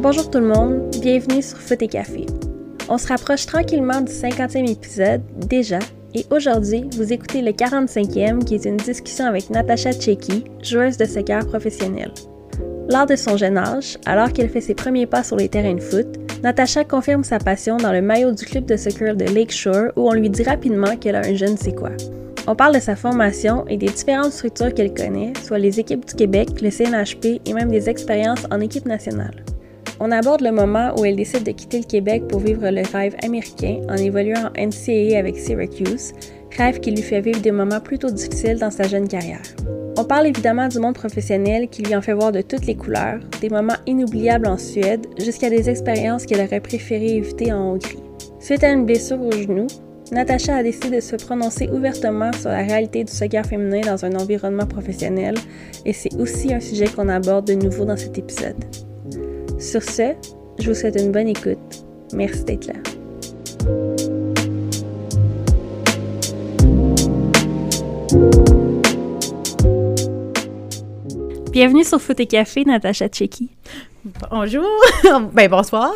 Bonjour tout le monde, bienvenue sur Foot et Café. On se rapproche tranquillement du 50e épisode, déjà, et aujourd'hui, vous écoutez le 45e qui est une discussion avec Natacha Tcheki, joueuse de soccer professionnelle. Lors de son jeune âge, alors qu'elle fait ses premiers pas sur les terrains de foot, Natacha confirme sa passion dans le maillot du club de soccer de Lakeshore où on lui dit rapidement qu'elle a un jeune c'est quoi. On parle de sa formation et des différentes structures qu'elle connaît, soit les équipes du Québec, le CNHP et même des expériences en équipe nationale. On aborde le moment où elle décide de quitter le Québec pour vivre le rêve américain en évoluant en NCAA avec Syracuse, rêve qui lui fait vivre des moments plutôt difficiles dans sa jeune carrière. On parle évidemment du monde professionnel qui lui en fait voir de toutes les couleurs, des moments inoubliables en Suède, jusqu'à des expériences qu'elle aurait préféré éviter en Hongrie. Suite à une blessure au genou, Natacha a décidé de se prononcer ouvertement sur la réalité du soccer féminin dans un environnement professionnel, et c'est aussi un sujet qu'on aborde de nouveau dans cet épisode. Sur ce, je vous souhaite une bonne écoute. Merci d'être là. Bienvenue sur Foot et Café, Natacha Tcheki. Bonjour. ben bonsoir.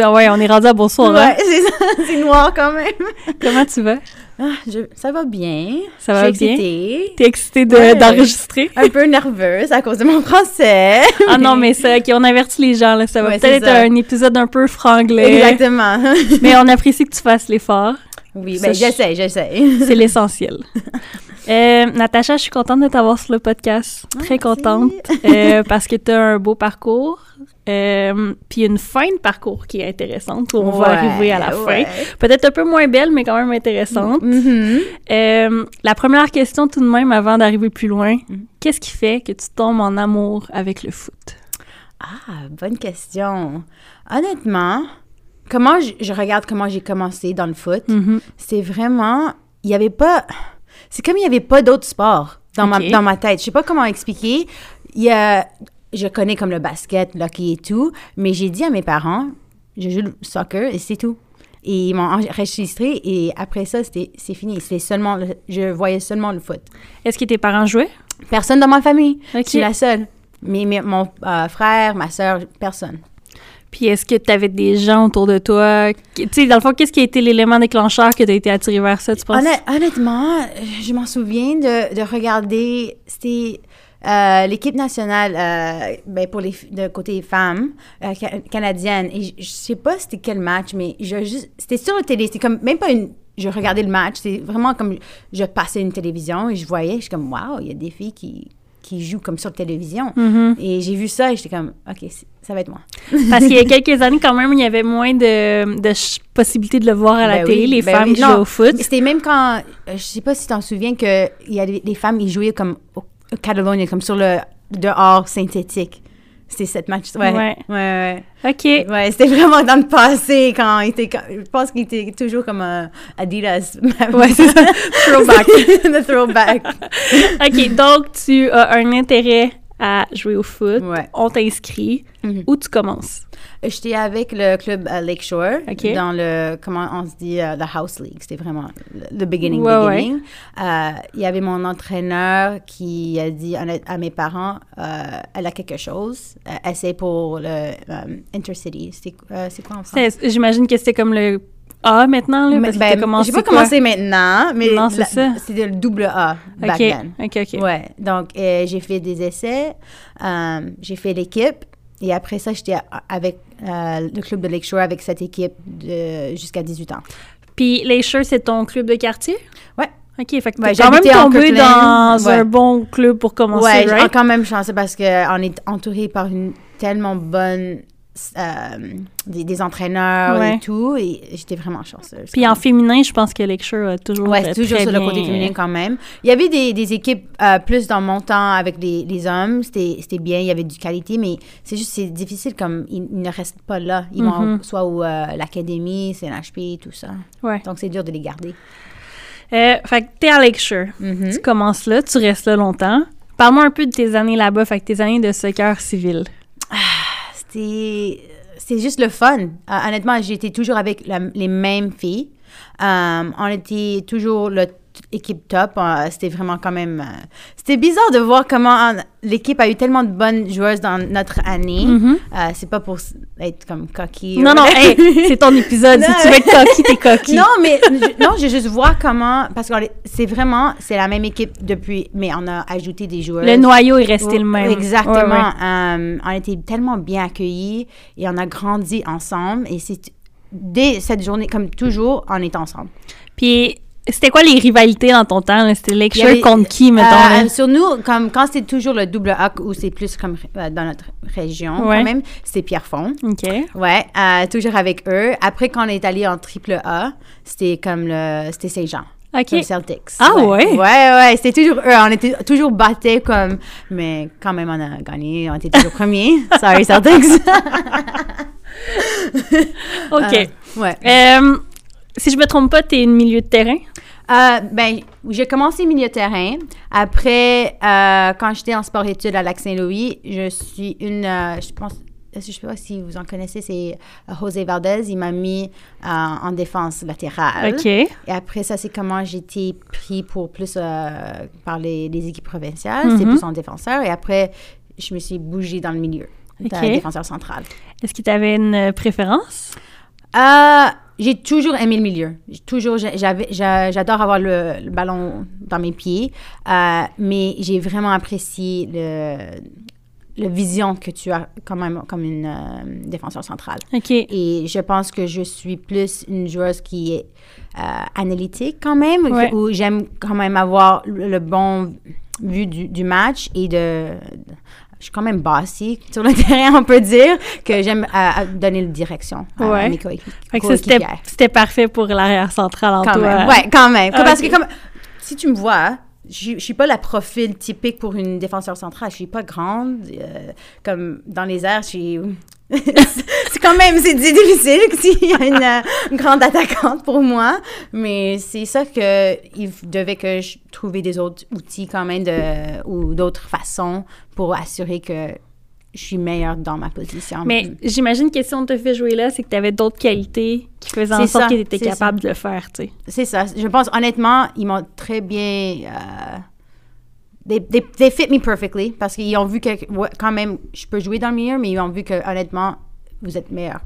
Ah ouais, on est rendu à bonsoir. hein? Ouais, c'est ça. C'est noir quand même. Comment tu vas? Ah, je- ça va bien. Ça va bien? excitée. T'es excitée de- Ouais. d'enregistrer? Un peu nerveuse à cause de mon français. ah non, mais ça, ok, on avertit les gens, là, ça va Ouais, peut-être être un épisode un peu franglais. Exactement. Mais on apprécie que tu fasses l'effort. Oui, ben je- j'essaie, j'essaie. C'est l'essentiel. Euh, Natacha, je suis contente de t'avoir sur le podcast. Très merci. contente euh, parce que tu as un beau parcours. Euh, puis une fin de parcours qui est intéressante où on va arriver à la fin. Peut-être un peu moins belle, mais quand même intéressante. Mhm. Euh, la première question tout de même avant d'arriver plus loin, Mhm. qu'est-ce qui fait que tu tombes en amour avec le foot? Ah, bonne question. Honnêtement, comment je, je regarde comment j'ai commencé dans le foot, Mhm. c'est vraiment, il y avait pas, c'est comme il y avait pas d'autres sports dans, ma, dans ma tête. Je sais pas comment expliquer. Il y a, je connais comme le basket, le hockey et tout, mais j'ai dit à mes parents, je joue le soccer et c'est tout. Et ils m'ont enregistré et après ça, c'est fini. C'était seulement, le- je voyais seulement le foot. Est-ce que tes parents jouaient? Personne dans ma famille. Ok. Je suis la seule. Mais, mais mon euh, frère, ma soeur, personne. Puis est-ce que tu avais des gens autour de toi? Tu sais, dans le fond, qu'est-ce qui a été l'élément déclencheur que tu as été attiré vers ça, tu penses? Honnêt- honnêtement, je m'en souviens de, de regarder, c'était euh, l'équipe nationale euh, ben, pour les de côté femmes euh, ca- canadienne. Et je, je sais pas c'était quel match, mais je juste, c'était sur la télé. C'était comme même pas une. Je regardais le match. C'est vraiment comme je passais une télévision et je voyais. Je suis comme waouh, il y a des filles qui qui jouent comme sur la télévision. Mhm. Et j'ai vu ça et j'étais comme ok, ça va être moi. Parce qu'il y a quelques années, quand même, il y avait moins de, de possibilités de le voir à la Ben télé, les ben femmes oui. Non, jouaient au foot. C'était même quand, euh, je sais pas si tu t'en souviens, que il y a des- les femmes, ils jouaient comme au, au Catalogne, comme sur le dehors synthétique. C'était cette match. Ouais. Ouais. Ouais, OK. ouais. Ouais, c'était vraiment dans le passé quand il était, quand- je pense qu'il était toujours comme Adidas. Ouais, c'est ça. Throwback. The throwback. OK, donc tu as un intérêt à jouer au foot. Ouais. On t'inscrit. Mhm. Où tu commences? J'étais avec le club à Lakeshore dans le comment on se dit euh, la house league. C'était vraiment le, beginning ouais. beginning. Euh, Il y avait mon entraîneur qui a dit à, mes parents, euh, elle a quelque chose. Euh, essaie pour le euh, intercity. C'est euh, quoi en français? J'imagine que c'était comme le A maintenant, là, parce que ben, t'as commencé J'ai pas quoi? commencé maintenant, mais Non, c'est ça. c'était le double A back OK, then. OK, OK. Ouais, donc euh, j'ai fait des essais, euh, j'ai fait l'équipe et après ça, j'étais avec euh, le club de Lakeshore avec cette équipe de- jusqu'à 18 ans. Puis Shirts, c'est ton club de quartier? Ouais. OK, fait que Ouais, quand même tombé dans Ouais. un bon club pour commencer, ouais, j'ai right? quand même chanceux parce qu'on est entouré par une tellement bonne euh, des, des entraîneurs Ouais. et tout et j'étais vraiment chanceuse. Puis en féminin, je pense que Lecture a toujours Ouais, toujours sur le côté féminin euh, quand même. Il y avait des, des équipes euh, plus dans mon temps avec les, les hommes. C'était c'était bien, il y avait du qualité, mais c'est juste, c'est difficile comme ils, ils ne restent pas là. Ils vont Mhm. soit au euh, l'académie, CNHP, tout ça. Ouais. Donc c'est dur de les garder. Fait que t'es à Lakeshore. Mhm. Tu commences là, tu restes là longtemps. Parle-moi un peu de tes années là-bas, fait que tes années de soccer civil. C'était c'est juste le fun. Euh, honnêtement, j'étais toujours avec la- les mêmes filles. Euh, on était toujours le équipe top. Euh, c'était vraiment quand même. euh, c'était bizarre de voir comment l'équipe a eu tellement de bonnes joueuses dans notre année. Euh, c'est pas pour être comme coquille. Non, non, hey, c'est ton épisode. si tu veux être coquille, t'es coquille. Non, mais je- non, je juste voir comment parce que c'est vraiment c'est la même équipe depuis, mais on a ajouté des joueurs. Le noyau est resté le même. Exactement. Ouais, ouais. Euh, on était tellement bien accueillis et on a grandi ensemble. Et c'est dès cette journée, comme toujours, on est ensemble. Puis, c'était quoi les rivalités dans ton temps? C'était Lakeshire avait- contre qui, mettons? Euh, là? sur nous, comme quand c'est toujours le double A ou c'est plus comme euh, dans notre région Ouais. quand même, c'est Pierrefonds. OK. Ouais, euh, toujours avec eux. Après, quand on est allé en triple A, c'était comme le, c'était Saint-Jean. OK. Le Celtics. Ah ouais? Ouais, ouais, c'était toujours eux. On était toujours battés comme, mais quand même, on a gagné. On était toujours premiers. Sorry, Celtics. OK. Euh, ouais. Euh, si je me trompe pas, t'es une milieu de terrain? Euh, ben, j'ai commencé milieu terrain. Après, euh, quand j'étais en sport-études à Lac-Saint-Louis, je suis une, euh, je pense, je sais pas si vous en connaissez, c'est José Valdez. Il m'a mis en défense latérale. OK. Et après ça, c'est comment j'ai été pris pour plus par les, les équipes provinciales. C'est Mhm. plus en défenseur. Et après, je me suis bougée dans le milieu, Ok. dans le défenseur central. Est-ce que tu avais une préférence? Euh, j'ai toujours aimé le milieu. J'ai Toujours, j'adore avoir le, le ballon dans mes pieds, Euh, mais j'ai vraiment apprécié le, la vision que tu as quand même comme une euh, défenseur centrale. OK. Et je pense que je suis plus une joueuse qui est euh, analytique quand même, Ouais. où j'aime quand même avoir le, le bon vue du, du match et de, je suis quand même bassée sur le terrain, on peut dire, que j'aime euh, donner la direction à, Ouais. mes coéqui- Fait que ça, c'était parfait pour l'arrière central en Quand toi. même, ouais, quand même. Parce que comme, si tu me vois, je, je suis pas la profil typique pour une défenseur centrale. Je suis pas grande. euh, comme dans les airs, je suis... c'est quand même, c'est difficile s'il y a une, euh, une grande attaquante pour moi. Mais c'est ça que il devait que je trouver des autres outils quand même de, ou d'autres façons pour assurer que je suis meilleure dans ma position. Mais j'imagine que si on te fait jouer là, c'est que tu avais d'autres qualités qui faisaient en sorte que tu étais capable de le faire, tu sais. C'est ça. Je pense, honnêtement, ils m'ont très bien. Euh, they, they, they fit me perfectly parce qu'ils ont vu que, quand même, je peux jouer dans le milieu, mais ils ont vu que, honnêtement, vous êtes meilleur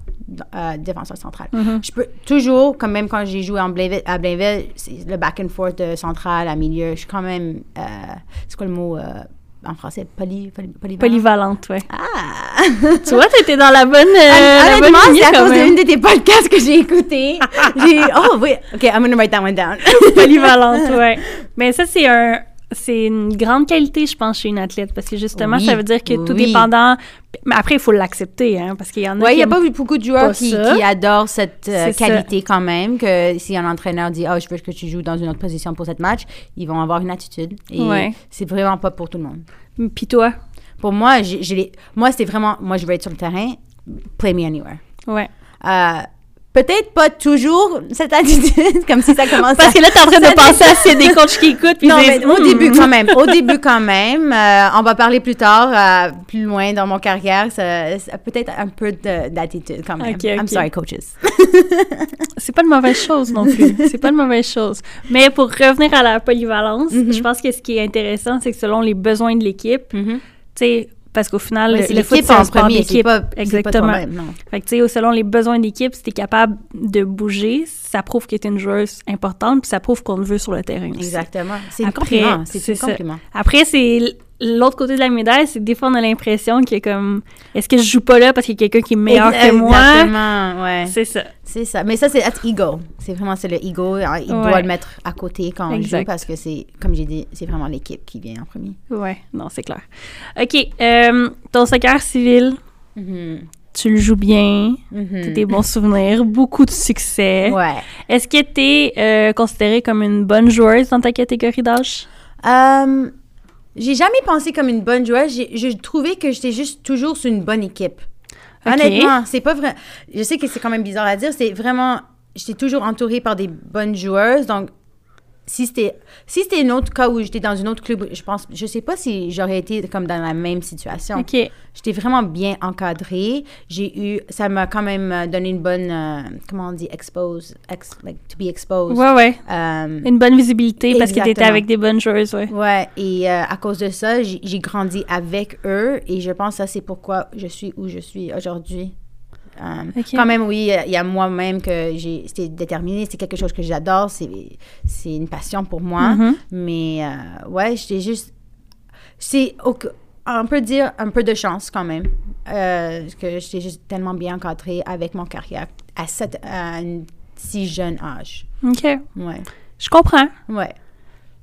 euh, défenseur central. Mm-hmm. Je peux toujours, quand même, quand j'ai joué en Blainville, à Blainville, c'est le back and forth de central à milieu. Je suis quand même. Euh, c'est quoi le mot euh, en français? Poly, poly, polyvalent? Polyvalente, ouais. Ah! tu vois, t'étais dans la bonne, Honnêtement, c'est à cause d'une de tes podcasts que j'ai écouté. j'ai oh oui, ok, I'm gonna write that one down. Polyvalente, ouais. Mais ça, c'est un... C'est une grande qualité, je pense, chez une athlète, parce que justement, Oui, ça veut dire que tout dépendant... Mais après, il faut l'accepter, hein, parce qu'il y en a Oui, il n'y a pas beaucoup de joueurs qui, adorent cette euh, ça. qualité quand même, que si un entraîneur dit « Oh, je veux que tu joues dans une autre position pour cette match », ils vont avoir une attitude. Et Ouais. c'est vraiment pas pour tout le monde. Puis toi? Pour moi, j'ai, moi c'est vraiment... Moi, je veux être sur le terrain, play me anywhere. Ouais. Euh, peut-être pas toujours cette attitude, comme si ça commence Parce que là, t'es en train de penser à a des coachs qui écoutent, puis Non, mais disent, au Hmm. début quand même. Au début quand même. Euh, on va parler plus tard, euh, plus loin dans mon carrière. Ça, ça- peut-être un peu de- d'attitude quand même. Ok, I'm ok. sorry, coaches. C'est pas une mauvaise chose non plus. c'est pas une mauvaise chose. Mais pour revenir à la polyvalence, Mhm. je pense que ce qui est intéressant, c'est que selon les besoins de l'équipe, Mhm. tu sais, parce qu'au final, le, c'est le l'équipe c'est un en premier, c'est pas, pas Exactement. toi-même, non. Fait que, tu sais, selon les besoins d'équipe, si t'es capable de bouger, ça prouve que t'es une joueuse importante, puis ça prouve qu'on te veut sur le terrain aussi. Exactement. C'est un compliment. C'est c'est un compliment. Après, c'est l'autre côté de la médaille, c'est que des fois, on a l'impression que comme, est-ce que je joue pas là parce qu'il y a quelqu'un qui est meilleur que moi? Exactement, ouais. C'est ça. C'est ça. Mais ça, c'est être ego. C'est vraiment, c'est le ego. Il Ouais. doit le mettre à côté quand on Exact. joue parce que c'est, comme j'ai dit, c'est vraiment l'équipe qui vient en premier. Ouais, non, c'est clair. OK, euh, ton soccer civil, Mhm. tu le joues bien, Mhm. t'as des bons souvenirs, beaucoup de succès. Ouais. Est-ce que t'es euh, considérée comme une bonne joueuse dans ta catégorie d'âge? Euh, j'ai jamais pensé comme une bonne joueuse. J'ai, trouvé que j'étais juste toujours sur une bonne équipe. Honnêtement, c'est pas vrai. Je sais que c'est quand même bizarre à dire. C'est vraiment. J'étais toujours entourée par des bonnes joueuses. Donc, si c'était si c'était un autre cas où j'étais dans une autre club, je pense, je sais pas si j'aurais été comme dans la même situation. OK. J'étais vraiment bien encadrée. J'ai eu, ça m'a quand même euh, donné une bonne, euh, comment on dit, expose, ex, like to be exposed. Ouais, ouais. Euh, Une bonne visibilité parce que Exactement. avec des bonnes joueuses, ouais. Ouais, et euh, à cause de ça, j'ai j'ai grandi avec eux et je pense que ça, c'est pourquoi je suis où je suis aujourd'hui. Euh. Quand même, oui, il y a moi-même que j'ai, c'était déterminé, c'est quelque chose que j'adore, c'est, une passion pour moi. Mhm. Mais euh, ouais, j'étais juste, c'est, on peut dire un peu de chance quand même, euh, que j'étais juste tellement bien encadrée avec mon carrière à, cette, à un si jeune âge. OK. Ouais, Je comprends. ouais.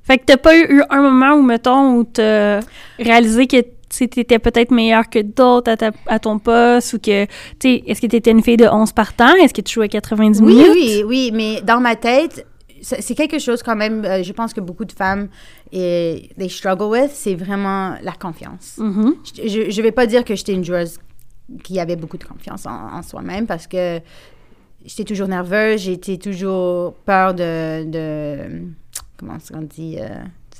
Fait que t'as pas eu, eu un moment où, mettons, où t'as réalisé que tu étais peut-être meilleur que d'autres à, ta- à ton poste ou que, tu sais, est-ce que t'étais une fille de 11 par temps? Est-ce que tu jouais 90 Oui, minutes? oui, oui, mais dans ma tête, c'est quelque chose quand même, euh, je pense que beaucoup de femmes, et, they struggle with, c'est vraiment la confiance. Mhm. Je ne vais pas dire que j'étais une joueuse qui avait beaucoup de confiance en, en soi-même parce que j'étais toujours nerveuse, j'étais toujours peur de, de comment est-ce qu'on dit, euh,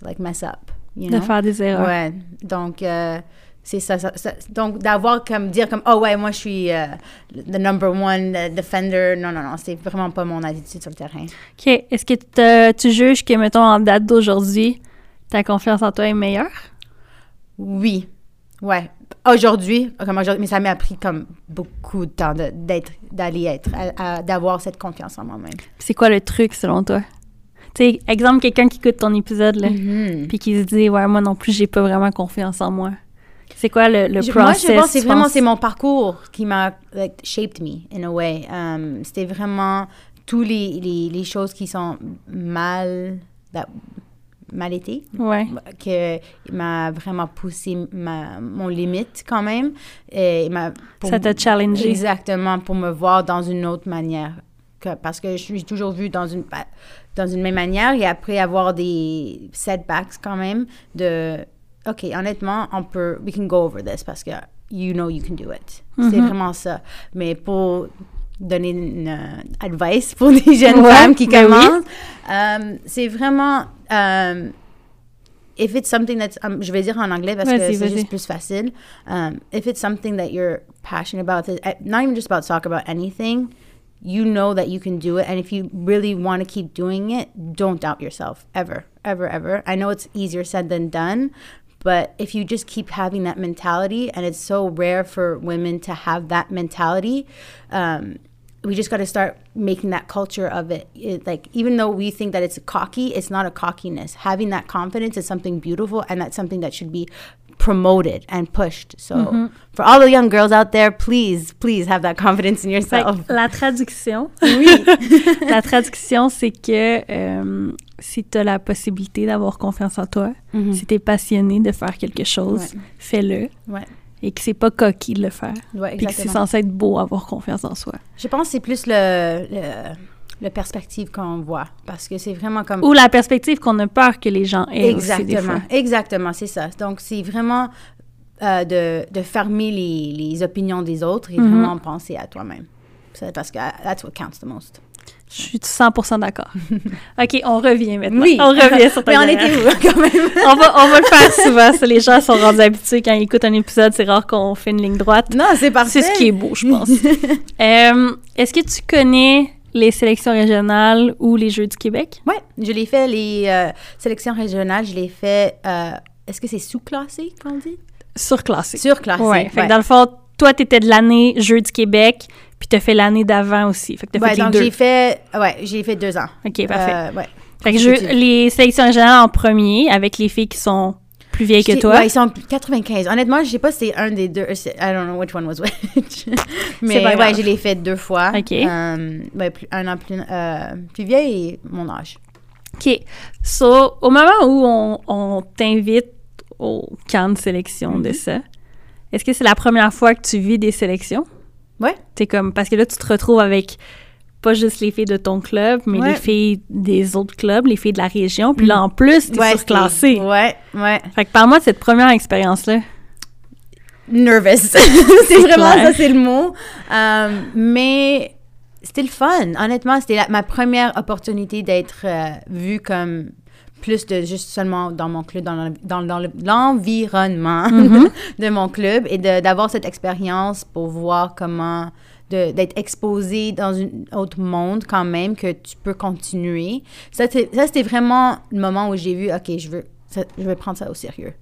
like mess up, you De faire des erreurs. Ouais, donc euh, c'est ça, ça- ça- Donc d'avoir comme dire comme oh ouais moi je suis euh, the number one euh, defender, non non non c'est vraiment pas mon attitude sur le terrain. OK. Est-ce que t'as- tu juges que, mettons, en date d'aujourd'hui, ta confiance en toi est meilleure? Oui, ouais. Aujourd'hui, comme aujourd'hui, mais ça m'a pris comme beaucoup de temps d'être, d'aller être, à- d'avoir cette confiance en moi-même. C'est quoi le truc, selon toi? Tu sais, exemple, quelqu'un qui écoute ton épisode, là, Mhm. puis qui se dit, ouais, moi non plus, j'ai pas vraiment confiance en moi. C'est quoi le, le Je- moi, process? je pense c'est vraiment c'est mon parcours qui m'a like, shaped me in a way. Um, c'était vraiment tous les, les, les choses qui sont mal that- mal été Ouais. que m'a vraiment poussé ma, mon limite quand même et m'a Ça t'a challengé. exactement pour me voir dans une autre manière que, parce que je suis toujours vue dans une dans une même manière et après avoir des setbacks quand même de ok honnêtement on peut we can go over this parce que you know you can do it c'est Mhm. vraiment ça mais pour donner une euh, advice pour les jeunes Ouais, femmes qui ben oui. commencent euh, c'est vraiment um, if it's something that's um, je vais dire en anglais parce que c'est juste plus facile um, if it's something that you're passionate about uh, not even just about soccer about anything you know that you can do it and if you really want to keep doing it don't doubt yourself ever ever ever i know it's easier said than done but if you just keep having that mentality and it's so rare for women to have that mentality um, we just got to start making that culture of it. it. Like, even though we think that it's cocky, it's not a cockiness. Having that confidence is something beautiful, and that's something that should be promoted and pushed. So, for all the young girls out there, please, please have that confidence in Fait yourself. que la traduction, Oui. la traduction, c'est que euh, si tu as la possibilité d'avoir confiance en toi, Mhm. si tu es passionné de faire quelque chose, Ouais. fais-le. Ouais. Et que c'est pas coquille de le faire. Ouais, Puis que c'est exactement. censé être beau avoir confiance en soi. Je pense que c'est plus le, le, le perspective qu'on voit. Parce que c'est vraiment comme. Ou la perspective qu'on a peur que les gens aient aussi des Exactement, fois. exactement, c'est ça. Donc, c'est vraiment euh, de, de fermer les, les opinions des autres et Mhm. vraiment penser à toi-même. Parce que that's what counts the most. Je suis 100% d'accord. OK, on revient maintenant. Oui. On revient sur ta Mais on était où, quand même? on, va, on va le faire souvent. ça, les gens sont rendus habitués quand ils écoutent un épisode. C'est rare qu'on fait une ligne droite. non, c'est parfait. C'est ce qui est beau, je pense. Euh, Est-ce que tu connais les sélections régionales ou les Jeux du Québec? Ouais, je l'ai fait, les euh, sélections régionales, je l'ai fait, euh, est-ce que c'est sous-classé, qu'on dit? Surclassé. Surclassé. Fait ouais. dans le fond, toi, t'étais de l'année Jeux du Québec, puis t'as fait l'année d'avant aussi. Fait que t'as Ouais, fait les donc deux. j'ai fait, ouais, j'ai fait deux ans. OK, parfait. Euh, ouais. fait que je- les sélections régionales en premier, avec les filles qui sont plus vieilles que toi? Ouais, ils sont 95. Honnêtement, je sais pas si c'est un des deux. c'est- I don't know which one was which. Mais pas ouais, je l'ai fait deux fois. Ok. Euh, ouais, plus- un an plus, euh, plus vieille et mon âge. OK. So, au moment où on, on t'invite au camp de sélection Mhm. de ça, est-ce que c'est la première fois que tu vis des sélections? Ouais. T'es comme, parce que là, tu te retrouves avec pas juste les filles de ton club, mais Ouais. les filles des autres clubs, les filles de la région. Puis là, en plus, t'es Ouais, surclassée. Ouais, ouais. Fait que parle-moi de cette première expérience-là. Nervous. c'est vraiment clair. ça, c'est le mot. Euh, mais c'était le fun. Honnêtement, c'était ma première opportunité d'être euh, vue comme plus de juste seulement dans mon club, dans, dans, dans le- l'environnement Mm-hmm. de mon club et d'avoir cette expérience pour voir comment d'être exposé dans un autre monde quand même que tu peux continuer. Ça, c'était vraiment le moment où j'ai vu, OK, je veux, ça- je vais prendre ça au sérieux.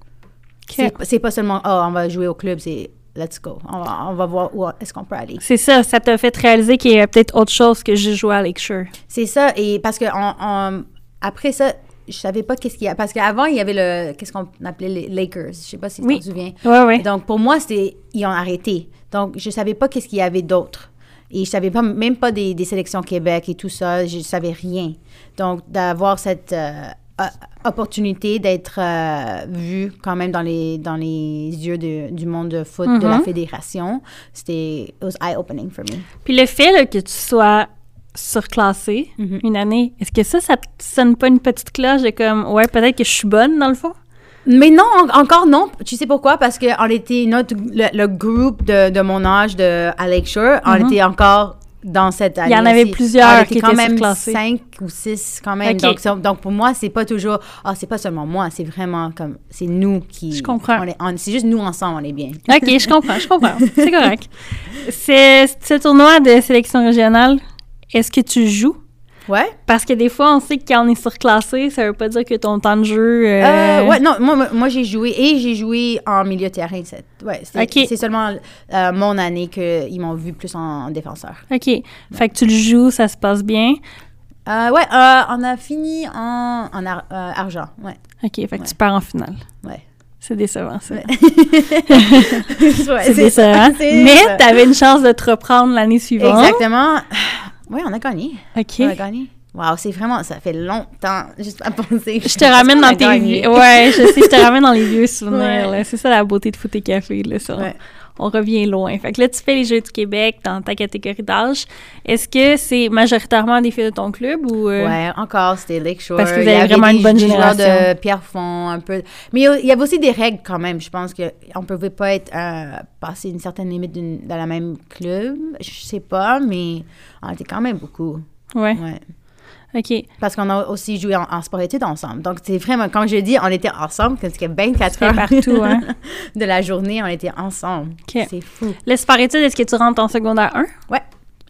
C'est, c'est pas seulement, oh, on va jouer au club, c'est let's go. On va, on va voir où est-ce qu'on peut aller. C'est ça, ça t'a fait réaliser qu'il y a peut-être autre chose que juste jouer à Lakeshore. C'est ça, et parce que on- on- après ça, je savais pas qu'est-ce qu'il y a. Parce qu'avant, il y avait le, qu'est-ce qu'on appelait les Lakers. Je sais pas si tu Oui. te souviens. Ouais, ouais. Donc, pour moi, c'était, ils ont arrêté. Donc, je savais pas qu'est-ce qu'il y avait d'autre. Et je savais pas, même pas des, des sélections Québec et tout ça, je savais rien. Donc, d'avoir cette euh, opportunité d'être euh, vu quand même dans les, dans les yeux de- du monde de foot, de la Mhm. fédération, c'était, eye-opening for me. Puis le fait là, que tu sois surclassé Mhm. une année, est-ce que ça, ça te sonne pas une petite cloche de comme, ouais, peut-être que je suis bonne dans le fond? Mais non, en- encore non. Tu sais pourquoi? Parce qu'on était, notre, le, le groupe de, de mon âge de, à Lakeshore, on Mhm. était encore dans cette année. Il y en avait plusieurs était qui quand étaient même cinq ou six quand même. Donc, donc, pour moi, c'est pas toujours, ah, c'est pas seulement moi, c'est vraiment comme, c'est nous qui. Je comprends. c'est juste nous ensemble, on est bien. OK, je comprends, je comprends. C'est correct. C'est ce tournoi de sélection régionale, est-ce que tu joues? Ouais. Parce que des fois, on sait que quand on est surclassé, ça veut pas dire que ton temps de jeu... euh, Euh, ouais, non, moi, moi, moi, j'ai joué et j'ai joué en milieu de terrain. C'est, ouais, c'est, seulement euh, mon année qu'ils m'ont vu plus en, en défenseur. OK. Fait que tu le joues, ça se passe bien? Euh, ouais, euh, on a fini en, en ar- argent. Ouais. OK, fait que Ouais. tu pars en finale. Ouais. C'est décevant, ça. Ouais. C'est décevant. c'est Mais ça. t'avais une chance de te reprendre l'année suivante. Exactement. Oui, on a gagné. OK. On a gagné. Wow, c'est vraiment, ça fait longtemps juste à penser. Je te ramène dans tes vieux... Ouais, je sais, je te ramène dans les vieux souvenirs. Ouais. C'est ça la beauté de Foot et Café. Là, ça. Ouais. On revient loin. Fait que là, tu fais les Jeux du Québec dans ta catégorie d'âge. Est-ce que c'est majoritairement des filles de ton club ou... euh, Ouais, encore, c'était Lakeshore. Parce que vous avez vraiment des- une bonne génération. de Pierrefonds, un peu. Mais il y avait aussi des règles quand même. Je pense qu'on ne pouvait pas être euh, passer une certaine limite dans la même club. Je sais pas, mais on était quand même beaucoup. Ouais. Ouais. OK. Parce qu'on a aussi joué en, en sport-études ensemble. Donc, c'est vraiment, quand je dis on était ensemble, parce que 24 C'était heures partout, hein. de la journée, on était ensemble. C'est fou. Le sport études, est-ce que tu rentres en secondaire 1? Ouais.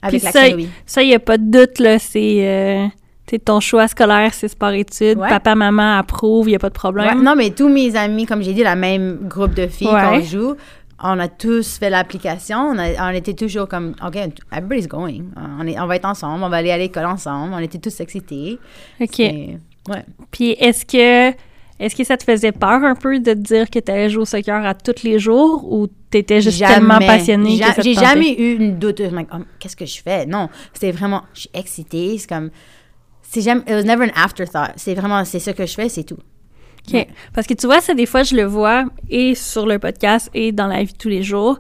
Avec Puis la ça, Canoë. Ça, il n'y a pas de doute, là. C'est euh, t'sais, ton choix scolaire, c'est sport études. Ouais. Papa, maman approuve, il n'y a pas de Ouais, problème. non, mais tous mes amis, comme j'ai dit, la même groupe de filles Ouais. qu'on joue, on a tous fait l'application. On, a- on était toujours comme, OK, everybody's going. On, est, on va être ensemble, on va aller à l'école ensemble. On était tous excités. OK. Ouais. Puis est-ce que est-ce que ça te faisait peur un peu de te dire que tu allais jouer au soccer à tous les jours ou tu étais juste tellement passionnée Ja- que J'ai jamais eu une doute. Like, Oh, Qu'est-ce que je fais? Non, c'était vraiment, je suis excitée. C'est comme, c'est jamais, it was never an afterthought. C'est vraiment, c'est ce que je fais, c'est tout. OK. Parce que tu vois, ça, des fois, je le vois et sur le podcast et dans la vie de tous les jours.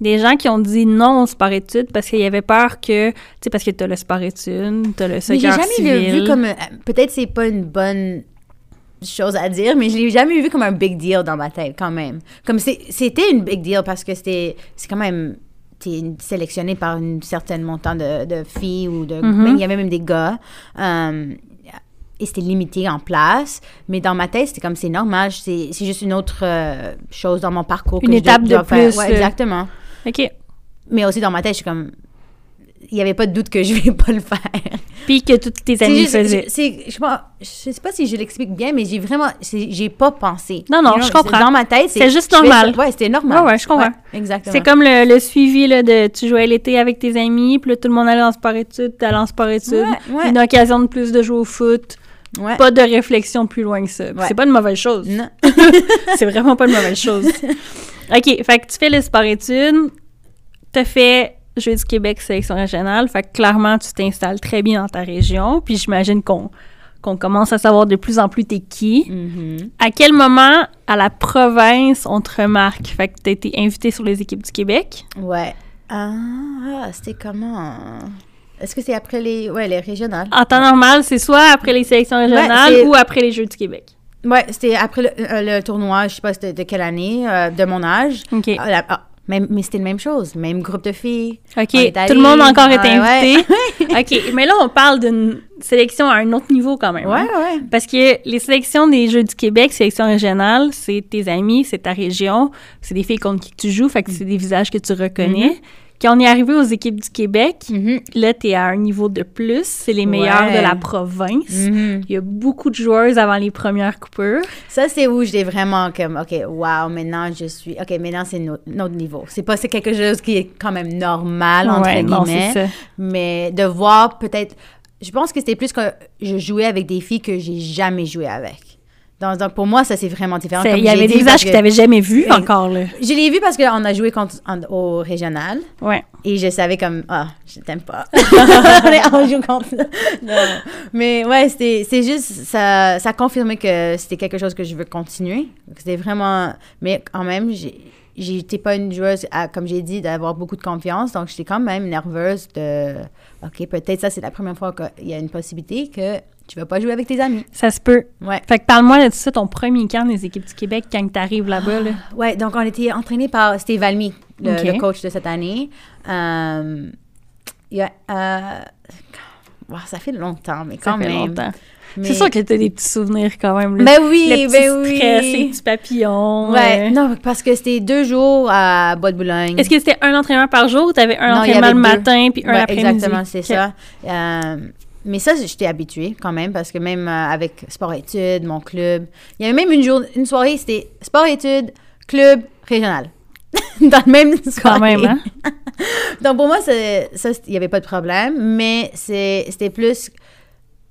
Des gens qui ont dit non au sport études parce qu'ils avaient peur que, tu sais, parce que t'as le sport études, t'as le Mais j'ai jamais le vu comme, un- peut-être c'est pas une bonne chose à dire, mais je l'ai jamais vu comme un big deal dans ma tête quand même. Comme c'était une big deal parce que c'était, c'est quand même, t'es sélectionné par une certaine montant de, de filles ou de, Mhm. même- il y avait même des gars. euh, et c'était limité en place, mais dans ma tête, c'était comme c'est normal, c'est c'est juste une autre euh, chose dans mon parcours. Une dois- étape de faire. plus, Ouais, euh. exactement. OK. Mais aussi dans ma tête, je suis comme, il n'y avait pas de doute que je vais pas le faire. Puis que toutes tes juste- faisaient. je- c'est- je sais pas, je sais pas si je l'explique bien, mais j'ai vraiment, j'ai pas pensé. Non, non, je comprends. Dans ma tête, C'est juste normal. Ouais, c'était normal. Ouais, ouais, je comprends. exactement. C'est comme le, le suivi là, de tu jouais l'été avec tes amis, puis là, tout le monde allait en sport études, t'allais en sport études. Ouais, ouais. Une occasion de plus de jouer au foot. Ouais. Pas de réflexion plus loin que ça. Ouais. C'est pas une mauvaise chose. Non. c'est vraiment pas une mauvaise chose. OK, fait que tu fais le sport études, t'as fait Jeux du Québec sélection régionale, fait que clairement, tu t'installes très bien dans ta région, puis j'imagine qu'on qu'on commence à savoir de plus en plus t'es qui. Mhm. À quel moment, à la province, on te remarque? Fait que t'as été invité sur les équipes du Québec. Ouais. Ah, c'était comment? Est-ce que c'est après les, ouais, les régionales? En temps normal, c'est soit après les sélections régionales ou après les Jeux du Québec. Ouais, c'était après le, euh, le tournoi, je sais pas c'était de quelle année, euh, de mon âge. OK. Ah, la- ah, Même, mais c'était la même chose. Même groupe de filles. OK, tout le monde encore Ouais, ouais. invité. OK, mais là, on parle d'une sélection à un autre niveau quand même. Ouais, hein? ouais. Parce que les sélections des Jeux du Québec, sélection régionale, c'est tes amis, c'est ta région, c'est des filles contre qui tu joues, fait que c'est des visages que tu reconnais. Quand on est arrivé aux équipes du Québec, Mhm. là, t'es à un niveau de plus, c'est les meilleurs Ouais. de la province. Mhm. Il y a beaucoup de joueuses avant les premières coupures. Ça, c'est où j'étais vraiment comme, OK, wow, maintenant je suis. OK, maintenant c'est no- notre niveau. C'est pas quelque chose qui est quand même normal, entre Ouais, non, guillemets. ça. Mais de voir peut-être. Je pense que c'était plus que je jouais avec des filles que j'ai jamais joué avec. Donc, donc, pour moi, ça, c'est vraiment différent. Il y avait des visages que tu n'avais jamais vus encore, là. Je l'ai vu parce qu'on a joué contre, en- au régional. Ouais. Et je savais comme, ah, je t'aime pas. on joue contre. Non. Mais ouais, c'était, c'est juste, ça, ça a confirmé que c'était quelque chose que je veux continuer. C'était vraiment, mais quand même, j'étais pas une joueuse, à- comme j'ai dit, d'avoir beaucoup de confiance. Donc, j'étais quand même nerveuse de, OK, peut-être ça, c'est la première fois qu'il y a une possibilité que tu vas pas jouer avec tes amis. Ça se peut. Ouais. Fait que parle-moi de ça, ton premier camp des équipes du Québec quand tu arrives là-bas. Là. Ouais, donc on était entraîné par Steve Valmy, le, le coach de cette année. Il y a, euh, wow, ça fait longtemps, mais Ça quand fait même. longtemps. Mais- C'est sûr que tu as des petits souvenirs quand même. Là. Ben oui, le petit ben oui. stress, les petits papillons. Ouais, euh. non, parce que c'était deux jours à Bois de Boulogne. Est-ce que c'était un entraînement par jour ou tu avais un Non, entraînement le deux. matin puis un Ouais, l'après-midi? Exactement, c'est ça. Euh, mais ça, j'étais habituée quand même, parce que même euh, avec sport-études, mon club, il y avait même une, jour, une soirée, c'était sport-études, club, régional. Dans le même soirée. Quand même, hein? Donc pour moi, ça, il n'y avait pas de problème, mais c'était plus...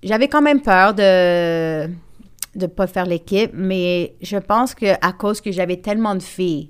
J'avais quand même peur de de pas faire l'équipe, mais je pense que à cause que j'avais tellement de filles,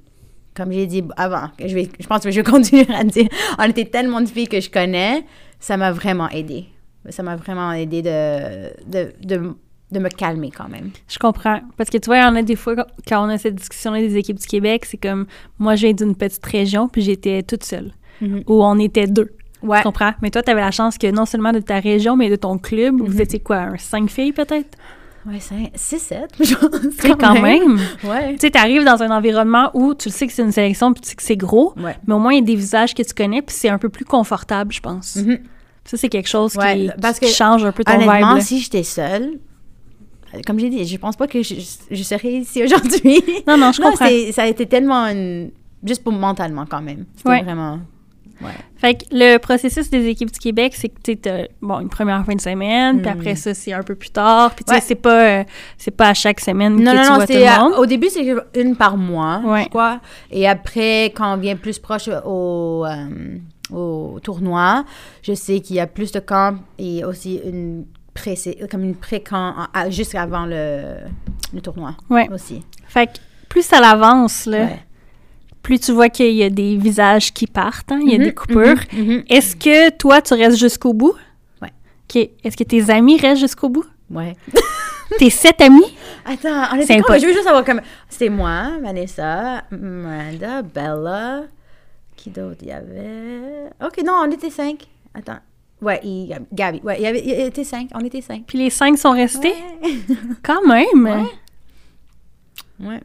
comme j'ai dit avant, que je, vais, je pense que je vais continuer à dire, on était tellement de filles que je connais, ça m'a vraiment aidé. Ça m'a vraiment aidé de, de, de, de me calmer quand même. Je comprends. Parce que tu vois, il y en a des fois, quand on a cette discussion-là des équipes du Québec, c'est comme, moi, je viens d'une petite région, puis j'étais toute seule. Ou on était deux. Ouais. Tu comprends? Mais toi, tu avais la chance que non seulement de ta région, mais de ton club, Mhm. vous étiez quoi, un cinq filles peut-être? Ouais, 6, 7, je sais, quand même. Ouais. Tu sais, t'arrives dans un environnement où tu le sais que c'est une sélection, puis tu sais que c'est gros, Ouais. mais au moins, il y a des visages que tu connais, puis c'est un peu plus confortable, je pense. Mhm. Ça, c'est quelque chose Ouais, qui, parce qui que, change un peu ton Honnêtement, vibe. là. si j'étais seule, comme j'ai dit, je pense pas que je, je serais ici aujourd'hui. Non, non, je Non, comprends. ça a été tellement une- juste pour mentalement quand même. C'était Ouais. vraiment. Ouais. Fait que le processus des équipes du Québec, c'est que tu as bon, une première fin de semaine, puis Mm. après ça, c'est un peu plus tard. Puis tu sais, c'est pas, euh, c'est pas à chaque semaine Non, que non, tu non, vois tout c'était le monde. au début, c'est une par mois, Ouais. je crois. Et après, quand on vient plus proche au, euh, au tournoi, je sais qu'il y a plus de camps et aussi une pré comme une pré-camp juste avant le, le tournoi Ouais. aussi. Fait que plus ça l'avance, là, Ouais. plus tu vois qu'il y a des visages qui partent, hein, il y a Mhm, des coupures. mhm, mhm. Est-ce que toi, tu restes jusqu'au bout? OK. Est-ce que tes amis restent jusqu'au bout? Ouais. Tes sept amis? Attends, on C'est était quoi? Je veux juste savoir comme. C'était moi, Vanessa, Miranda, Bella. Qui d'autre? Il y avait? Ok, non, on était cinq. Attends. Ouais, il y a Gabi. Ouais, il y, avait, il y était cinq. On était cinq. Puis les cinq sont restés? Ouais. Quand même! Ouais. ouais.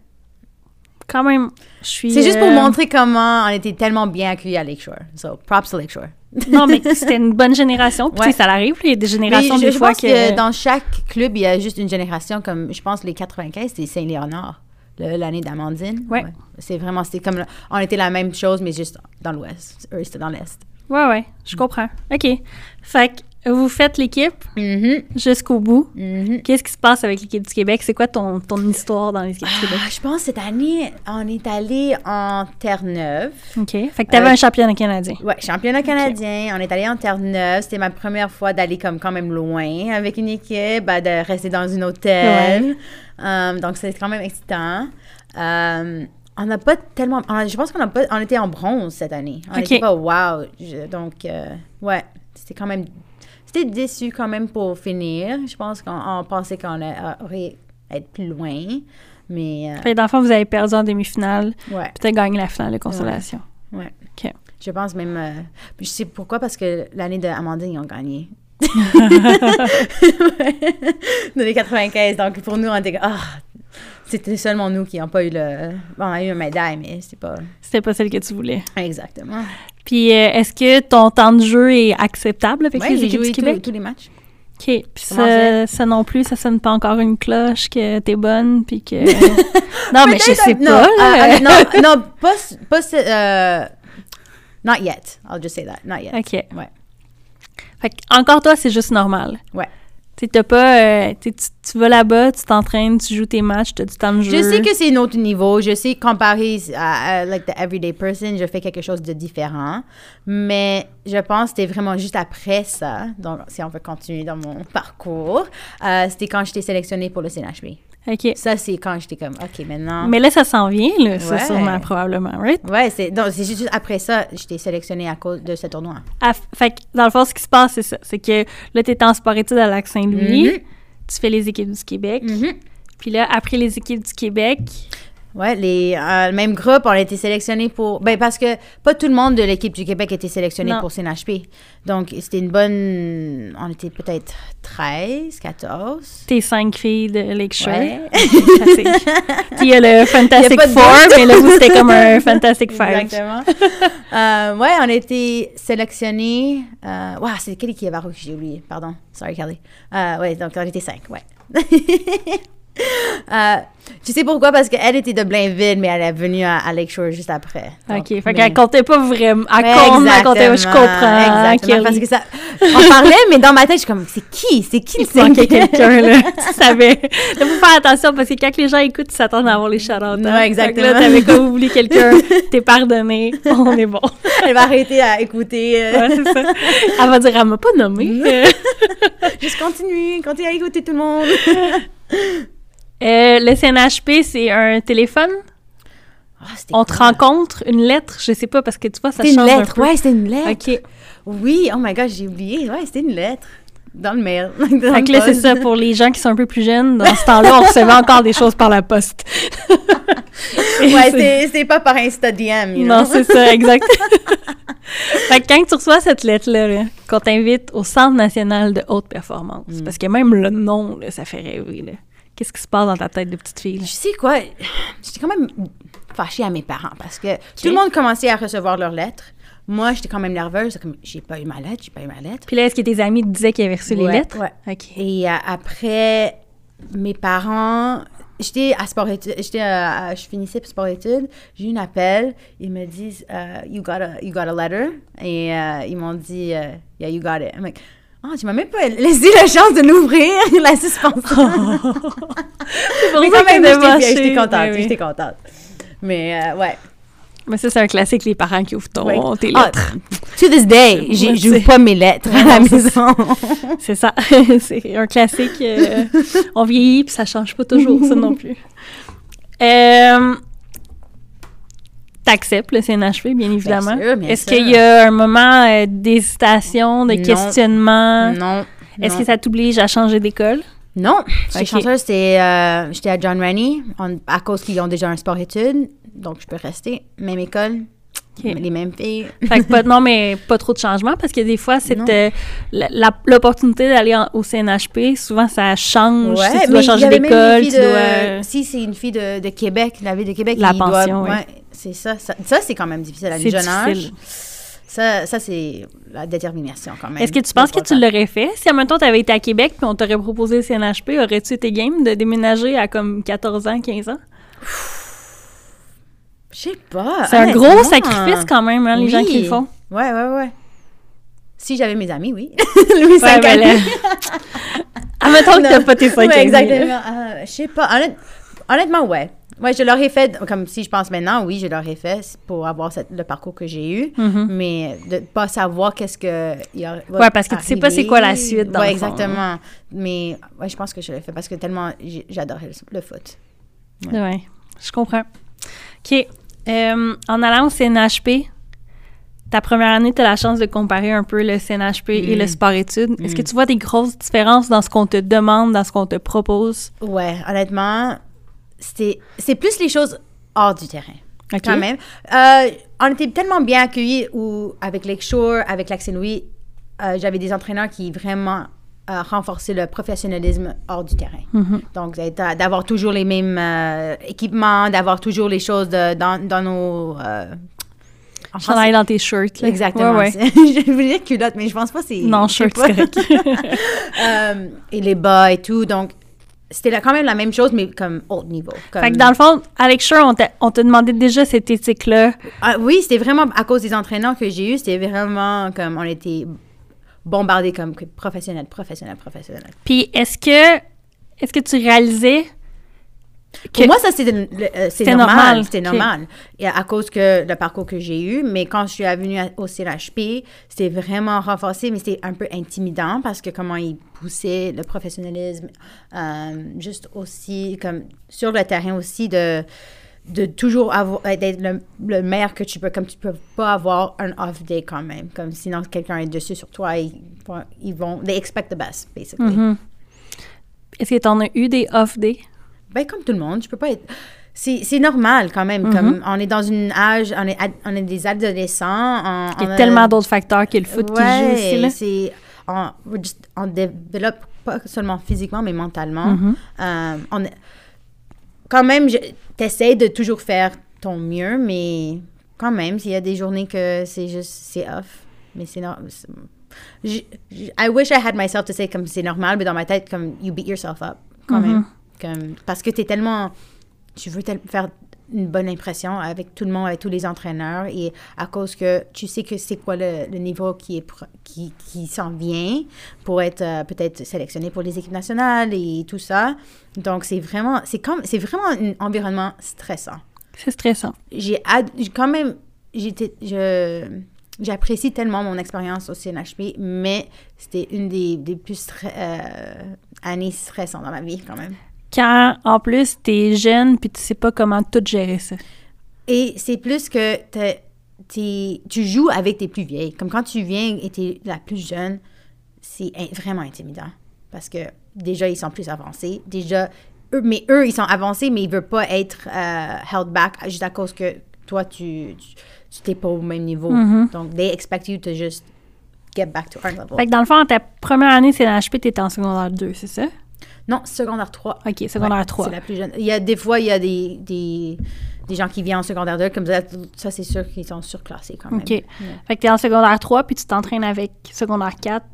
Quand même. Je suis. C'est juste pour euh, montrer comment on était tellement bien accueillis à Lakeshore. So, props to Lakeshore. Non, mais c'était une bonne génération. Puis Ouais. ça arrive, il y a des Mais générations je, des je fois pense que. que... dans chaque club, il y a juste une génération comme, je pense, les 95, c'était Saint-Léonard, l'année d'Amandine. Ouais. C'est vraiment, c'était comme, on était la même chose, mais juste dans l'ouest. Eux, c'était dans l'est. Ouais, ouais, je comprends. OK. Fait que vous faites l'équipe Mhm, jusqu'au bout. mhm. Qu'est-ce qui se passe avec l'équipe du Québec? C'est quoi ton, ton histoire dans l'équipe du Québec? Ah, je pense que cette année, on est allé en Terre-Neuve. OK. Fait que t'avais Euh, un championnat canadien. Ouais, championnat canadien. On est allé en Terre-Neuve. C'était ma première fois d'aller comme quand même loin avec une équipe, ben, de rester dans un hôtel. Euh, donc, c'était quand même excitant. Euh, on n'a pas tellement... on a- je pense qu'on a pas... On était en bronze cette année. On Ok. était pas wow. Je- donc, euh, ouais, c'était quand même... C'était déçu quand même pour finir. Je pense qu'on on pensait qu'on aurait être plus loin. Mais, que dans le fond, vous avez perdu en demi-finale. euh, ouais. T'as gagné la finale de consolation. Ouais. OK. Je pense même. euh, je sais pourquoi, parce que l'année de Amandine, ils ont gagné. Dans les 95. Donc pour nous, on était comme. Ah! C'était seulement nous qui n'ont pas eu le. Bon, on a eu une médaille, mais c'est pas. C'était pas celle que tu voulais. Exactement. Puis euh, est-ce que ton temps de jeu est acceptable avec Ouais, les équipes joué du tous- Québec? tous les matchs. OK. Puis ça, ça non plus, ça sonne pas encore une cloche que t'es bonne, puis que... non, mais je sais pas, ah, ah, non, non, pas, pas euh, not yet. I'll just say that. Not yet. OK. Ouais. Fait encore toi, c'est juste normal. Ouais. Tu t'as pas... euh, tu, tu- tu vas là-bas, tu t'entraînes, tu joues tes matchs, t'as du temps de jeu. Je sais que c'est un autre niveau. Je sais comparé à, à, like the everyday person, je fais quelque chose de différent. Mais je pense que c'était vraiment juste après ça. Donc, si on veut continuer dans mon parcours, euh, c'était quand j'étais sélectionnée pour le CNHB. OK. Ça, c'est quand j'étais comme, OK, maintenant. Mais là, ça s'en vient, là, ça, sûrement, probablement, right? Ouais, c'est donc, c'est juste après ça, j'étais sélectionnée à cause de ce tournoi. Ah, fait que, dans le fond, ce qui se passe, c'est ça. C'est que là, t'es en sport-études à Lac-Saint-Louis, Mhm. tu fais les équipes du Québec. Mhm. Puis là, après les équipes du Québec, Ouais, les, euh, le même groupe, on a été sélectionnés pour. Ben, parce que pas tout le monde de l'équipe du Québec était sélectionné Non. pour CNHP. Donc, c'était une bonne. On était peut-être 13, 14. t'es cinq filles de Lakeshore. Ouais. Puis il y a le Fantastic a Four, mais là, vous, c'était comme un Fantastic Five. Exactement. Euh, ouais, on a été sélectionnés. Wow, c'est quelle équipe que j'ai oublié? Pardon. Sorry, Kelly. Euh, ouais, donc on était cinq, ouais. Euh, tu sais pourquoi? Parce qu'elle était de Blainville, mais elle est venue à, à Lakeshore juste après. Donc, OK. Fait mais- qu'elle comptait pas vraiment. Elle compte, elle comptait pas. Je exactement, comprends. Exactement. Kelly. Parce que ça. On parlait, mais dans ma tête, je suis comme, c'est qui? C'est qui le cinquième? quelqu'un, là. tu savais. Il faut faire attention parce que quand les gens écoutent, ils s'attendent à avoir les shout-outs. hein. Ouais, exactement. Fait que là, t'avais comme oublié quelqu'un, t'es pardonné, on est bon. Elle va arrêter à écouter. euh, Ouais, c'est ça. Elle va dire, elle m'a pas nommé. Juste continue, continue à écouter tout le monde. Euh, le CNHP, c'est un téléphone. Ah, On te rencontre une lettre, je sais pas, parce que tu vois, ça C'était une change un lettre, peu. ouais, c'était une lettre. OK. Oui, oh my god, j'ai oublié. Ouais, c'était une lettre. Dans le mail. Dans Fait que là, c'est ça, pour les gens qui sont un peu plus jeunes, dans ce temps-là, on recevait encore des choses par la poste. Ouais, c'est- pas par Insta DM, you Non, c'est ça, exact. fait que quand tu reçois cette lettre-là, là, qu'on t'invite au Centre national de haute performance, Mm. parce que même le nom, là, ça fait rêver. là. Qu'est-ce qui se passe dans ta tête de petite fille? là? Tu sais quoi? J'étais quand même fâchée à mes parents parce que tout le monde commençait à recevoir leurs lettres. Moi, j'étais quand même nerveuse. Comme, j'ai pas eu ma lettre, j'ai pas eu ma lettre. Puis là, est-ce que tes amis te disaient qu'ils avaient reçu les lettres? ouais. OK. Et euh, après, mes parents, j'étais à sport études, j'étais euh, je finissais sport études, j'ai eu un appel, ils me disent euh, you got a you got a letter? Et euh, ils m'ont dit yeah you got it. I'm like oh, tu m'as même pas laissé la chance de l'ouvrir, la suspension. pour Mais ça quand même, j'étais contente, Ben oui. j'étais contente. Mais euh, ouais. Mais ça, c'est un classique, les parents qui ouvrent ton, Ouais. tes Ah, lettres. to this day, j'ouvre pas mes lettres à la maison. C'est ça. c'est un classique. euh, on vieillit, puis ça change pas toujours, ça non plus. Euh, T'acceptes le CNHP, bien évidemment. Est-ce qu'il y a un moment euh, d'hésitation, de Non. questionnement? non. Est-ce que ça t'oblige à changer d'école? Non, j'étais Ok. chanceuse, c'était, euh, j'étais à John Rennie, on- à cause qu'ils ont déjà un sport-études, donc je peux rester. Même école, Les mêmes filles. Fait que pas, non, mais pas trop de changement parce que des fois, Non. euh, l'opportunité d'aller au CNHP, souvent ça change. si tu dois changer d'école, tu dois. Si c'est une fille de, de Québec, la ville de Québec, La pension, oui. ouais, c'est ça. Ça, ça, c'est quand même difficile à un C'est jeune âge. Ça, ça c'est la détermination quand même. Est-ce que tu penses que tu l'aurais fait? Si, en même temps, tu avais été à Québec puis on t'aurait proposé le CNHP, aurais-tu été game de déménager à comme 14 ans, 15 ans? Je sais pas. C'est un gros sacrifice quand même, hein, les gens qui le font. Ouais, ouais, ouais. Si j'avais mes amis, oui. Louis Ouais, ben là-. Admettons que t'as pas tes 5 Ouais, exactement. Euh, je sais pas. Honnête- honnêtement, ouais. Ouais, je l'aurais fait, comme si je pense maintenant, oui, je l'aurais fait pour avoir cette- le parcours que j'ai eu. Mais de pas savoir qu'est-ce que. il y a- Mm-hmm. Ouais, parce que tu sais pas c'est quoi la suite, dans Ouais, le fond. exactement. Mais ouais, je pense que je l'ai fait parce que tellement j'adorais le, le foot. Ouais. je comprends. OK. Euh, en allant au CNHP, ta première année, tu as la chance de comparer un peu le CNHP et le sport-études. Est-ce que tu vois des grosses différences dans ce qu'on te demande, dans ce qu'on te propose? Ouais, honnêtement, c'est plus les choses hors du terrain. OK. Quand même. Euh, on était tellement bien accueillis ou avec Lakeshore, avec Lac Saint-Louis. euh, J'avais des entraîneurs qui vraiment euh, renforcer le professionnalisme hors du terrain. Mhm. Donc, d'être- d'avoir toujours les mêmes euh, équipements, d'avoir toujours les choses de- dans, dans nos... euh, en dans tes shirts. là. Exactement. Ouais, ouais. je voulais dire culotte, mais je pense pas que c'est... Non, shirt, pas. c'est correct. Euh, et les bas et tout. Donc, c'était quand même la même chose, mais comme haut niveau. Comme- Fait que dans le fond, Alex Sure, on on t'a demandé déjà cette éthique-là. Ah, oui, c'était vraiment à cause des entraîneurs que j'ai eus. C'était vraiment comme on était bombardés comme que professionnels, professionnels, professionnels. Puis est-ce que, est-ce que tu réalisais que... Pour moi, ça, c'était euh, normal. normal. C'était normal. Et à, à cause que le parcours que j'ai eu, mais quand je suis venue à- au CNHP, c'était vraiment renforcé, mais c'était un peu intimidant parce que comment ils poussaient le professionnalisme, euh, juste aussi, comme sur le terrain aussi, de de toujours avoir euh, d'être le, le meilleur que tu peux comme tu peux pas avoir un off day quand même comme sinon quelqu'un est dessus sur toi ils, vont- ils vont they expect the best basically Mhm. Est-ce que tu en as eu des off days? ben, comme tout le monde, je peux pas être. C'est normal quand même. Comme on est dans une âge, on est, ad- on est des adolescents. On, Il y a a- tellement d'autres facteurs que le foot qui joue Ouais, aussi. Là. c'est. On, just- on développe pas seulement physiquement, mais mentalement. On est- quand même, tu essaies de toujours faire ton mieux, mais quand même, s'il y a des journées que c'est juste, c'est off. Mais c'est normal. I wish I had myself to say comme c'est normal, mais dans ma tête, comme you beat yourself up, quand même. Comme, parce que tu es tellement. Tu veux tel- faire une bonne impression avec tout le monde, avec tous les entraîneurs, et à cause que tu sais que c'est quoi le, le niveau qui, est qui, qui s'en vient pour être euh, peut-être sélectionné pour les équipes nationales et tout ça. Donc, c'est vraiment, c'est comme, c'est vraiment un environnement stressant C'est stressant. j'ai quand même j'étais je j'apprécie tellement mon expérience au CNHP mais c'était une des, des plus stre- euh, années stressantes dans ma vie quand même Quand, en plus, t'es jeune puis tu sais pas comment tout gérer ça. et c'est plus que t'es- t'es- tu joues avec tes plus vieilles comme quand tu viens et t'es la plus jeune c'est in- vraiment intimidant parce que déjà ils sont plus avancés déjà eux, mais eux ils sont avancés mais ils veulent pas être euh, held back juste à cause que toi tu t'es pas au même niveau Mhm. donc they expect you to just get back to our level Fait que dans le fond, ta première année, c'est l'HP, t'étais en secondaire 2, c'est ça? Non secondaire 3 OK, secondaire Ouais, 3. c'est la plus jeune il y a des fois il y a des des, des gens qui viennent en secondaire 2 comme ça ça c'est sûr qu'ils sont surclassés quand même OK. Ouais. Fait que t'es en secondaire 3 puis tu t'entraînes avec secondaire 4,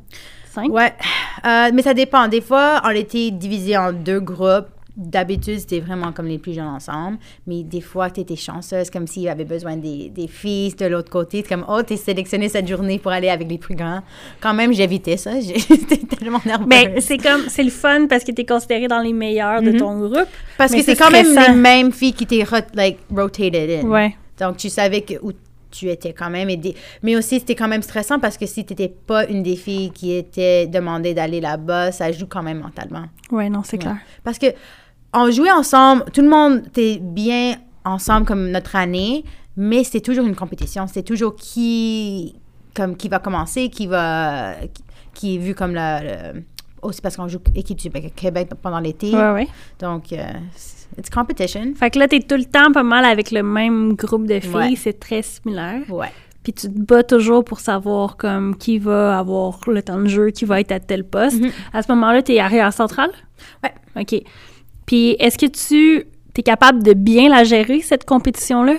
5. Ouais, Euh, mais ça dépend. Des fois, on était divisé en deux groupes. D'habitude, c'était vraiment comme les plus jeunes ensemble. Mais des fois, tu étais chanceuse, comme s'il avait besoin des, des filles de l'autre côté. Comme, oh, t'es sélectionnée cette journée pour aller avec les plus grands. Quand même, j'évitais ça. J'étais tellement nerveuse. Mais c'est comme, c'est le fun parce que t'es considéré dans les meilleurs de ton groupe. Parce que c'est quand même les mêmes filles qui rot- like, rotated in. Ouais. Donc, tu savais que, où tu étais quand même. Mais aussi, c'était quand même stressant parce que si tu n'étais pas une des filles qui était demandée d'aller là-bas, ça joue quand même mentalement. Ouais, non, c'est clair. Parce que on jouait ensemble, tout le monde était bien ensemble comme notre année, mais c'était toujours une compétition. C'était toujours qui, comme, qui va commencer, qui va, qui, qui est vu comme le, le- aussi parce qu'on joue équipe du Québec pendant l'été. Ouais, ouais. Donc, euh, it's competition. Fait que là, t'es tout le temps pas mal avec le même groupe de filles. Ouais. C'est très similaire. Ouais. Puis tu te bats toujours pour savoir comme qui va avoir le temps de jeu, qui va être à tel poste. Mhm. À ce moment-là, t'es arrière centrale? Ouais. OK. Puis est-ce que tu es capable de bien la gérer, cette compétition-là?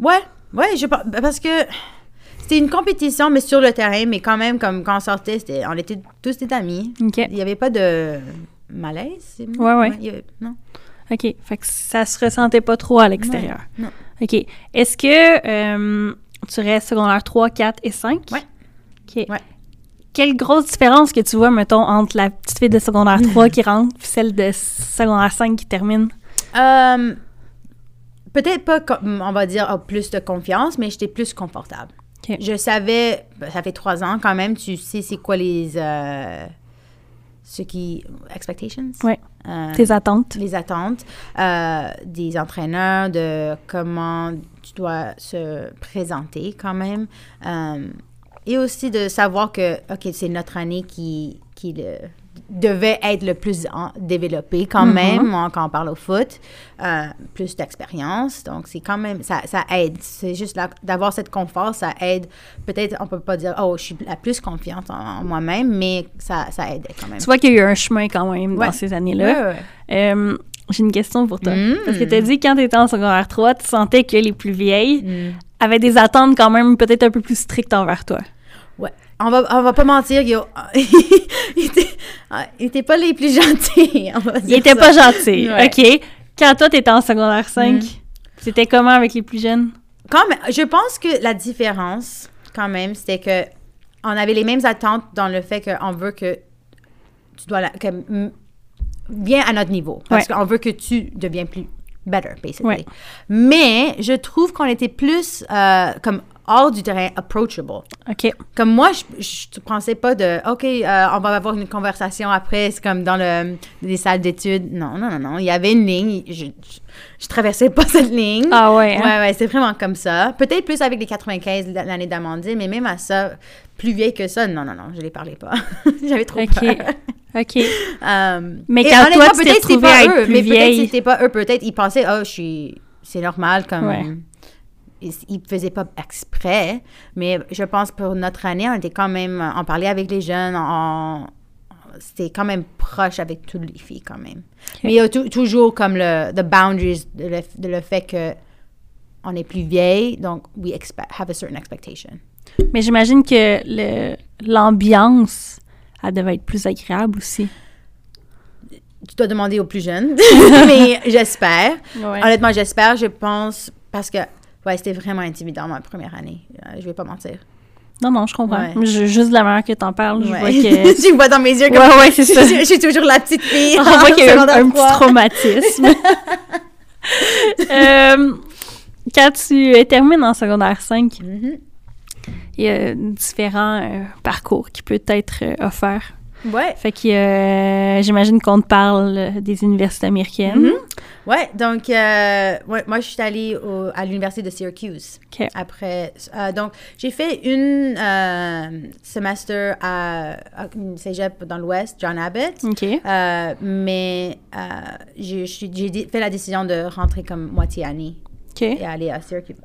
Ouais, ouais, je pense- parce que c'était une compétition, mais sur le terrain, mais quand même, comme quand on sortait, c'était- on était tous des amis. OK. Il n'y avait pas de malaise. Ouais, ouais. avait- non. OK. Fait que ça se ressentait pas trop à l'extérieur. Non. OK. Est-ce que euh, tu restes secondaire 3, 4 et 5? Ouais. OK. Ouais. Quelle grosse différence que tu vois, mettons, entre la petite fille de secondaire 3 qui rentre puis celle de secondaire 5 qui termine? Euh, Peut-être pas, on va dire, oh, plus de confiance, mais j'étais plus confortable. Je savais, ben, ça fait trois ans quand même, tu sais c'est quoi les. euh, ce qui. Expectations? Ouais. Euh, Tes attentes? les attentes euh, des entraîneurs, de comment tu dois se présenter quand même. Et aussi de savoir que, OK, c'est notre année qui, qui le devait être le plus en- développé quand Mhm. même quand on parle au foot. Euh, plus d'expérience. Donc, c'est quand même, ça, ça aide. C'est juste d'avoir cette confort, ça aide. Peut-être, on peut pas dire, oh, je suis la plus confiante en, en moi-même, mais ça, ça aide quand même. Tu vois qu'il y a eu un chemin quand même Ouais. dans ces années-là. Ouais, ouais. Euh, J'ai une question pour toi. Mm. Parce que tu as dit quand tu étais en secondaire 3, tu sentais que les plus vieilles Mm. avaient des attentes quand même peut-être un peu plus strictes envers toi. On va, on va pas mentir, étaient, ah, ils étaient pas les plus gentils. on va étaient ça. pas gentils. Ouais. OK? Quand toi, tu étais en secondaire 5, Mm. c'était comment avec les plus jeunes? Quand même, je pense que la différence, quand même, c'était que on avait les mêmes attentes dans le fait qu'on veut que tu dois la, que, viens à notre niveau parce Ouais. qu'on veut que tu deviens plus better basically. Ouais. Mais je trouve qu'on était plus euh, comme hors du terrain approachable. OK. Comme moi, je, je pensais pas de OK, euh, on va avoir une conversation après, c'est comme dans le, les salles d'études. Non, non, non, non. Il y avait une ligne. Je, je, je traversais pas cette ligne. Ah ouais, hein? Ouais, ouais, c'est vraiment comme ça. Peut-être plus avec les 95 l- l'année d'Amandine, mais même à ça, plus vieille que ça, non, non, non, je les parlais pas. J'avais trop peur. OK. Euh, Mais quand toi, tu t'es trouvée pas à être eux, plus mais peut-être c'était pas eux. Peut-être ils pensaient, oh, je suis, c'est normal, comme. Ouais. Ils, ils faisaient pas exprès, mais je pense pour notre année, on était quand même, on parlait avec les jeunes, on, c'était quand même proche avec toutes les filles quand même. Mais il y a tou- toujours comme le the boundaries de le, de le fait que on est plus vieille, donc we expect, have a certain expectation. Mais j'imagine que le- l'ambiance, elle devait être plus agréable aussi. Tu dois demander aux plus jeunes, mais j'espère. Ouais. Honnêtement, j'espère, je pense, parce que ouais, c'était vraiment intimidant ma première année. Euh, je vais pas mentir. Non, non, je comprends. Ouais. Je- juste de la manière que t'en parles, je Ouais. vois que... tu me vois dans mes yeux comme Ouais, ouais, c'est je, ça. je- je suis toujours la petite fille. On voit qu'il y a eu un, un petit traumatisme. Euh, quand tu termines en secondaire 5, Mhm. il y a différents euh, parcours qui peuvent être euh, offerts. Ouais. Fait que euh, j'imagine qu'on te parle euh, des universités américaines. Mhm. Ouais, donc euh, ouais, moi je suis allée au- à l'université de Syracuse. OK. Après, euh, donc j'ai fait une semestre à, à une cégep dans l'Ouest, John Abbott. OK. Euh, mais j'ai fait la décision de rentrer comme moitié année OK. et aller à Syracuse.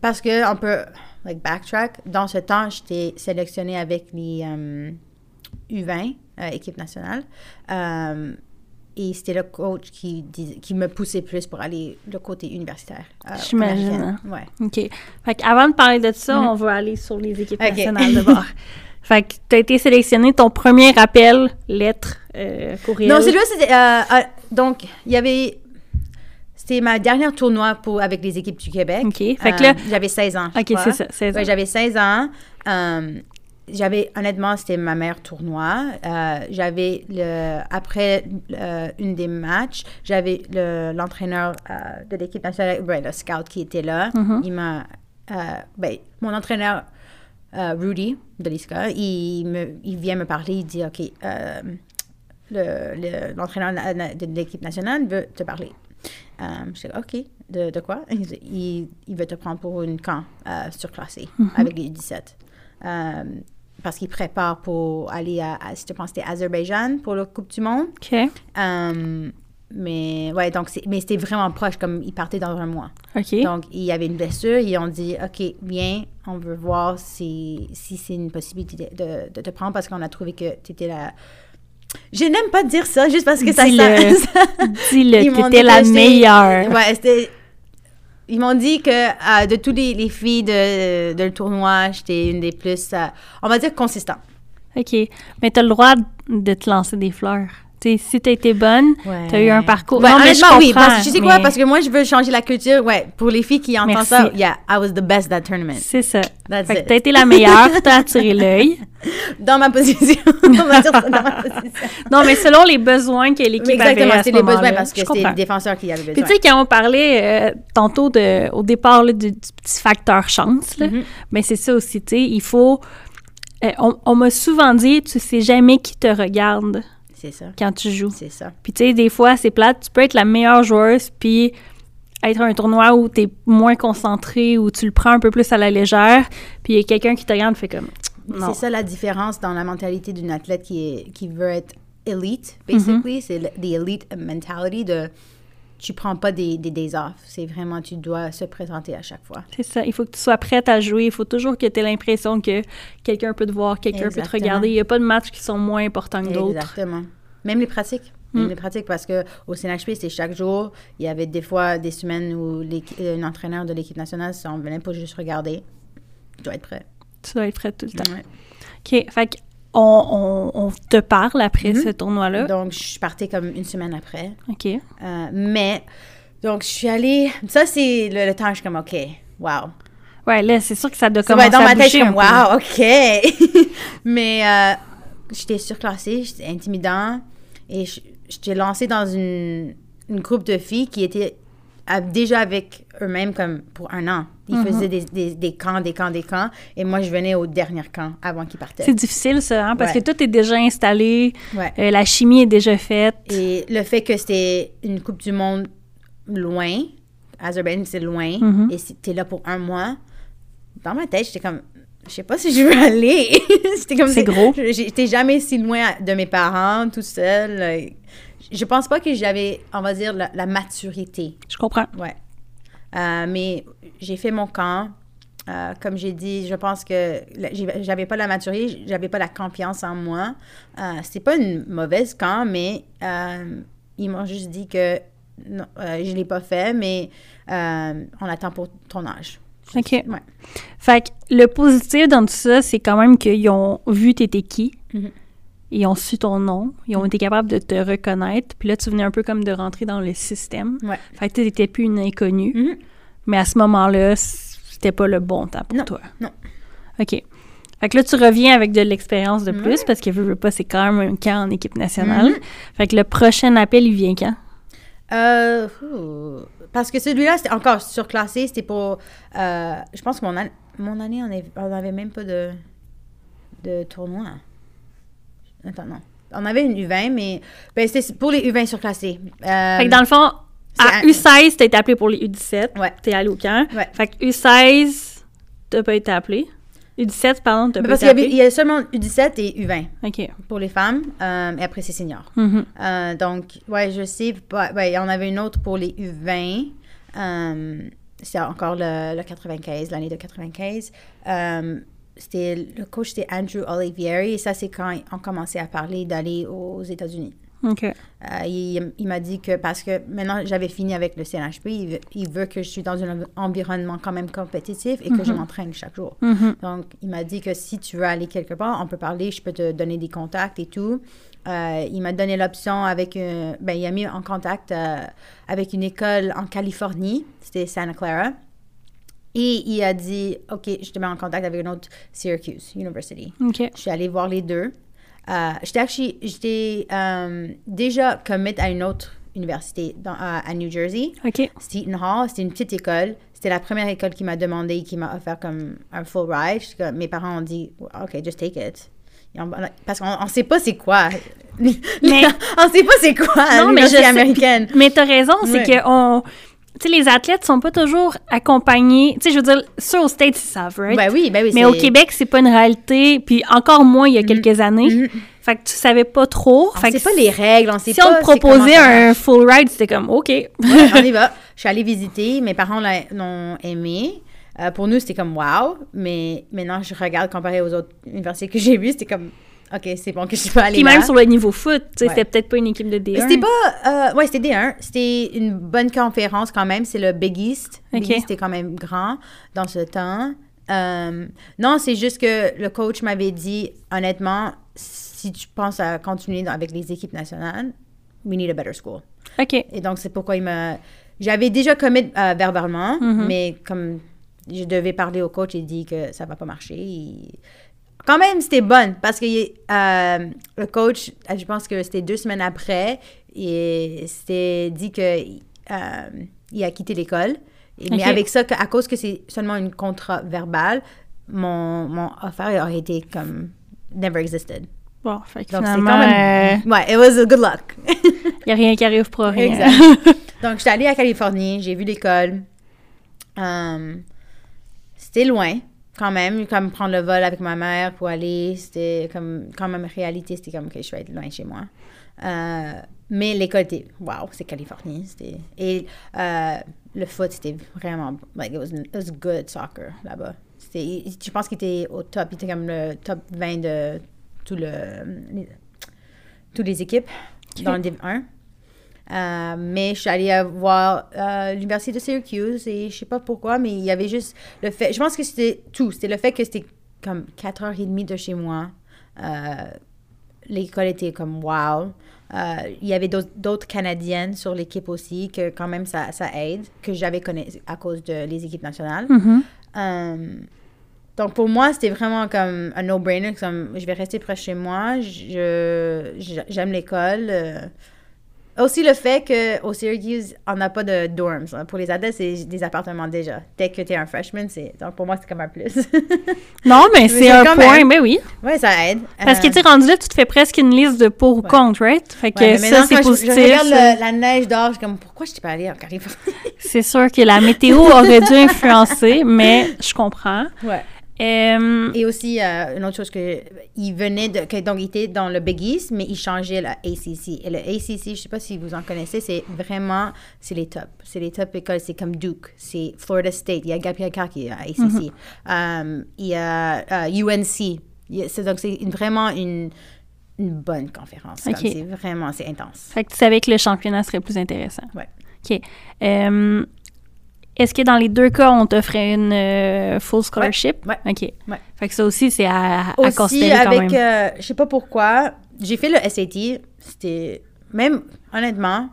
Parce que on peut, like, backtrack. Dans ce temps, j'étais sélectionnée avec les U20, euh, équipe nationale. Euh, et c'était le coach qui, dis- qui me poussait plus pour aller le côté universitaire. euh, J'imagine, américaine. Ouais. OK. Fait qu'avant de parler de ça, Mhm. on va aller sur les équipes nationales d'abord. fait que tu as été sélectionné, ton premier appel, lettre, euh, courriel. Non, celui-là, c'était. donc, il y avait. C'était ma dernière tournoi pour, avec les équipes du Québec. OK. Fait que Euh, là- J'avais 16 ans. je OK, c'est ça, 16 ans. Ouais, j'avais 16 ans. Euh, j'avais, honnêtement, c'était ma meilleure tournoi. Euh, j'avais, le, après euh, une des matchs, j'avais le, l'entraîneur euh, de l'équipe nationale, ouais, le scout qui était là. Mhm. Il m'a. euh, ben, mon entraîneur, Rudy de l'ISCA, il, me, il vient me parler, il dit OK, le, le- l'entraîneur de l'équipe nationale veut te parler. Euh, je dis OK, de, de quoi? Il, veut te prendre pour une camp euh, surclassé avec les 17. Euh, parce qu'il prépare pour aller à, à- je pense que c'était Azerbaïdjan pour la Coupe du Monde. OK. Euh, mais ouais, donc c'est, mais c'était vraiment proche, comme il partait dans un mois. OK. Donc, il y avait une blessure. Ils ont dit, OK, viens, on veut voir si, si c'est une possibilité de, de te prendre parce qu'on a trouvé que tu étais la... Je n'aime pas dire ça juste parce que ça... Dis-le. ça- Dis-le, Ils m'ont t'étais la meilleure. Ouais, c'était... Ils m'ont dit que euh, de toutes les, les filles de, de le tournoi, j'étais une des plus, euh, on va dire, consistante. OK. Mais t'as le droit de te lancer des fleurs. Tu si t'as été bonne, t'as eu un parcours. Ouais, non, mais je oui. Parce, que tu sais quoi? Parce que moi, je veux changer la culture. Ouais, pour les filles qui entendent Merci. ça, yeah, I was the best that tournament. C'est ça. That's fait que it. t'as été la meilleure, t'as attiré l'œil. Dans ma position. dans ma. Non, mais selon les besoins que l'équipe avait Exactement, à ce c'était les besoins parce que comprends. les défenseurs qui avaient Puis besoin. tu sais, quand on parlait euh, tantôt de, au départ là, du, du petit facteur chance, là, Mhm. mais c'est ça aussi, tu sais, il faut... euh, on on m'a souvent dit, tu sais jamais qui te regarde C'est ça. quand tu joues. C'est ça. Puis tu sais, des fois, c'est plate, tu peux être la meilleure joueuse, puis être un tournoi où tu es moins concentré, où tu le prends un peu plus à la légère, puis il y a quelqu'un qui te regarde fait comme... C'est ça la différence dans la mentalité d'une athlète qui, est, qui veut être elite, basically. C'est the elite mentality de tu prends pas des, des days off. C'est vraiment, tu dois se présenter à chaque fois. C'est ça. Il faut que tu sois prête à jouer. Il faut toujours que tu aies l'impression que quelqu'un peut te voir, quelqu'un peut te regarder. Il n'y a pas de matchs qui sont moins importants que d'autres. Exactement. Même les pratiques. Même les pratiques, parce que au CNHP, c'est chaque jour. Il y avait des fois des semaines où l'équi- euh, un entraîneur de l'équipe nationale s'en venait pour juste regarder. Tu dois être prêt. Tu dois être prête tout le temps. Ouais. OK. Fait on, on, on te parle après Mhm. ce tournoi-là. Donc, je partais comme une semaine après. OK. Euh, mais, donc, je suis allée. Ça, c'est le, le temps, je suis comme, OK, wow. Ouais, là, c'est sûr que ça doit Ça commencer dans à ma tête, je suis comme, wow, OK. mais euh, j'étais surclassée, j'étais intimidant. Et je- j'étais lancée dans une, une groupe de filles qui étaient à- déjà avec eux-mêmes comme pour un an. Ils Mhm. faisaient des, des, des camps, des camps, des camps. Et moi, je venais au dernier camp avant qu'ils partaient. C'est difficile, ça, hein, parce Ouais. que tout est déjà installé, Ouais. euh, la chimie est déjà faite. Et le fait que c'était une Coupe du Monde loin, Azerbaïdjan, c'est loin, Mhm. et c'était là pour un mois, dans ma tête, j'étais comme, je sais pas si je veux aller. c'était comme C'est gros. J'étais jamais si loin de mes parents, tout seul. Je pense pas que j'avais, on va dire, la, la maturité. Je comprends. Ouais. Euh, mais j'ai fait mon camp. Euh, comme j'ai dit, je pense que j'avais pas la maturité, j'avais pas la confiance en moi. Euh, c'est pas une mauvaise camp, mais euh, ils m'ont juste dit que non, je l'ai pas fait, mais on attend pour ton âge. OK. Ouais. Fait que le positif dans tout ça, c'est quand même qu'ils ont vu t'étais qui. Mhm. Ils ont su ton nom. Ils ont été capables de te reconnaître. Puis là, tu venais un peu comme de rentrer dans le système. Ouais. Fait que tu n'étais plus une inconnue. Mhm. Mais à ce moment-là, c'était pas le bon temps pour Non, toi. non. OK. Fait que là, tu reviens avec de l'expérience de plus parce que veux, veux pas, c'est quand même un camp en équipe nationale. Mhm. Fait que le prochain appel, il vient quand? Euh, parce que celui-là, c'était encore surclassé. C'était pour. euh, je pense que mon, an- mon année, on avait, on avait même pas de, de tournoi. Attends, non. On avait une U20, mais ben, c'était pour les U20 surclassés. Euh, Fait que dans le fond, à c'est U16, t'as été appelé pour les U17. Ouais. T'es allé au camp. Ouais. Fait que U16, t'as pas été appelé. U17, pardon, t'as pas parce été qu'il y, avait- il appelé. y a seulement U17 et U20 OK. pour les femmes, euh, et après c'est senior. Mhm. Euh, donc, ouais, je sais. pas- Ouais, on avait une autre pour les U20. Euh, c'est encore le, le 95, l'année de 95. Euh, c'était, le coach, c'était Andrew Olivieri. Et ça, c'est quand on commençait à parler d'aller aux États-Unis. OK. Euh, il il m'a dit que parce que maintenant j'avais fini avec le CNHP, il veut, il veut que je suis dans un environnement quand même compétitif et que je m'entraîne chaque jour. Mhm. Donc, il m'a dit que si tu veux aller quelque part, on peut parler, je peux te donner des contacts et tout. Euh, il m'a donné l'option avec, un- ben, il a mis en contact euh, avec une école en Californie, c'était Santa Clara. Et il a dit, OK, je te mets en contact avec une autre Syracuse University. OK. Je suis allée voir les deux. Euh, j'étais euh, déjà commit à une autre université dans- à, à New Jersey. OK. Seton Hall, c'était une petite école. C'était la première école qui m'a demandé, qui m'a offert comme un full ride. Comme- mes parents ont dit, OK, just take it. On- parce qu'on ne sait pas c'est quoi. Mais- on sait pas c'est quoi Non, mais je l'université sais- américaine. Mais t'as raison, c'est Ouais. que on... Tu sais, les athlètes sont pas toujours accompagnés. Tu sais, je veux dire, ceux aux States, ils savent, right? Ben oui, ben oui. Mais au Québec, c'est pas une réalité. Puis encore moins il y a quelques années. Mhm. Fait que tu savais pas trop. On fait sait que pas les règles, on sait si pas on te proposait un full ride, c'était comme, OK. Ouais, on y va. Je suis allée visiter. Mes parents l'ont aimé. Euh, pour nous, c'était comme wow. Mais maintenant, je regarde comparé aux autres universités que j'ai vues, c'était comme OK, c'est bon que je peux aller Puis là. même sur le niveau foot, Ouais. c'était peut-être pas une équipe de D1. Mais C'était pas. euh, ouais, c'était D1. C'était une bonne conférence quand même. C'est le Big East. Big. East était quand même grand dans ce temps. Euh, non, c'est juste que le coach m'avait dit, honnêtement, si tu penses à continuer dans- avec les équipes nationales, we need a better school. OK. Et donc, c'est pourquoi il m'a. J'avais déjà commit euh, verbalement, Mhm. mais comme je devais parler au coach, il dit que ça va pas marcher. Il- Quand même, c'était bonne parce que euh, le coach, je pense que c'était deux semaines après, et c'était dit que euh, il a quitté l'école. Mais avec ça, à cause que c'est seulement une contrat verbal, mon, mon offre aurait été comme never existed. Bon, fait que Donc, c'est quand même. il Ouais, it was a good luck. n'y a rien qui arrive pour rien. Exact. Donc, j'étais allée à Californie, j'ai vu l'école. Euh, c'était loin. Quand même, comme prendre le vol avec ma mère pour aller, c'était comme, quand même, réalité, c'était comme, que je vais être loin chez moi. Euh, mais l'école était, wow, c'est Californie. Et euh, le foot, c'était vraiment, like, it was, it was good soccer là-bas. Je pense qu'il était au top, il était comme le top 20 de tout le, les, toutes les équipes dans le Div 1. Euh, mais je suis allée voir euh, l'université de Syracuse et je sais pas pourquoi, mais il y avait juste le fait. Je pense que c'était tout. C'était le fait que c'était comme 4h30 de chez moi. Euh, L'école était comme wow. Il y avait d'autres Canadiennes sur l'équipe aussi, que quand même ça, ça aide, que j'avais connu à cause de les équipes nationales. Mm-hmm. donc pour moi, c'était vraiment comme un no-brainer. Comme je vais rester près de chez moi. Je, j'aime l'école. Aussi le fait qu'au Syracuse, on n'a pas de dorms. Pour les adultes, c'est des appartements déjà. Dès que tu es un freshman, c'est donc pour moi, c'est comme un plus. non, mais, c'est un point, mais oui. Oui, ça aide. Parce que tu es rendu là, tu te fais presque une liste de pour ou contre, right? Fait que ça, c'est positif. Je, regarde la neige dehors, je suis comme, pourquoi je t'ai pas allé en Californie? c'est sûr que la météo aurait dû influencer, mais je comprends. Ouais. Euh, et aussi, euh, une autre chose que il venait de, que, donc il était dans le Big East, mais il changeait la ACC. Et le ACC, je sais pas si vous en connaissez, c'est vraiment, c'est les top. C'est les top écoles, c'est comme Duke, c'est Florida State, il y a Gabriel Carr qui est à ACC, mm-hmm. euh, il y a UNC. donc c'est vraiment une, une bonne conférence. C'est vraiment, c'est intense. Fait que tu savais que le championnat serait plus intéressant. Ouais. OK. Est-ce que dans les deux cas, on t'offrait une euh, full scholarship? Ouais. OK. Fait que ça aussi, c'est à, à aussi, avec, euh, je sais pas pourquoi, j'ai fait le SAT. C'était, même, honnêtement,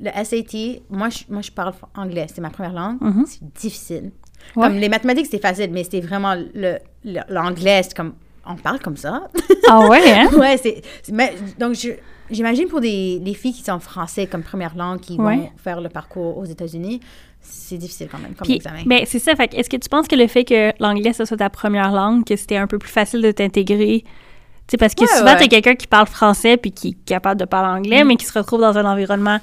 le SAT, moi, je, moi, je parle anglais. C'est ma première langue. Mm-hmm. C'est difficile. Comme les mathématiques, c'était facile, mais c'était vraiment le, l'anglais, c'est comme, on parle comme ça. Ah ouais, hein? ouais, c'est, donc, je, j'imagine pour des, les filles qui sont français comme première langue, qui vont faire le parcours aux États-Unis, c'est difficile quand même comme examen. Mais c'est ça. Fait est-ce que tu penses que le fait que l'anglais, ce soit ta première langue, que c'était un peu plus facile de t'intégrer? sais, parce que souvent, tu as quelqu'un qui parle français puis qui est capable de parler anglais, mm. mais qui se retrouve dans un environnement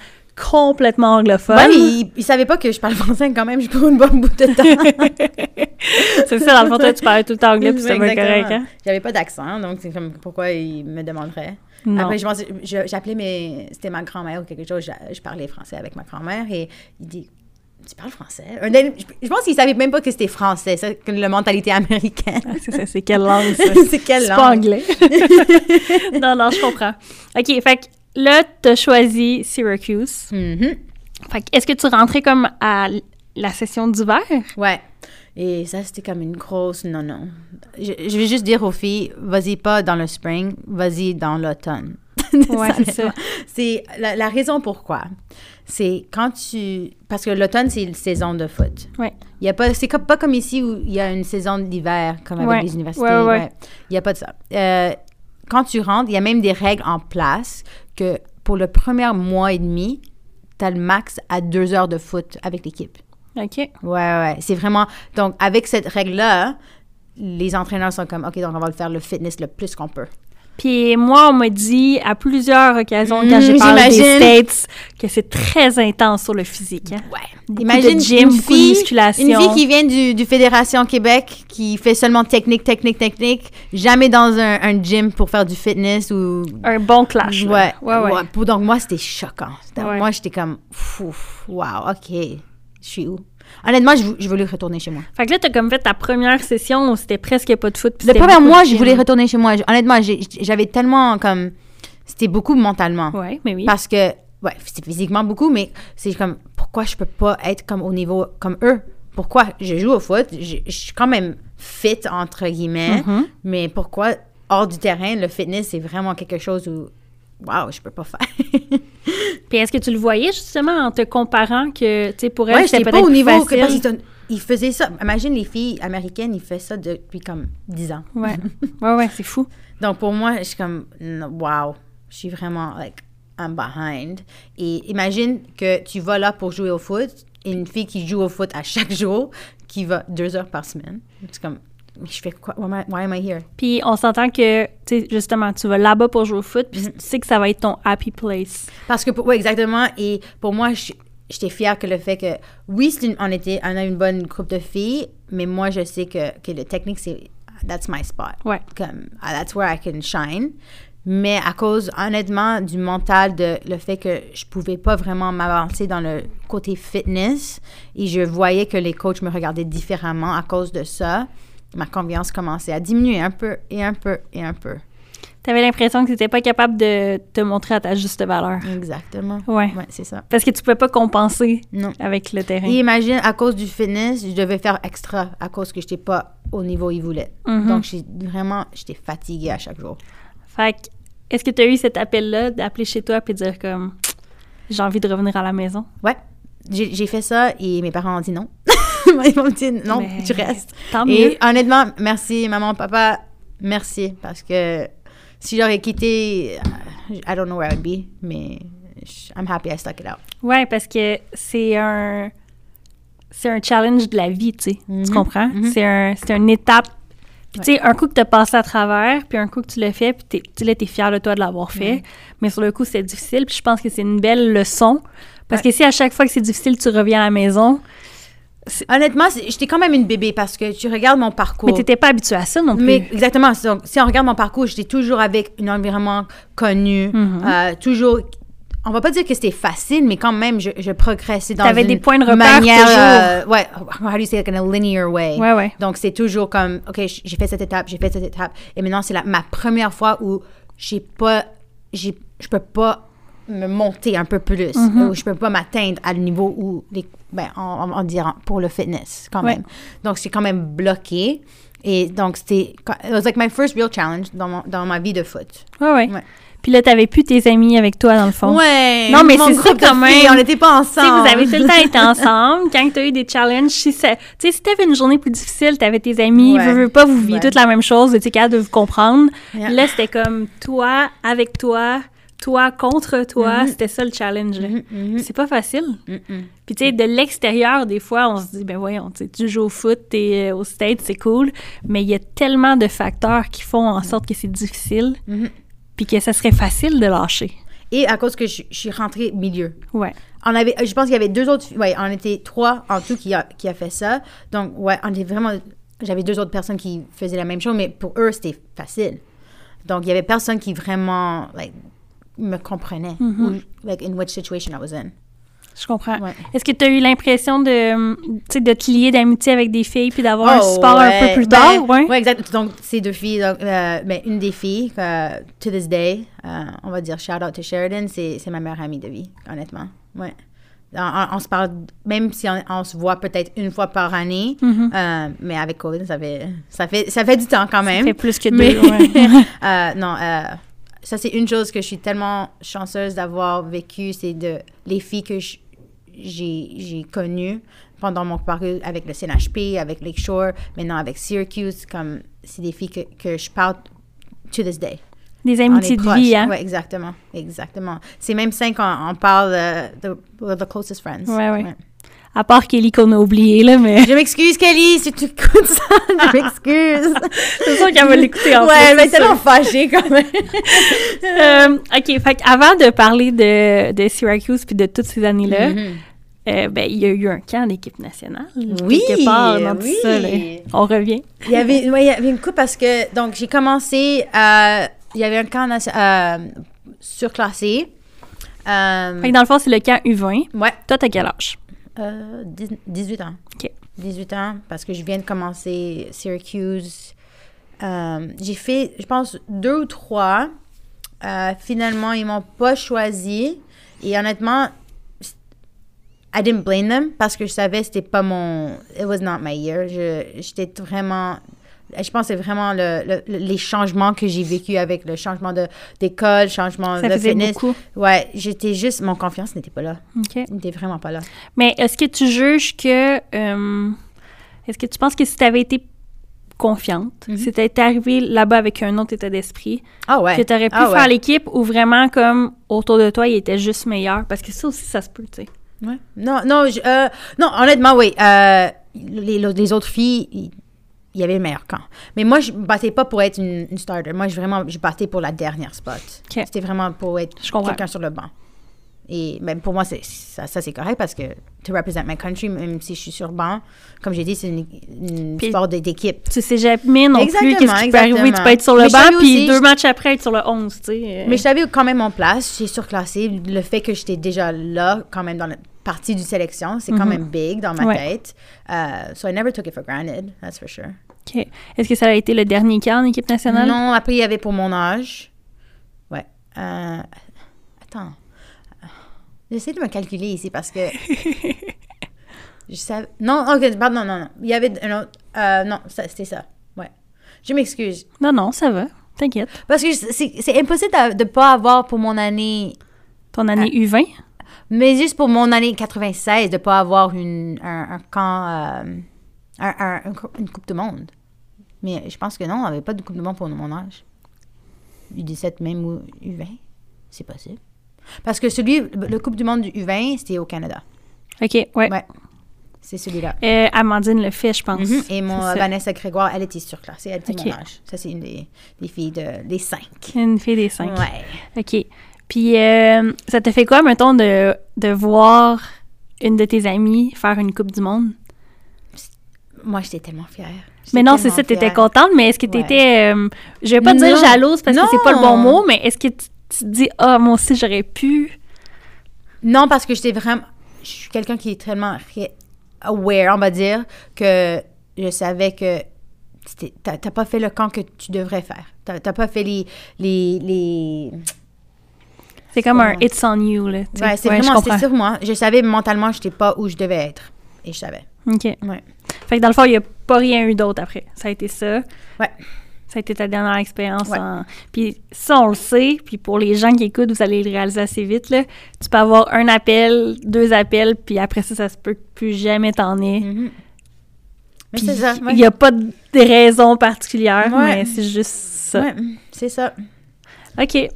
complètement anglophone. Ouais, mais il, savait pas que je parle français quand même, je pour une bonne bout de temps. c'est ça, dans le fond, toi, tu parlais tout le temps anglais, puis c'était pas correct. Hein? J'avais pas d'accent, donc c'est comme pourquoi il me demanderait? Après, je j'appelais mes. C'était ma grand-mère ou quelque chose, je, je, parlais français avec ma grand-mère et il dit tu parles français? Je pense qu'ils ne savaient même pas que c'était français, ça, que la mentalité américaine. Ah, c'est ça, c'est quelle langue, ça? c'est quelle langue? Pas anglais. non, non, je comprends. OK, fait que là, tu as choisi Syracuse. Mm-hmm. Fait que, est-ce que tu rentrais comme à la session d'hiver? Ouais. Et ça, c'était comme une grosse non, non. Je, je vais juste dire aux filles, vas-y pas dans le spring, vas-y dans l'automne. ouais, c'est ça. C'est la, la raison pourquoi c'est quand tu. Parce que l'automne, c'est une saison de foot. Ouais. Il y a pas, c'est pas comme ici où il y a une saison d'hiver, comme avec les universités. Ouais, il n'y a pas de ça. Euh, quand tu rentres, il y a même des règles en place que pour le premier mois et demi, tu as le max à deux heures de foot avec l'équipe. OK. Ouais, ouais. C'est vraiment. Donc, avec cette règle-là, les entraîneurs sont comme, OK, donc on va le faire le fitness le plus qu'on peut. Puis moi, on m'a dit à plusieurs occasions quand j'ai mmh, parlé des States que c'est très intense sur le physique. Hein? Ouais. Imagine de gym, une fille, musculation. Une fille qui vient du, du, Fédération Québec, qui fait seulement technique, technique, technique, jamais dans un, un gym pour faire du fitness ou... Un bon clash. Ouais. Ouais, ouais. Donc moi, c'était choquant. Moi, j'étais comme, ouf, wow, OK, je suis où? Honnêtement, je, je, voulais retourner chez moi. Fait que là, t'as comme fait ta première session où c'était presque pas de foot. Le premier mois, je voulais retourner chez moi. Honnêtement, j'avais tellement comme. C'était beaucoup mentalement. Oui, mais oui. Parce que, ouais, c'est physiquement beaucoup, mais c'est comme, pourquoi je peux pas être comme au niveau comme eux? Pourquoi je joue au foot? Je, suis quand même fit, entre guillemets, mm-hmm. mais pourquoi hors du terrain, le fitness, c'est vraiment quelque chose où wow, je peux pas faire. Puis est-ce que tu le voyais justement en te comparant que, tu sais, pour elle, c'était pas au niveau que parce ils faisaient ça. Imagine les filles américaines, ils font ça depuis comme 10 ans. Ouais. ouais, ouais, c'est fou. Donc pour moi, je suis comme, wow, je suis vraiment, like, I'm behind. Et imagine que tu vas là pour jouer au foot, et une fille qui joue au foot à chaque jour, qui va deux heures par semaine. C'est comme, je fais quoi? Why am I, here? Puis on s'entend que, tu sais, justement, tu vas là-bas pour jouer au foot, puis mm-hmm. tu sais que ça va être ton happy place. Parce que, oui, exactement. Et pour moi, j'étais fière que le fait que, oui, une- on, était, on a une bonne groupe de filles, mais moi, je sais que, que le technique, c'est, that's my spot. Ouais. Comme, ah, that's where I can shine. Mais à cause, honnêtement, du mental, de le fait que je pouvais pas vraiment m'avancer dans le côté fitness et je voyais que les coachs me regardaient différemment à cause de ça, ma confiance commençait à diminuer un peu et un peu et un peu. T'avais l'impression que t'étais pas capable de te montrer à ta juste valeur. Exactement. Ouais. Ouais, c'est ça. Parce que tu pouvais pas compenser Non. avec le terrain. Et imagine, à cause du fitness, je devais faire extra à cause que j'étais pas au niveau où ils voulaient. Mhm. Donc, j'ai vraiment, j'étais fatiguée à chaque jour. Fait que, est-ce que tu as eu cet appel-là d'appeler chez toi et dire comme j'ai envie de revenir à la maison? Ouais, j'ai fait ça et mes parents ont dit non. Ils m'ont dit non, Mais tu restes. Tant mieux. Et honnêtement, merci maman, papa, merci parce que si j'aurais quitté, I don't know where I'd be, mais je- I'm happy I stuck it out. Ouais, parce que c'est un c'est un challenge de la vie, tu sais. Tu Mhm, comprends? mhm. C'est un, c'est une étape. Puis tu sais, un coup que tu as passé à travers, puis un coup que tu l'as fait, puis t'es- tu là, t'es fier de toi de l'avoir fait. Mais sur le coup, c'est difficile. Puis je pense que c'est une belle leçon. Parce Ouais. que si à chaque fois que c'est difficile, tu reviens à la maison, Honnêtement, j'étais quand même une bébé parce que tu regardes mon parcours. mais t'étais pas habitué à ça non plus. Mais exactement. Donc, si on regarde mon parcours, j'étais toujours avec un environnement connu, Mhm. euh, toujours. On va pas dire que c'était facile, mais quand même, je, je progressais dans T'avais des points de repère manière, toujours. euh, ouais, how do you say it, in a linear way? Ouais, ouais. Donc, c'est toujours comme, OK, j'ai fait cette étape, j'ai fait cette étape. Et maintenant, c'est la- ma première fois où j'ai pas, j'ai, je peux pas me monter un peu plus, Mm-hmm. où je peux pas m'atteindre à le niveau où, les, ben, on, on, dirait pour le fitness, quand Ouais. même. Donc, c'est quand même bloqué. Et donc, c'était, it was like my first real challenge dans, mon- dans ma vie de foot. Ouais, ouais. Ouais. Puis là, t'avais plus tes amis avec toi, dans le fond. Ouais. Non, mais c'est ça quand même. filles, On n'était pas ensemble. vous avez tout le temps été ensemble. Quand tu as eu des challenges, si ça- tu sais, si t'avais une journée plus difficile, t'avais tes amis, Ouais. veux, veux pas, vous viviez Ouais. toute la même chose, vous étiez capable de vous comprendre. Yeah. Là, c'était comme toi avec toi, toi contre toi. Mhm. C'était ça le challenge. là. Mhm, mhm, C'est pas facile. mhm. Puis, tu sais, de l'extérieur, des fois, on se dit, ben voyons, tu joues au foot, t'es euh, au States, c'est cool. Mais il y a tellement de facteurs qui font en sorte que c'est difficile, Mhm. puis que ça serait facile de lâcher. Et à cause que je, je suis rentrée milieu. Ouais. On avait, je pense qu'il y avait deux autres, ouais, on était trois en tout qui a, qui a fait ça. Donc, ouais, on était vraiment, j'avais deux autres personnes qui faisaient la même chose, mais pour eux, c'était facile. Donc, il y avait personne qui vraiment, like, me comprenait. Mhm. ou, like, in which situation I was in. Je comprends. Ouais. Est-ce que tu as eu l'impression de, hum, de te lier d'amitié avec des filles puis d'avoir un Oh, support un peu plus Ben, tard? ouais. exact. Donc, ces deux filles, donc, euh, ben, une des filles, euh, to this day, euh, on va dire shout out to Sheridan, c'est ma meilleure amie de vie, honnêtement. Ouais. On, se parle, même si on, on se voit peut-être une fois par année, Mhm. mais avec COVID, ça fait, ça, fait, ça fait du temps quand même. Ça fait plus que deux. Mais- ouais. Non, euh, ça c'est une chose que je suis tellement chanceuse d'avoir vécu, c'est de les filles que j'ai j'ai connues pendant mon parcours avec le CNHP, avec Lakeshore, maintenant avec Syracuse, comme c'est des filles que, que je parle to this day. Des On amitiés de vie, hein? Ouais, exactement, exactement. C'est même cinq ans, on parle euh, de we're the closest friends. Ouais, ouais. À part Kelly qu'on a oublié, là, mais Je m'excuse, Kelly, si tu écoutes ça, je m'excuse. c'est sûr qu'elle va l'écouter en ouais, plus, elle va être tellement fâchée quand même. Euh, OK, fait avant de parler de, de Syracuse puis de toutes ces années-là, Mhm. euh, ben, il y a eu un camp d'équipe nationale. Oui, quelque part dans tout oui. ça, là. On revient. Il y avait, ouais, il y avait une coupe parce que, donc, j'ai commencé, euh, il y avait un camp euh, surclassé. Euh, Fait que dans le fond, c'est le camp U20. ouais, Toi, t'as quel âge? Euh, dix- 18 ans. OK. 18 ans, parce que je viens de commencer Syracuse. Euh, j'ai fait, je pense, deux ou trois. Euh, finalement, ils m'ont pas choisi. Et honnêtement, I didn't blame them parce que je savais que c'était pas mon. It was not my year. Je- J'étais vraiment. Je pense que c'est vraiment le, le- le- les changements que j'ai vécu avec le changement de- d'école, changement Ça de faisait fitness. beaucoup. Ouais, j'étais juste. Mon confiance n'était pas là. OK. N'était vraiment pas là. Mais est-ce que tu juges que. euh, est-ce que tu penses que si tu avais été confiante, Mhm. si tu étais arrivé là-bas avec un autre état d'esprit, Ah ouais. que tu aurais pu Ah faire l'équipe ou vraiment comme autour de toi, il était juste meilleur? Parce que ça aussi, ça se peut, tu sais. Ouais. Non, non, je- euh, non, honnêtement, oui. euh, les, les autres filles, il y avait le meilleur camp. Mais moi, je me battais pas pour être une, une starter. Moi, je vraiment, je battais pour la dernière spot. C'était vraiment pour être quelqu'un sur le banc. Et ben, pour moi, c'est, ça, ça, c'est correct parce que to represent my country, même si je suis sur banc, comme j'ai dit, c'est une, sport d'équipe. Tu sais jamais non plus Exactement, qu'est-ce qui peut arriver. Tu peux être sur le Mais banc, puis aussi- deux matchs après être sur le 11, tu sais. euh. Mais je savais quand même en place, j'ai surclassé. Le fait que j'étais déjà là, quand même dans la partie du sélection, c'est quand Mhm. même big dans ma Ouais. tête. Uh, so I never took it for granted, that's for sure. Est-ce que ça a été le dernier cas en équipe nationale? Non, après, il y avait pour mon âge. Ouais. Euh, attends. J'essaie de me calculer ici parce que. je savais. Non, ok, pardon, non, non. Il y avait un autre. euh, non, c'était ça. Ouais. Je m'excuse. Non, non, ça va. T'inquiète. Parce que c'est impossible de ne pas avoir pour mon année. Ton année Ah. U20? Mais juste pour mon année 96, de ne pas avoir une, un, un camp. euh, un- une Coupe du Monde. Mais je pense que non, on n'avait pas de Coupe du Monde pour mon âge. U17 même ou U20. C'est possible. Parce que celui, le Coupe du Monde du U20, c'était au Canada. OK, ouais. Ouais. C'est celui-là. Euh, Amandine le fait, je pense. Mhm. Et mon. Vanessa Grégoire, elle était surclassée. Elle était mon âge. Ça, c'est une des, des filles de, des cinq. Une fille des cinq. Ouais. OK. Puis, euh, ça te fait quoi, mettons, de, de voir une de tes amies faire une Coupe du Monde? Moi, j'étais tellement fière. Mais non, c'est ça, t'étais fière. contente, mais est-ce que t'étais... euh, je vais pas dire Non. jalouse parce que c'est pas le bon Non. mot, mais est-ce que tu, tu te dis, ah, moi aussi, j'aurais pu... Non, parce que j'étais vraiment. Je suis quelqu'un qui est tellement aware, on va dire, que je savais que t'as pas fait le camp que tu devrais faire. T'as pas fait les. les, les... C'est comme un Ouais. It's on you, là. tu. Ouais, c'est Ouais, vraiment comprends. sur moi. Je savais mentalement, j'étais pas où je devais être. Et je savais. OK. Ouais. Fait que dans le fond, il n'y a pas rien eu d'autre après. Ça a été ça. Ouais. Ça a été ta dernière expérience. Ouais. en- Puis ça, on le sait. Puis pour les gens qui écoutent, vous allez le réaliser assez vite. Là. Tu peux avoir un appel, deux appels, puis après ça, ça se peut que plus jamais t'en aies. Mhm. Puis ouais. Il n'y a pas de raison particulière, Ouais. mais c'est juste ça. Ouais, c'est ça. OK.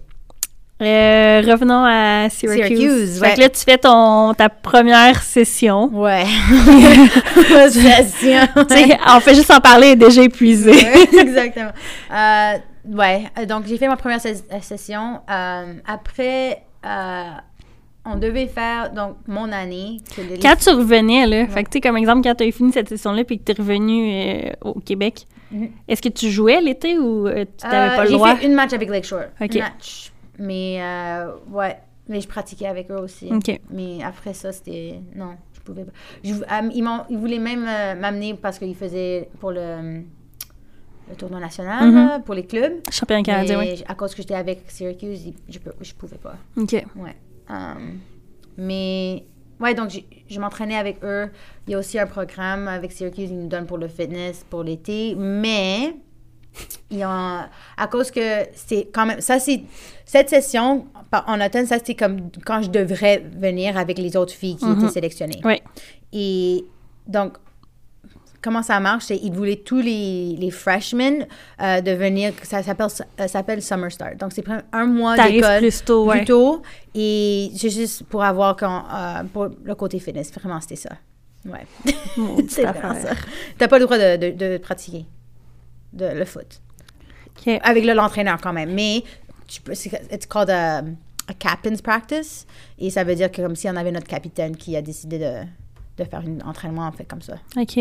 Euh, revenons à Syracuse. Syracuse, Fait ouais. que là, tu fais ton, ta première session. Ouais. Session. Tu sais, on fait juste en parler, déjà épuisée. Ouais, exactement. Euh, ouais, donc j'ai fait ma première ses- euh, session. Euh, après, on devait faire donc mon année. que Quand tu revenais, là, fait que tu sais, comme exemple, quand tu as fini cette session-là puis que tu es revenu au Québec, Mhm. est-ce que tu jouais l'été ou tu n'avais pas le j'ai droit? fait une match avec Lakeshore. Ok. Une match. Mais euh, ouais, mais je pratiquais avec eux aussi. Mais après ça, c'était non, je pouvais pas. Je- euh, ils, voulaient même euh, m'amener parce qu'ils faisaient pour le, le tournoi national Mhm. pour les clubs. Champion canadien, oui. à cause que j'étais avec Syracuse, je je pouvais pas. OK. Ouais. Um, mais, ouais, donc je m'entraînais avec eux. Il y a aussi un programme avec Syracuse, ils nous donnent pour le fitness pour l'été. Mais, ils ont, à cause que c'est quand même. Ça, c'est. Cette session, en automne, ça, c'est comme quand je devrais venir avec les autres filles qui Mhm. étaient sélectionnées. Oui. Et donc, comment ça marche, c'est qu'ils voulaient tous les, les freshmen euh, de venir, ça s'appelle, ça s'appelle Summer Start. Donc, c'est un mois d'école plus tôt, plus tôt. Et c'est juste pour avoir quand, euh, pour le côté fitness. Vraiment, c'était ça. Ouais. C'est vraiment ça. T'as pas le droit de, de, de pratiquer de, le foot. OK. Avec le- l'entraîneur quand même. Mais tu peux, c'est, it's called a, a captain's practice. Et ça veut dire que comme si on avait notre capitaine qui a décidé de, de faire un entraînement en fait comme ça. OK.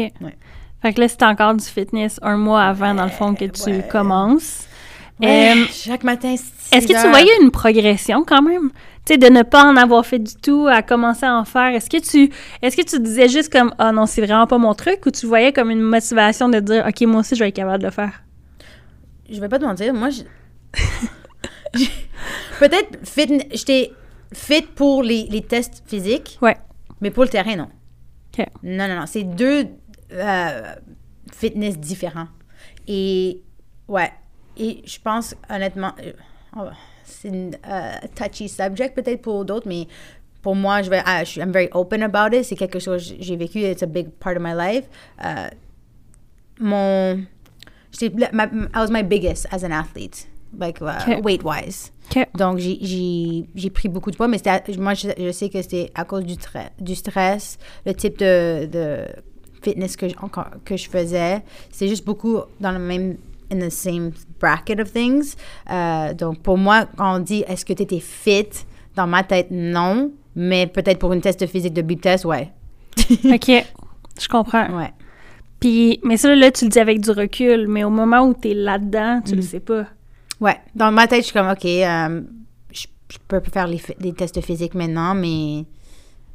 Fait que là, c'est encore du fitness un mois avant, dans le fond, que tu ouais. commences. Ouais, Euh, chaque matin, Est-ce que tu voyais une progression quand même? Tu sais, de ne pas en avoir fait du tout à commencer à en faire. Est-ce que tu est-ce que tu disais juste comme Ah non, c'est vraiment pas mon truc? Ou tu voyais comme une motivation de dire OK, moi aussi je vais être capable de le faire? je vais pas te mentir, moi, je... peut-être fit, j'étais fit pour les, les tests physiques, Ouais. mais pour le terrain, non. Non, non, non, c'est deux euh, fitness différents. Et, ouais, et je pense, honnêtement, euh, c'est une euh, touchy subject peut-être pour d'autres, mais pour moi, je vais, ah, je suis, I'm very open about it. C'est quelque chose que j'ai vécu, it's a big part of my life. Euh, mon, ma- I was my biggest as an athlete, like uh, Okay. weight wise. Donc, j'ai- j'ai j'ai pris beaucoup de poids, mais moi, je, je sais que c'était à cause du, du stress, le type de, de fitness que je, que je faisais. C'est juste beaucoup dans le même, in the same bracket of things. Euh, donc, pour moi, quand on dit est-ce que tu étais fit, dans ma tête, non. Mais peut-être pour une test physique de test, ouais. OK. Je comprends. Ouais. Puis, mais ça, là, tu le dis avec du recul, mais au moment où t'es là-dedans, tu le sais pas. Ouais. Dans ma tête, je suis comme, OK, euh, je, je peux faire les, des tests physiques maintenant, mais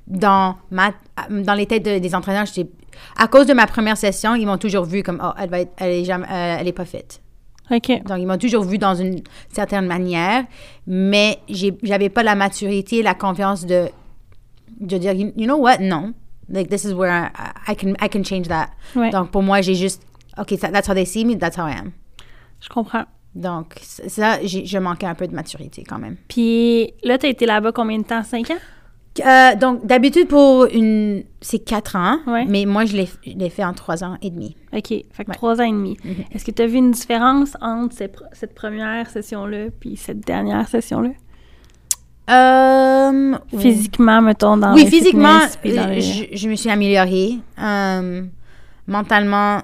dans, ma, dans les têtes de- des entraîneurs, j'étais- à cause de ma première session, ils m'ont toujours vu comme, oh, elle, va être, elle, est jamais, euh, elle est pas fit. OK. Donc, ils m'ont toujours vu dans une certaine manière, mais j'avais pas la maturité, la confiance de, de dire, you, you know what, non. Like, this is where I, I can, I can change that. Ouais. Donc, pour moi, j'ai juste, OK, that- that's how they see me, that's how I am. Je comprends. Donc, ça, je manquais un peu de maturité quand même. Puis là, t'as été là-bas combien de temps? Cinq ans? Euh, donc, d'habitude, pour une. C'est quatre ans, Ouais. mais moi, je l'ai fait en trois ans et demi. OK. Fait que Ouais. trois ans et demi. Est-ce que tu as vu une différence entre ces cette première session-là puis cette dernière session-là? Euh, Physiquement, mettons, dans oui, physiquement, dans euh, le- je, je me suis améliorée. Euh, mentalement,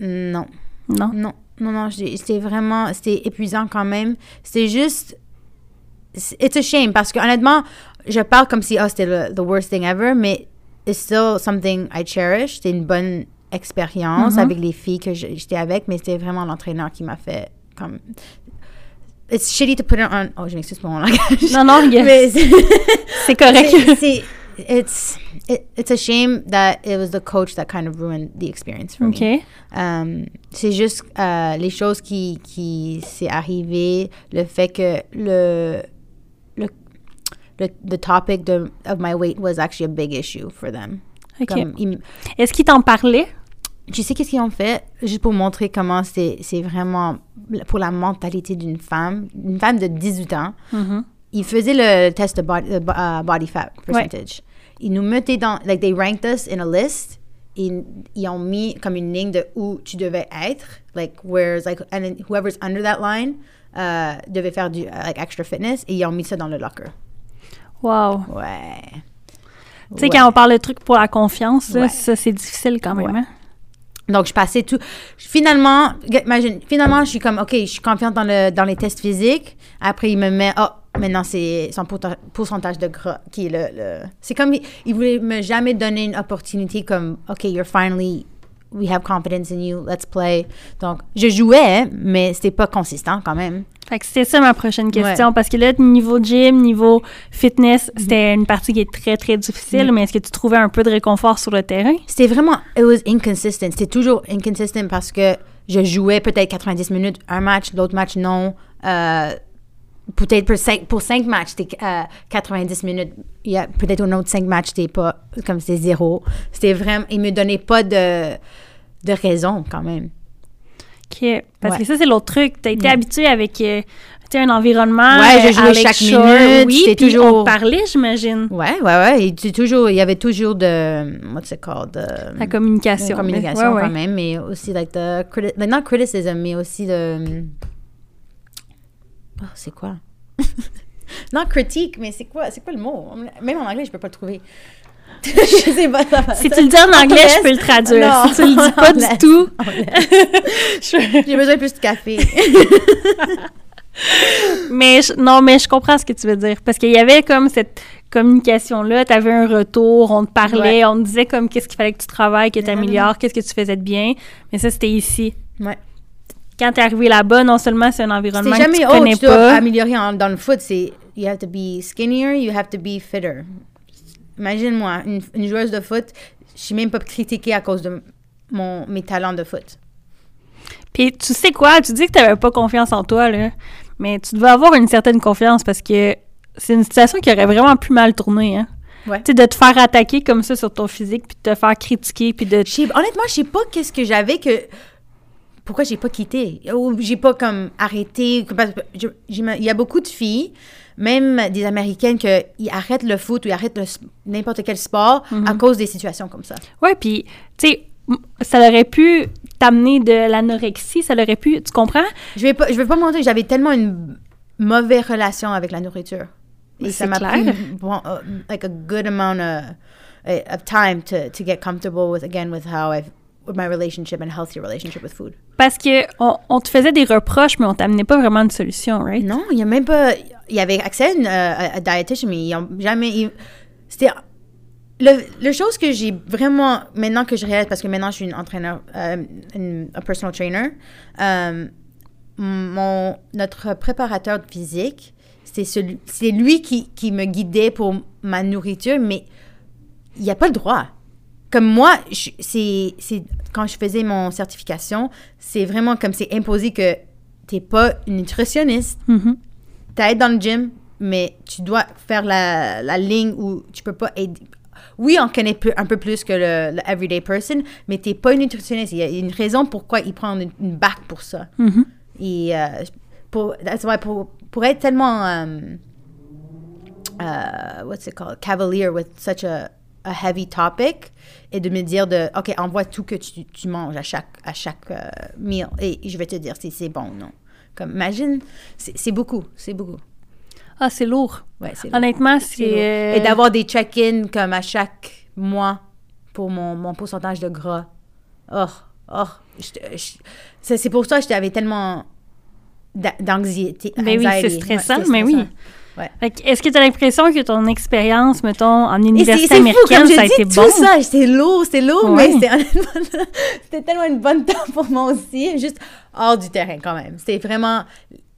non. Non? Non, non, non, c'était vraiment, c'était épuisant quand même. C'était juste, it's a shame parce que honnêtement, je parle comme si, oh, c'était le the worst thing ever, mais it's still something I cherish. C'était une bonne expérience Mhm. avec les filles que j'étais avec, mais c'était vraiment l'entraîneur qui m'a fait comme. It's shitty to put it on. Oh, je m'excuse pour mon langage. Non, non, Mais c'est- correct. c'est- it's it, it's a shame that it was the coach that kind of ruined the experience for me. OK. Um, c'est juste euh, les choses qui, qui s'est arrivé, le fait que le, le the topic de, of my weight was actually a big issue for them. OK. Est-ce qu'ils t'en parlaient? tu sais qu'est-ce qu'ils ont fait? Juste pour montrer comment c'est c'est vraiment pour la mentalité d'une femme, une femme de 18 ans. Mhm. Ils faisaient le test de body, de bo- uh, body fat percentage. Ils nous mettaient dans, like they ranked us in a list. Ils, ils ont mis comme une ligne de où tu devais être, like where's like, and then whoever's under that line euh, devait faire du uh, like extra fitness et ils ont mis ça dans le locker. Wow. Ouais. Tu sais, Ouais. quand on parle de trucs pour la confiance, là, Ouais. ça, c'est difficile quand même. Hein? Donc, je passais tout. Finalement, imagine, finalement, je suis comme, OK, je suis confiante dans, le, dans les tests physiques. Après, il me met, oh, maintenant, c'est son pourcentage de gras qui est le. le- C'est comme, il, il voulait me jamais donner une opportunité comme, OK, you're finally, we have confidence in you, let's play. Donc, je jouais, mais c'était pas consistant quand même. Fait que c'était ça ma prochaine question. Parce que là, niveau gym, niveau fitness, Mhm. c'était une partie qui est très, très difficile. Mais est-ce que tu trouvais un peu de réconfort sur le terrain? C'était vraiment, it was inconsistent. C'était toujours inconsistent parce que je jouais peut-être 90 minutes un match, l'autre match non. Euh, peut-être pour cinq, pour cinq matchs, c'était euh, 90 minutes. Il y a peut-être un autre cinq matchs, c'était pas, comme c'était zéro. C'était vraiment, il me donnait pas de, de raison quand même. Parce Ouais. que ça, c'est l'autre truc. Tu as été Mm. habitué avec euh, un environnement. Ouais, je jouais Alex chaque Shore, minute, Oui, puis toujours- on parlait, j'imagine. Ouais, ouais, ouais. Et tu- toujours, il y avait toujours de, what's it called? de- La communication. La communication Ouais, ouais. quand même, mais aussi like the criti- like not criticism, mais aussi de oh, c'est quoi? Non critique, mais c'est quoi c'est quoi le mot? Même en anglais, je peux pas le trouver. Je sais pas. Ça, va- Si ça- tu le dis en anglais, je peux le traduire. Non, si tu le dis pas du laisse. tout. J'ai besoin de plus de café. Mais je- non, mais je comprends ce que tu veux dire. Parce qu'il y avait comme cette communication-là, tu avais un retour, on te parlait, on te disait comme qu'est-ce qu'il fallait que tu travailles, que tu améliores, qu'est-ce que tu faisais de bien. Mais ça, c'était ici. ouais. Quand tu es arrivé là-bas, non seulement c'est un environnement C'est que jamais tu oh, connais tu dois pas. améliorer en- dans le foot, c'est you have to be skinnier, you have to be fitter. Imagine-moi, une, une joueuse de foot, je suis même pas critiquée à cause de mon, mes talents de foot. Puis tu sais quoi, tu dis que tu n'avais pas confiance en toi, là. Mais tu devais avoir une certaine confiance parce que c'est une situation qui aurait vraiment pu mal tourner, hein. Ouais. Tu sais, de te faire attaquer comme ça sur ton physique, puis de te faire critiquer, puis de... Honnêtement, je sais pas qu'est-ce que j'avais que. Pourquoi j'ai pas quitté? Ou j'ai pas comme arrêté. Il y a beaucoup de filles, même des américaines, qui arrêtent le foot ou ils arrêtent n'importe quel sport à cause des situations comme ça. Ouais, puis, tu sais, ça aurait pu t'amener de l'anorexie, ça aurait pu... Tu comprends? Je vais pas, je vais pas mentir, j'avais tellement une mauvaise relation avec la nourriture. Et ça m'a pris bon, uh, like a good amount of, uh, of time to, to get comfortable with, again, with how I've, my relationship and healthy relationship with food. Parce que on, on te faisait des reproches, mais on t'amenait pas vraiment de solution, right? Non, il y a même pas, il avait accès à une euh, à mais ils ont jamais. C'était. Le, le chose que j'ai vraiment, maintenant que je réalise, parce que maintenant je suis une entraîneur, euh, une, un personal trainer, euh, mon, notre préparateur physique, c'est celui, c'est lui qui, qui me guidait pour ma nourriture, mais il n'y a pas le droit. Comme moi, c'est, quand je faisais mon certification, c'est vraiment comme c'est imposé que tu n'es pas une nutritionniste, Mhm. tu être dans le gym, mais tu dois faire la, la ligne où tu peux pas aider. Oui, on connaît un peu plus que le, le everyday person, mais tu n'es pas une nutritionniste. Il y a une raison pourquoi ils prennent une, une bac pour ça. Mhm. Et euh, pour, that's why pour, pour être tellement, um, uh, what's it called, cavalier with such a, a heavy topic, et de me dire de, OK, envoie tout que tu, tu manges à chaque, à chaque euh, meal, et je vais te dire si c'est bon ou non. Comme, imagine, c'est beaucoup, c'est beaucoup. Ah, c'est lourd. Ouais, lourd. Honnêtement, C'est c'est. Et euh, d'avoir des check-ins comme à chaque mois pour mon, mon pourcentage de gras. Oh, oh. c'est pour ça que j'avais tellement d'a- d'anxiété. Ben oui, c'est stressant, Ouais, mais oui. Ouais. Est-ce que tu as l'impression que ton expérience, mettons, en c'est université c'est fou, américaine, je ça a été tout bon? ça, c'était lourd, c'était lourd, Ouais. mais c'était tellement une bonne temps pour moi aussi, juste hors du terrain quand même. C'était vraiment,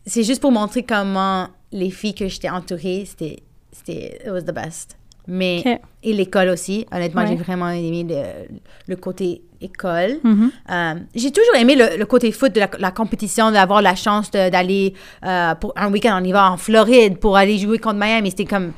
c'est juste pour montrer comment les filles que j'étais entourée, c'était, c'était, it was the best. Mais, et l'école aussi, honnêtement, Ouais. j'ai vraiment aimé le, le côté école. Mhm. Euh, j'ai toujours aimé le, le côté foot de la, la compétition, d'avoir la chance d'aller euh, pour un week-end en hiver en Floride pour aller jouer contre Miami. C'était comme.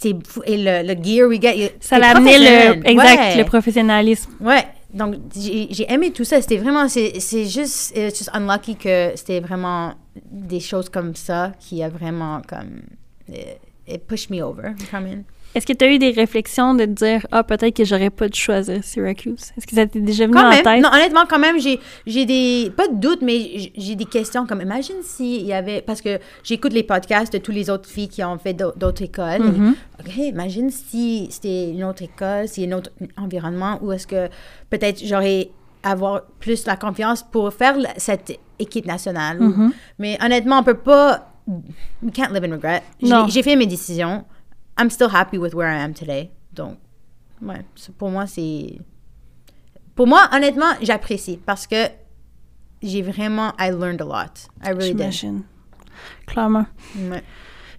C'est fou. Et le, le gear we get. Ça l'a amené le, exact, Ouais. le professionnalisme. Ouais. Donc, j'ai aimé tout ça. C'était vraiment. C'est c'est juste. It's just unlucky que c'était vraiment des choses comme ça qui a vraiment comme. It, it pushed me over. Come in. Est-ce que tu as eu des réflexions de te dire, ah, peut-être que j'aurais pas dû choisir Syracuse? Est-ce que ça t'est déjà venu Quand en même. tête? Non, honnêtement, quand même, j'ai, j'ai des. Pas de doutes, mais j'ai des questions comme. Imagine s'il y avait. Parce que j'écoute les podcasts de toutes les autres filles qui ont fait d'au- d'autres écoles. et, Mhm. OK, imagine si c'était une autre école, si un autre environnement, où est-ce que peut-être j'aurais avoir plus la confiance pour faire cette équipe nationale. Mhm. Mais honnêtement, on peut pas. We can't live in regret. J'ai fait mes décisions. I'm still happy with where I am today. Donc, ouais, pour moi, c'est. Pour moi, honnêtement, j'apprécie parce que j'ai vraiment. I learned a lot. I really did. J'imagine. Clairement. Ouais.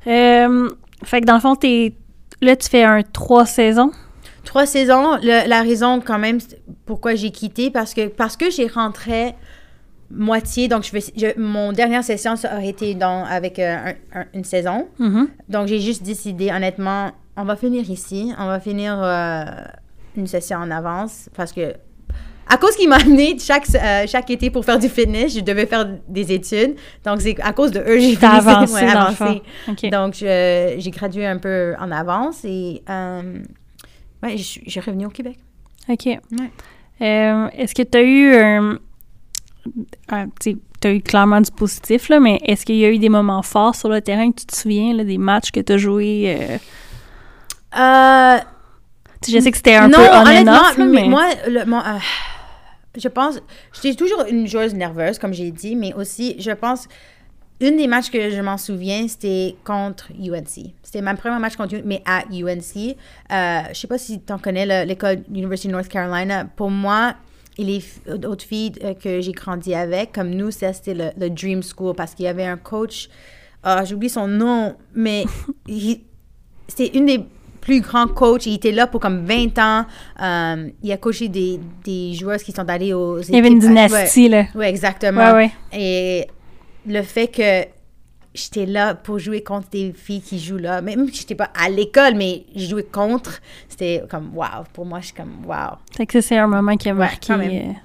Euh, fait que dans le fond, t'es, là, tu fais un trois saisons. Trois saisons. le- la raison, quand même, pourquoi j'ai quitté, parce que, parce que j'ai rentré moitié. Donc, je, je- mon dernière session, ça aurait été dans, avec euh, un- un- une saison. Mhm. Donc, j'ai juste décidé, honnêtement, on va finir ici. On va finir euh, une session en avance parce que, à cause qu'il m'a amené chaque, euh, chaque été pour faire du fitness, je devais faire des études. Donc, c'est à cause de eux, j'ai T'as fini- avancé, ouais, avancé. fond. OK. Donc, j'ai gradué un peu en avance et ouais, je suis revenue au Québec. OK. Est-ce que tu as eu un- tu as eu clairement du positif, là, mais est-ce qu'il y a eu des moments forts sur le terrain que tu te souviens, là, des matchs que tu as joués? euh, Euh, je sais que c'était un non, peu on honnêtement, off, là, mais mais... moi, le- mon, euh, je pense, j'étais toujours une joueuse nerveuse, comme j'ai dit, mais aussi, je pense, une des matchs que je m'en souviens, c'était contre UNC. C'était mon premier match contre UNC, mais à UNC. Euh, je sais pas si tu en connais le- l'école University of North Carolina. Pour moi, et les f- autres filles euh, que j'ai grandi avec, comme nous, ça, c'était le, le Dream School parce qu'il y avait un coach, ah, j'oublie son nom, mais c'était une des plus grands coachs. Il était là pour comme 20 ans. Euh, il a coaché des, des joueuses qui sont allées aux Il y avait une dynastie, là. Oui, exactement. Ouais, ouais. Et le fait que j'étais là pour jouer contre des filles qui jouent là, même si j'étais pas à l'école, mais je jouais contre, c'était comme wow. Pour moi, je suis comme wow. Fait que c'est un moment qui a marqué euh,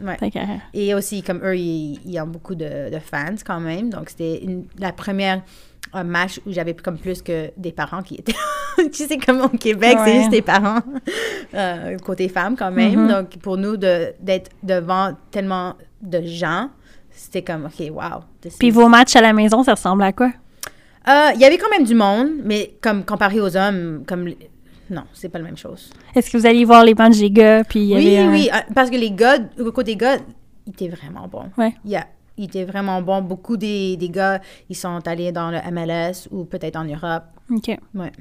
Ouais. ta carrière. Et aussi, comme eux, ils, ils ont beaucoup de, de fans quand même. Donc, c'était la première euh, match où j'avais comme plus que des parents qui étaient. tu sais, comme au Québec, c'est juste des parents, euh, côté femme quand même. Mhm. Donc, pour nous, de- d'être devant tellement de gens, c'était comme, OK, wow. Puis is- vos matchs à la maison, ça ressemble à quoi? Euh, Il y avait quand même du monde, mais comme comparé aux hommes, comme. Non, c'est pas la même chose. Est-ce que vous alliez voir les matchs des gars? Puis y Oui, avait oui, euh, parce que les gars, le côté gars, il était vraiment bon. Ouais. Il y a il était vraiment bon. Beaucoup des, des gars, ils sont allés dans le MLS ou peut-être en Europe. OK. Ouais.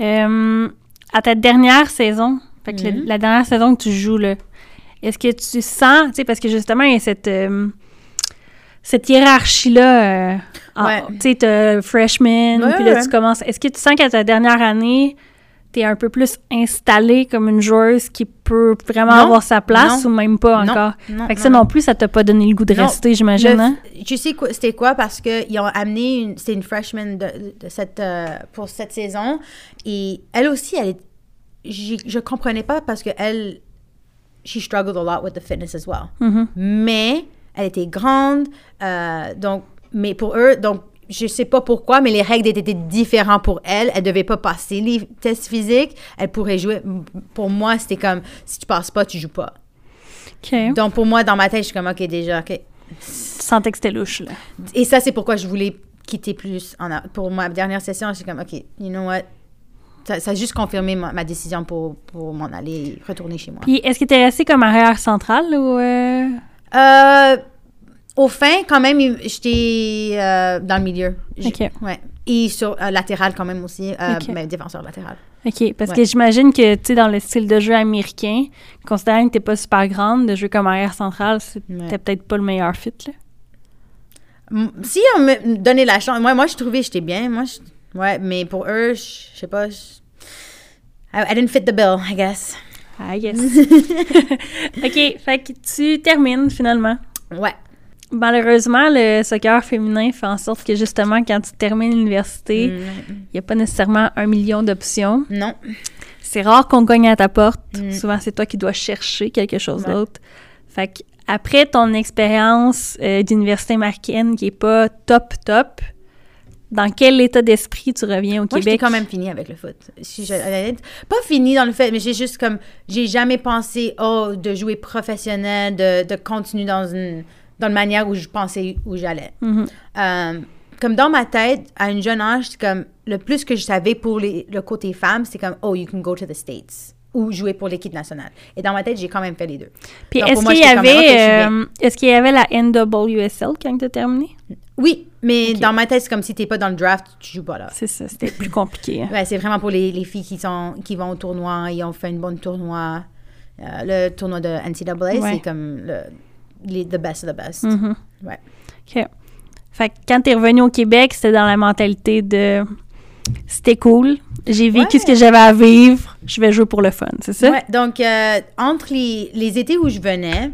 Euh, à ta dernière saison, fait que Mhm. la dernière saison que tu joues, là, est-ce que tu sens, tu sais, parce que justement, il y a cette, euh, cette hiérarchie-là, euh, Ouais. tu sais, t'as freshman, Ouais, puis là, ouais. tu commences. Est-ce que tu sens qu'à ta dernière année, t'es un peu plus installée comme une joueuse qui peut vraiment Non. avoir sa place Non. ou même pas Non. encore? Fait que ça non plus, ça t'a pas donné le goût de rester, j'imagine, hein? Tu sais quoi, c'était quoi? Parce qu'ils ont amené, une, c'était une freshman de, de cette, euh, pour cette saison. Et elle aussi, elle est, je comprenais pas parce que elle, she struggled a lot with the fitness as well. Mhm. Mais elle était grande, euh, donc, mais pour eux, donc, je sais pas pourquoi, mais les règles étaient différentes pour elle. Elle devait pas passer les tests physiques. Elle pourrait jouer. Pour moi, c'était comme, si tu passes pas, tu joues pas. Donc, pour moi, dans ma tête, je suis comme, OK, déjà, OK. Tu que c'était louche, là. Et ça, c'est pourquoi je voulais quitter plus. En, a- pour ma dernière session, je suis comme, OK, you know what? Ça, ça a juste confirmé ma, ma décision pour, pour m'en aller retourner chez moi. Puis est-ce que t'es resté comme arrière centrale ou... euh, Euh, au fin, quand même, j'étais euh, dans le milieu. OK. Ouais. Et sur euh, latéral quand même aussi, euh, OK. mais défenseur latéral. OK, parce Ouais. que j'imagine que, tu sais, dans le style de jeu américain, considérant que t'es pas super grande, de jouer comme arrière centrale, c'était Ouais. peut-être pas le meilleur fit, là. M- Si on me donnait la chance, moi, moi je trouvais que j'étais bien. Moi, ouais, mais pour eux, je sais pas. je- I, I didn't fit the bill, I guess. Ah, yes. OK, fait que tu termines, finalement. Ouais. Malheureusement, le soccer féminin fait en sorte que, justement, quand tu termines l'université, il Mm, n'y a pas nécessairement un million d'options. non. C'est rare qu'on cogne à ta porte. Mm. Souvent, c'est toi qui dois chercher quelque chose Ouais. d'autre. Fait que après ton expérience euh, d'université américaine qui est pas top top, dans quel état d'esprit tu reviens au Moi, j'étais Québec? quand même fini avec le foot. Si je- pas fini dans le fait, mais j'ai juste comme. J'ai jamais pensé, oh, de jouer professionnel, de, de continuer dans une, dans une manière où je pensais où j'allais. Mhm. Euh, comme dans ma tête, à un jeune âge, c'est comme. Le plus que je savais pour les- le côté femme, c'est comme, oh, you can go to the States. Ou jouer pour l'équipe nationale. Et dans ma tête, j'ai quand même fait les deux. Puis est-ce moi, qu'il y avait euh, est-ce qu'il y avait la NWSL quand tu as terminé? Oui, mais dans ma tête, c'est comme si t'es pas dans le draft, tu joues pas là. C'est ça, c'était plus compliqué. hein. Ouais, c'est vraiment pour les, les filles qui, sont, qui vont au tournoi. Ils ont fait une bonne tournoi. Euh, le tournoi de NCAA, Ouais. c'est comme le les, the best of the best. Mhm. Ouais. OK. Fait que quand t'es revenu au Québec, c'était dans la mentalité de c'était cool, j'ai vécu Ouais. ce que j'avais à vivre, je vais jouer pour le fun, c'est ça? Ouais, donc, euh, entre les, les étés où je venais,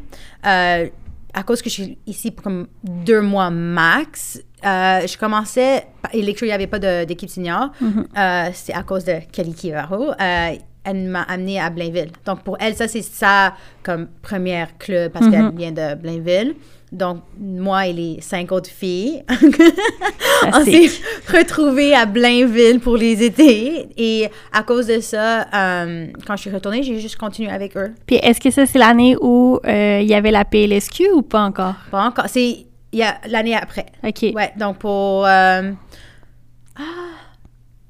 euh, à cause que je suis ici pour comme deux mois max, euh, je commençais, et il n'y avait pas d'équipe senior, euh, c'est à cause de Kelly Kivaro. Euh, elle m'a amenée à Blainville. Donc, pour elle, ça, c'est sa comme première club parce qu'elle vient de Blainville. Donc, moi et les cinq autres filles, on s'est retrouvés à Blainville pour les étés. Et à cause de ça, euh, quand je suis retournée, j'ai juste continué avec eux. Puis est-ce que ça, c'est l'année où euh, il y avait la PLSQ ou pas encore? Pas encore. C'est il y a l'année après. OK. Ouais, donc pour. euh, Ah!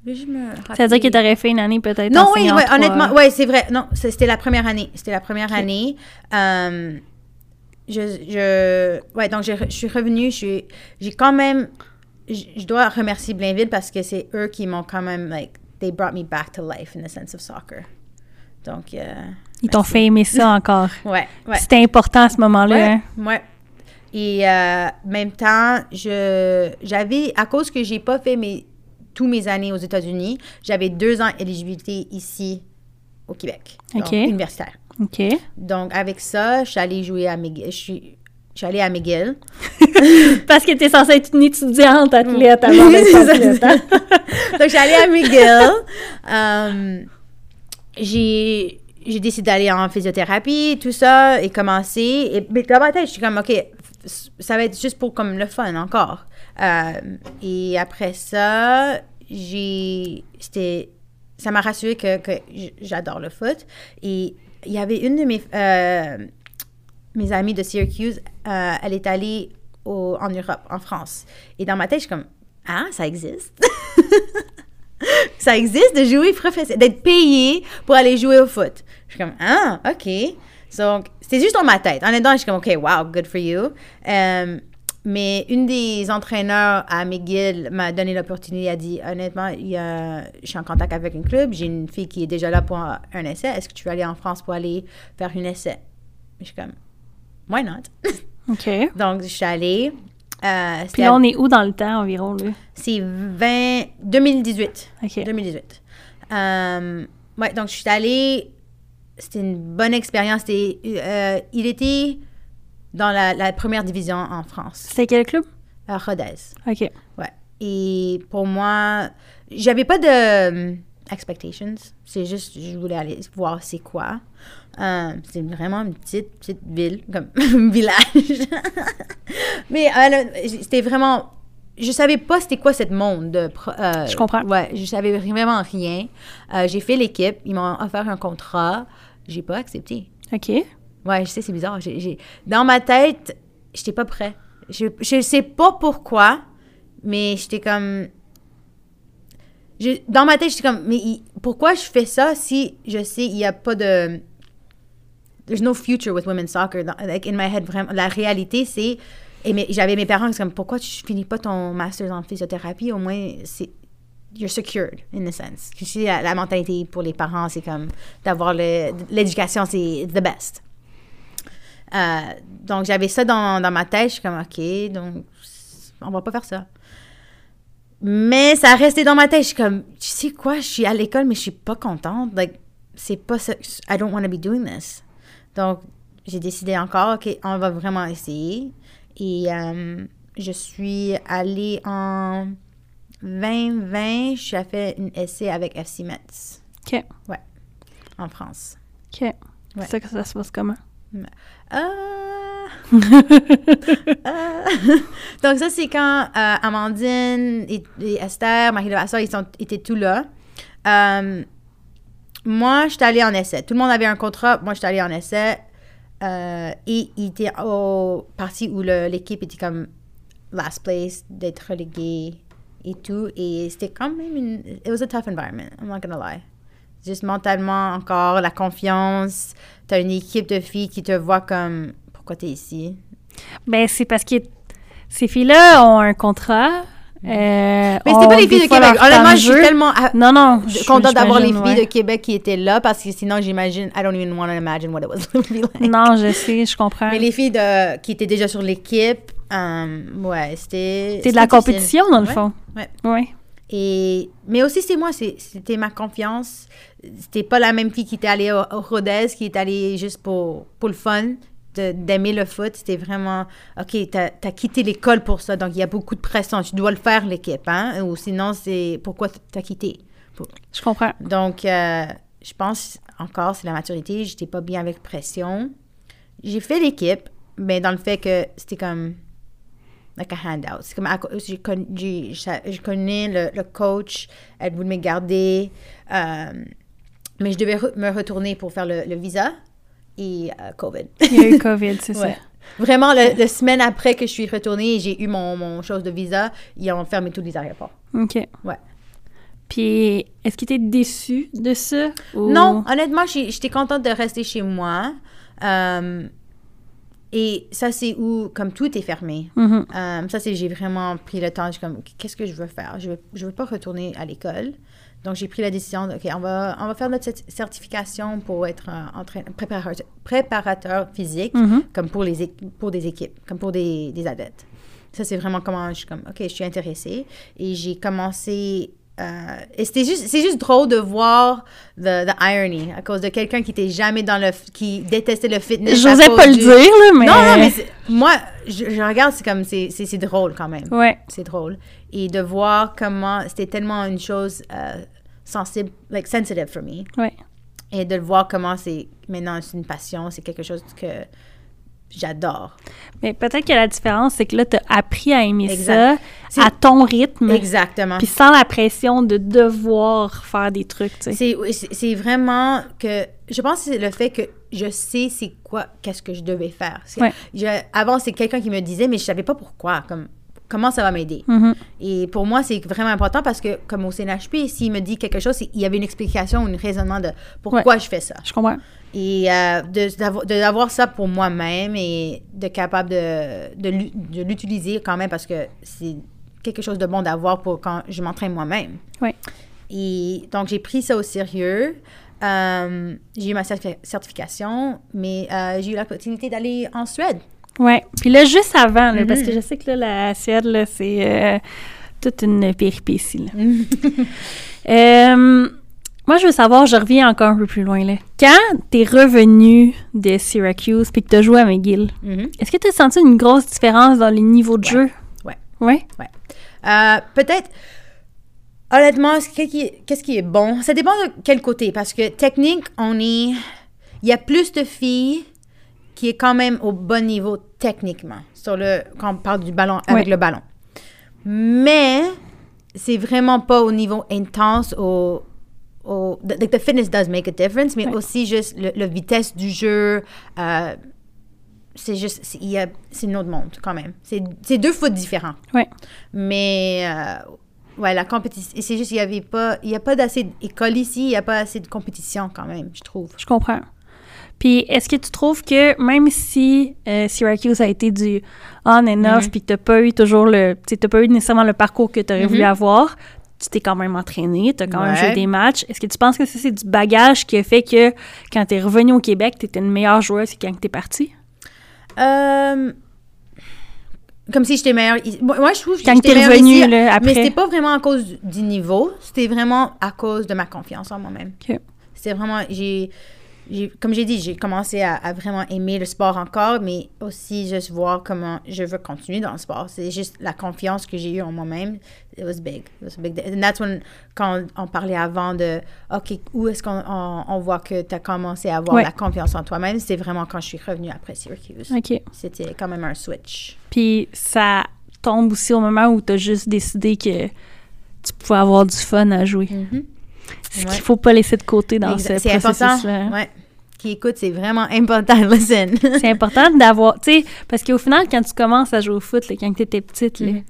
Je me Ça veut dire que tu aurais fait une année peut-être Non, oui, ouais, honnêtement, ouais, c'est vrai. Non, c'était la première année. C'était la première année. Euh, je, je, ouais, donc je, je suis revenue. je J'ai quand même, je, dois remercier Blainville parce que c'est eux qui m'ont quand même, like, they brought me back to life in the sense of soccer. Donc, euh, Ils t'ont fait aimer ça encore. Ouais, ouais. C'était important à ce moment-là. Ouais, hein? ouais. Et euh, même temps, je j'avais à cause que j'ai pas fait mes tous mes années aux États-Unis, j'avais deux ans d'éligibilité ici au Québec, donc OK. universitaire. OK. Donc avec ça, je suis allée jouer à McGill. Je suis je suis allée à McGill. Parce que t'es censée être une étudiante athlète Mm. avant d'être hein? Donc je suis allée à McGill. Euh, j'ai j'ai décidé d'aller en physiothérapie, tout ça, et commencer. Et mais dans ma tête, je suis comme, OK, ça va être juste pour comme le fun encore. Euh, et après ça, j'ai. C'était. Ça m'a rassuré que, que j'adore le foot. Et il y avait une de mes, euh, mes amies de Syracuse, euh, elle est allée au- en Europe, en France. Et dans ma tête, je suis comme, ah, ça existe? ça existe de jouer professionnel, d'être payé pour aller jouer au foot. Je suis comme, ah, OK. Donc, c'était juste dans ma tête. En dedans, je suis comme, OK, wow, good for you. Euh, mais une des entraîneurs à McGill m'a donné l'opportunité. Elle a dit honnêtement, il y a, je suis en contact avec un club. J'ai une fille qui est déjà là pour un, un essai. Est-ce que tu veux aller en France pour aller faire un essai? Je suis comme, why not? OK. Donc, je suis allée. Euh, Puis là, on est où dans le temps environ, là? c'est 20, 2018. OK. 2018. Euh, ouais, donc je suis allée. C'était une bonne expérience. Euh, il était dans la, la première division en France, C'était quel club? à Rodez. OK. Ouais. Et pour moi, j'avais pas de euh, expectations. C'est juste, je voulais aller voir c'est quoi. Euh, c'est vraiment une petite, petite ville, comme un village. Mais euh, c'était vraiment. Je savais pas c'était quoi cette monde. De, euh, Je comprends. Ouais, je savais vraiment rien. Euh, j'ai fait l'équipe, ils m'ont offert un contrat. J'ai pas accepté. OK. Ouais, je sais, c'est bizarre. J'ai, j'ai- Dans ma tête, j'étais pas prêt. Je, je sais pas pourquoi, mais j'étais comme. Je- Dans ma tête, j'étais comme, mais pourquoi je fais ça si je sais il y a pas de. There's no future with women's soccer. Dans- like, in my head, vraiment. La réalité, c'est. Et j'avais mes parents qui comme, pourquoi tu finis pas ton master en physiothérapie? Au moins, c'est. You're secured, in a sense. Tu sais, la, mentalité pour les parents, c'est comme d'avoir l'éducation, c'est the best. Euh, donc, j'avais ça dans, dans ma tête. Je suis comme, OK, donc, on va pas faire ça. Mais ça a resté dans ma tête. Je suis comme, tu sais quoi, je suis à l'école, mais je suis pas contente. Like, c'est pas ça. I don't want to be doing this. Donc, j'ai décidé encore, OK, on va vraiment essayer. Et euh, je suis allée en 2020, je suis fait un essai avec FC Metz OK. en France. OK. Ouais. C'est ça que ça se passe comment? Ah! Ah! Donc, ça, c'est quand euh, Amandine et, Esther, Marie Levasseur, ils sont, étaient tous là. Euh, moi, j'étais allée en essai. Tout le monde avait un contrat. Moi, j'étais allée en essai. Euh, et il était au parti où l'équipe était comme last place, d'être reléguée et tout. Et c'était quand même une. It was a tough environment, I'm not gonna lie. Juste mentalement, encore, la confiance. T'as une équipe de filles qui te voient comme pourquoi t'es ici? Ben, c'est parce que ces filles-là ont un contrat. euh, Mais c'était pas les filles de Québec. Honnêtement, je suis tellement Non, non. contente d'avoir les filles ouais. de Québec qui étaient là parce que sinon, j'imagine, I don't even want to imagine what it was be like. Non, je sais, je comprends. Mais les filles de, qui étaient déjà sur l'équipe, euh, ouais, c'était. C'est de la c'était difficile. compétition, dans le Ouais, fond. ouais. Oui. Et, mais aussi, c'est moi, c'était ma confiance. C'était pas la même fille qui était allée au, au Rodez, qui est allée juste pour, pour le fun, d'aimer le foot. C'était vraiment, OK, t'as as quitté l'école pour ça, donc il y a beaucoup de pression. Tu dois le faire, l'équipe, hein? Ou sinon, c'est pourquoi t'as quitté? Je comprends. Donc, euh, je pense encore, c'est la maturité. J'étais pas bien avec pression. J'ai fait l'équipe, mais dans le fait que c'était comme like a handout. C'est comme, à con- je je connais le, le coach, elle voulait me garder, euh, mais je devais re- me retourner pour faire le, le visa et euh, COVID. Il y a eu COVID, c'est Ouais. Vraiment, le, le semaine après que je suis retournée et j'ai eu mon, mon chose de visa, ils ont fermé tous les aéroports. ça. OK. Ouais. Puis, est-ce que tu déçu de ça? ou- Non, honnêtement, j'étais contente de rester chez moi. Euh, et ça, c'est où, comme tout est fermé. Mhm. Euh, ça, c'est j'ai vraiment pris le temps. Je suis comme, qu'est-ce que je veux faire? Je veux, je veux pas retourner à l'école. Donc, j'ai pris la décision, de, OK, on va, on va faire notre cert- certification pour être euh, préparateur, préparateur physique, Mhm. comme pour, les, pour des équipes, comme pour des, des athlètes. Ça, c'est vraiment comment je suis comme, OK, je suis intéressée. Et j'ai commencé. Euh, et c'était juste, c'est juste drôle de voir the, the irony à cause de quelqu'un qui était jamais dans le, qui détestait le fitness. à J'osais pas le du- dire, là, mais... Non, non, mais moi, je, je regarde, c'est comme, c'est, drôle quand même. Ouais. C'est drôle. Et de voir comment c'était tellement une chose euh, sensible, like sensitive for me. Ouais. Et de le voir comment c'est maintenant c'est une passion, c'est quelque chose que j'adore. Mais peut-être que la différence, c'est que là, tu as appris à aimer Exact. Ça à ton rythme. Exactement. Puis sans la pression de devoir faire des trucs, tu sais. C'est, vraiment que je pense que c'est le fait que je sais c'est quoi, qu'est-ce que je devais faire. C'est- Ouais. je- avant, c'est quelqu'un qui me disait, mais je savais pas pourquoi, comme comment ça va m'aider? Mhm. Et pour moi, c'est vraiment important parce que, comme au CNHP, s'il me dit quelque chose, il y avait une explication, un raisonnement de pourquoi je fais ça. Je comprends. Et euh, de- d'avoir- ça pour moi-même et de capable de, de l'u- de l'utiliser quand même parce que c'est quelque chose de bon d'avoir pour quand je m'entraîne moi-même. Ouais. Et donc, j'ai pris ça au sérieux. Euh, j'ai eu ma certifi- certification, mais euh, j'ai eu l'opportunité d'aller en Suède. Ouais. Puis là, juste avant, là, parce que je sais que là, la Suède, c'est euh, toute une péripétie. Là. Moi, je veux savoir, je reviens encore un peu plus loin. Là. Quand t'es revenu de Syracuse puis que t'as joué à McGill, Mhm. est-ce que t'as senti une grosse différence dans les niveaux de jeu? Ouais. Ouais? Euh, Peut-être, honnêtement, qui- qu'est-ce qui est bon? Ça dépend de quel côté, parce que technique, on est. Il y a plus de filles qui est quand même au bon niveau techniquement, sur le, quand on parle du ballon, avec Ouais. le ballon. Mais c'est vraiment pas au niveau intense, au. Au the, the fitness does make a difference, mais aussi juste le, le vitesse du jeu. euh, c'est juste, c'est il y a- c'est une autre monde quand même. C'est c'est deux foot différents. Ouais. Mais euh, ouais, la compétition, c'est juste qu'il y avait pas, il y a pas d'assez d'école ici, il y a pas assez de compétition quand même, je trouve. Je comprends. Puis, est-ce que tu trouves que même si euh, Syracuse a été du on and off, Mhm. puis que t'as pas eu toujours le. Tu t'as pas eu nécessairement le parcours que tu aurais voulu Mhm. avoir, tu t'es quand même entraîné, tu as quand même joué des matchs. Est-ce que tu penses que ça, c'est du bagage qui a fait que quand tu es revenu au Québec, tu étais une meilleure joueuse que quand tu es partie? Euh, comme si j'étais meilleure. Moi, je trouve que Quand j'étais t'es meilleure revenu, ici, là, après. Mais c'était pas vraiment à cause du, niveau, c'était vraiment à cause de ma confiance en moi-même. C'était vraiment, j'ai- comme j'ai dit, j'ai commencé à, à vraiment aimer le sport encore, mais aussi juste voir comment je veux continuer dans le sport. C'est juste la confiance que j'ai eue en moi-même. It was big. It was big. And that's when, quand on parlait avant de, OK, où est-ce qu'on on, on voit que tu as commencé à avoir Ouais. la confiance en toi-même? C'est vraiment quand je suis revenue après Syracuse. OK. C'était quand même un switch. Puis, ça tombe aussi au moment où tu as juste décidé que tu pouvais avoir du fun à jouer. Ce Ouais. qu'il faut pas laisser de côté dans Exa- ce C'est important. processus-là. Ouais. Qui écoute, c'est vraiment important. Listen. C'est important d'avoir, tu sais, parce qu'au final, quand tu commences à jouer au foot, là, quand tu étais petite, là, Mhm.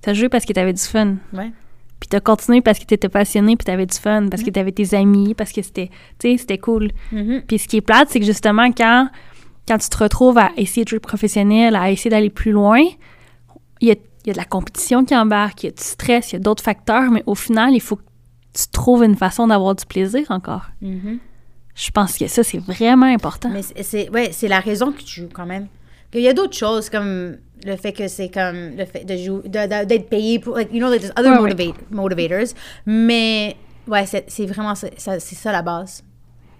t'as joué parce que t'avais du fun. Ouais. Puis t'as continué parce que t'étais passionné, puis t'avais du fun, parce que t'avais tes amis, parce que c'était, tu sais, c'était cool. Mhm. Puis ce qui est plate, c'est que justement, quand, quand tu te retrouves à essayer de jouer professionnel, à essayer d'aller plus loin, il y a, il y a de la compétition qui embarque, il y a du stress, il y a d'autres facteurs, mais au final, il faut que tu trouves une façon d'avoir du plaisir encore. Mhm. Je pense que ça, c'est vraiment important. Mais c'est- ouais, la raison que tu joues quand même. Il y a d'autres choses comme le fait que c'est comme le fait de d'être payé pour, like, you know, there's other Ouais, ouais. motivate- motivators. Mais ouais, c'est vraiment ça, ça- c'est ça la base.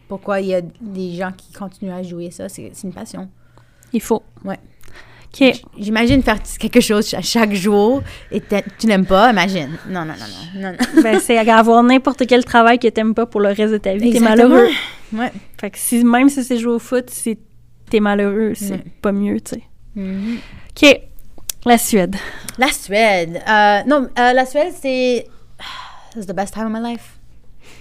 Pourquoi il y a des gens qui continuent à jouer ça, c'est c'est une passion. Il faut. Ouais. J'imagine faire quelque chose à chaque jour et tu n'aimes pas, imagine. Non, non, non, non. ben, c'est avoir n'importe quel travail que t'aimes pas pour le reste de ta vie. T'es Exactement. malheureux. Ouais. Fait que si, même si c'est jouer au foot, si t'es malheureux, c'est Ouais. pas mieux, tu sais. Mhm. OK. La Suède. La Suède. Euh, non, euh, la Suède, c'est. It's the best time of my life.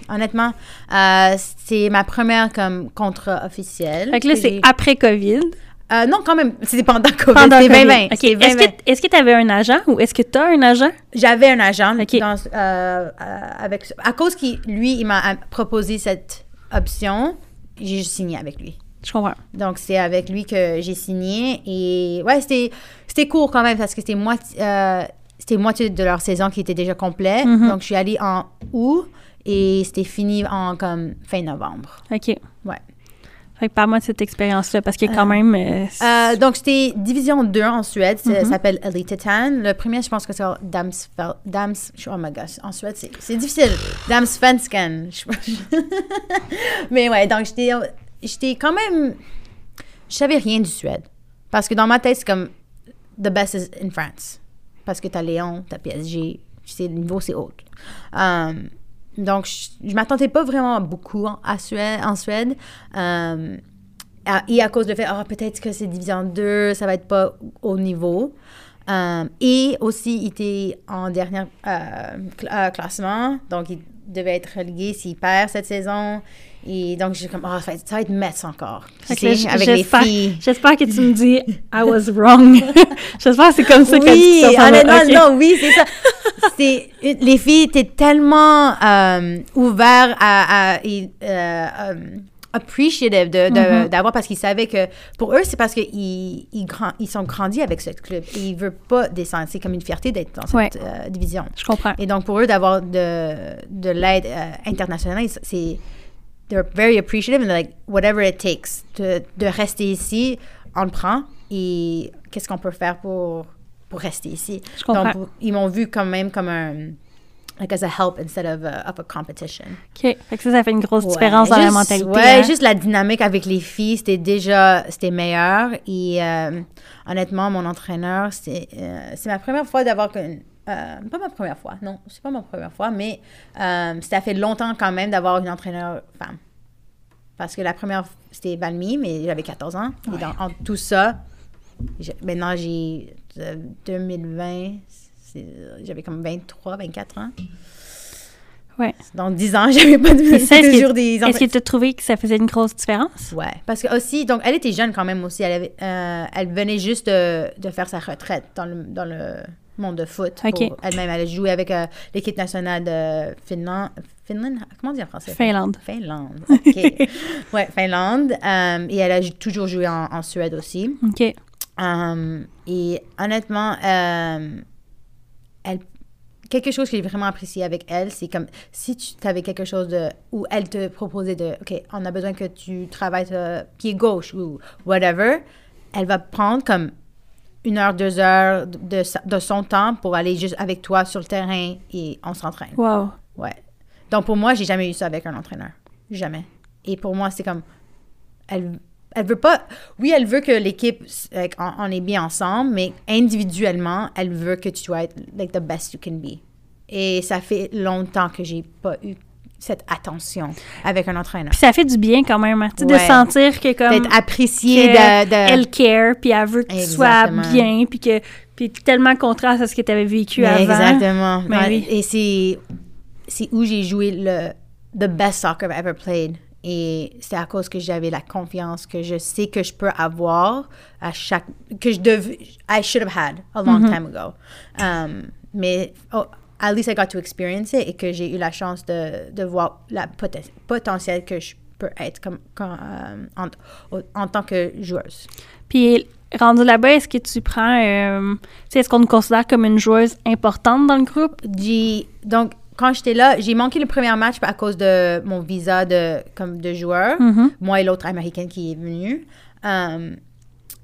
Honnêtement, euh, c'est ma première comme contrat officiel. Fait que là, c'est après COVID. Euh, non, quand même, c'était pendant COVID. Pendant C'était COVID. 2020. OK. C'était Est-ce 2020. que est-ce que t'avais un agent ou est-ce que t'as un agent? J'avais un agent OK. dans, euh, euh, avec, à cause qu'il, lui, il m'a proposé cette option, j'ai juste signé avec lui. Je comprends. Donc, c'est avec lui que j'ai signé. Et ouais, c'était, c'était court quand même parce que c'était moitié, euh, c'était moitié de leur saison qui était déjà complet. Mhm. Donc, je suis allée en août et c'était fini en comme fin novembre. OK. Fait que parle-moi de cette expérience-là parce que quand Euh, même. euh, Euh, donc, c'était Division 2 en Suède. Ça Mhm. s'appelle Elitetan. Le premier, je pense que c'est Damsfeld. Dams, oh my gosh, en Suède, c'est, c'est difficile. Damsvenskan. Mais ouais, donc j'étais, j'étais quand même. Je savais rien du Suède. Parce que dans ma tête, c'est comme the best is in France. Parce que t'as Léon, t'as PSG. Tu sais, le niveau, c'est haut. Um, donc, je, je m'attendais pas vraiment beaucoup en, à Suède, en Suède. À- et à cause de fait, ah, peut-être que c'est division 2, ça va être pas au niveau. Um, et aussi, il était en dernier euh, euh, classement, donc il devait être relégué s'il perd cette saison. Et donc, j'ai comme, ah, ça, va être- ça va être Metz encore. Sais, avec les j'espère- filles. J'espère que tu me dis I was wrong. j'espère que c'est comme ça que Oui, tu Ok. non, oui, c'est ça. les filles étaient tellement euh, ouvertes à, à- et, euh, appreciative de, de- Mhm. d'avoir parce qu'ils savaient que pour eux c'est parce qu'ils ils, grand- ils sont grandis avec ce club et ils veulent pas descendre c'est comme une fierté d'être dans cette Ouais. euh, division Je comprends. et donc pour eux d'avoir de, de l'aide euh, internationale c'est they're very appreciative and like whatever it takes de, de rester ici on le prend et qu'est-ce qu'on peut faire pour pour rester ici? Je comprends. donc ils m'ont vu quand même comme un like as a help instead of a, of a competition OK. Fait que ça, ça fait une grosse Ouais, différence dans la mentalité. Ouais, hein. juste la dynamique avec les filles, c'était déjà, c'était meilleur. Et euh, honnêtement, mon entraîneur, c'est euh, ma première fois d'avoir qu'une- euh, pas ma première fois, non, c'est pas ma première fois, mais euh, ça fait longtemps quand même d'avoir une entraîneur femme. Parce que la première, c'était Valmy, mais j'avais 14 ans. Et dans en tout ça, maintenant j'ai euh, 2020, c'est- j'avais comme 23, 24 ans. Ouais. Dans 10 ans, j'avais pas de est-ce que, des est-ce que tu as trouvé que ça faisait une grosse différence? Ouais, parce que aussi, donc elle était jeune quand même aussi. Elle, avait, euh, elle venait juste de, de faire sa retraite dans le, dans le monde de foot. Elle-même, elle a joué avec euh, l'équipe nationale de Finlande. Finlande? Comment dire en français? Finlande. Finlande, OK. ouais, Finlande. Euh, et elle a toujours joué en, en Suède aussi. OK. Um, et honnêtement, quelque chose que j'ai vraiment apprécié avec elle, c'est comme si tu avais quelque chose de. où elle te proposait de. OK, on a besoin que tu travailles euh, pied gauche ou whatever. Elle va prendre comme une heure, deux heures de, de son temps pour aller juste avec toi sur le terrain et on s'entraîne. Wow. Ouais. Donc pour moi, j'ai jamais eu ça avec un entraîneur. Jamais. Et pour moi, c'est comme elle elle veut pas oui, elle veut que l'équipe like, on, on est bien ensemble, mais individuellement, elle veut que tu sois like the best you can be. Et ça fait longtemps que j'ai pas eu cette attention avec un entraîneur. Puis ça fait du bien quand même, hein, tu sais, de Ouais. sentir que comme D'être apprécié de, de- elle care, puis elle veut que tu sois bien, puis que puis tellement contraste à ce que tu avais vécu Mais avant. Exactement. Ouais, oui. Et c'est, c'est où j'ai joué le the best soccer I've ever played. Et c'est à cause que j'avais la confiance que je sais que je peux avoir à chaque que je devais I should have had a long Mm-hmm. time ago. Um, mais oh, at least I got to experience it et que j'ai eu la chance de, de voir la poten- potentiel que je peux être comme, euh, en, en tant que joueuse. Puis rendu là-bas, est-ce que tu prends euh, est-ce qu'on te considère comme une joueuse importante dans le groupe? Donc quand j'étais là, j'ai manqué le premier match à cause de mon visa de comme de joueur. Mhm. Moi et l'autre américaine qui est venue. Um,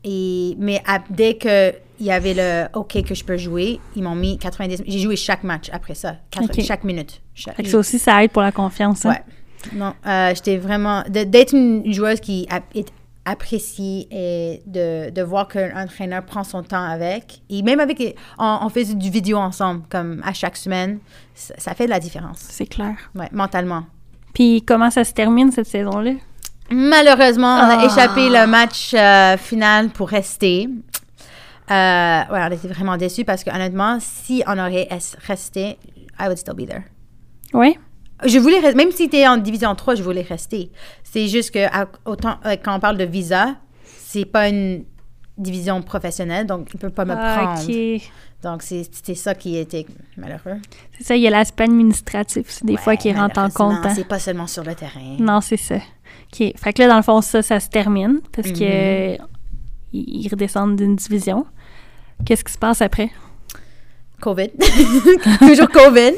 et mais à- dès que il y avait le OK que je peux jouer, ils m'ont mis 90 J'ai joué chaque match après ça, quatre- OK. chaque minute. Chaque- ça aussi ça aide pour la confiance. hein. Ouais. Non, euh, j'étais vraiment. D'être une joueuse qui a- est appréciée et de, de voir qu'un entraîneur prend son temps avec. Et même avec. les- On, on faisait du vidéo ensemble, comme à chaque semaine. Ça, ça fait de la différence. C'est clair. Ouais, mentalement. Puis comment ça se termine cette saison-là? Malheureusement, on a Ah. échappé le match euh, final pour rester. Euh, ouais, on était vraiment déçus parce que honnêtement, si on aurait es- resté, I would still be there. Oui. Je voulais, même si tu en division 3, je voulais rester. C'est juste que à- autant, euh, quand on parle de visa, c'est pas une division professionnelle, donc il peut pas me Ah, prendre. Donc c'est- c'était ça qui était malheureux. C'est ça, il y a l'aspect administratif, c'est des fois qui rentre en compte. hein. C'est pas seulement sur le terrain. Non, c'est ça. OK. Fait que là, dans le fond, ça, ça se termine parce que ils ils redescendent d'une division. Qu'est-ce qui se passe après? COVID. Toujours COVID.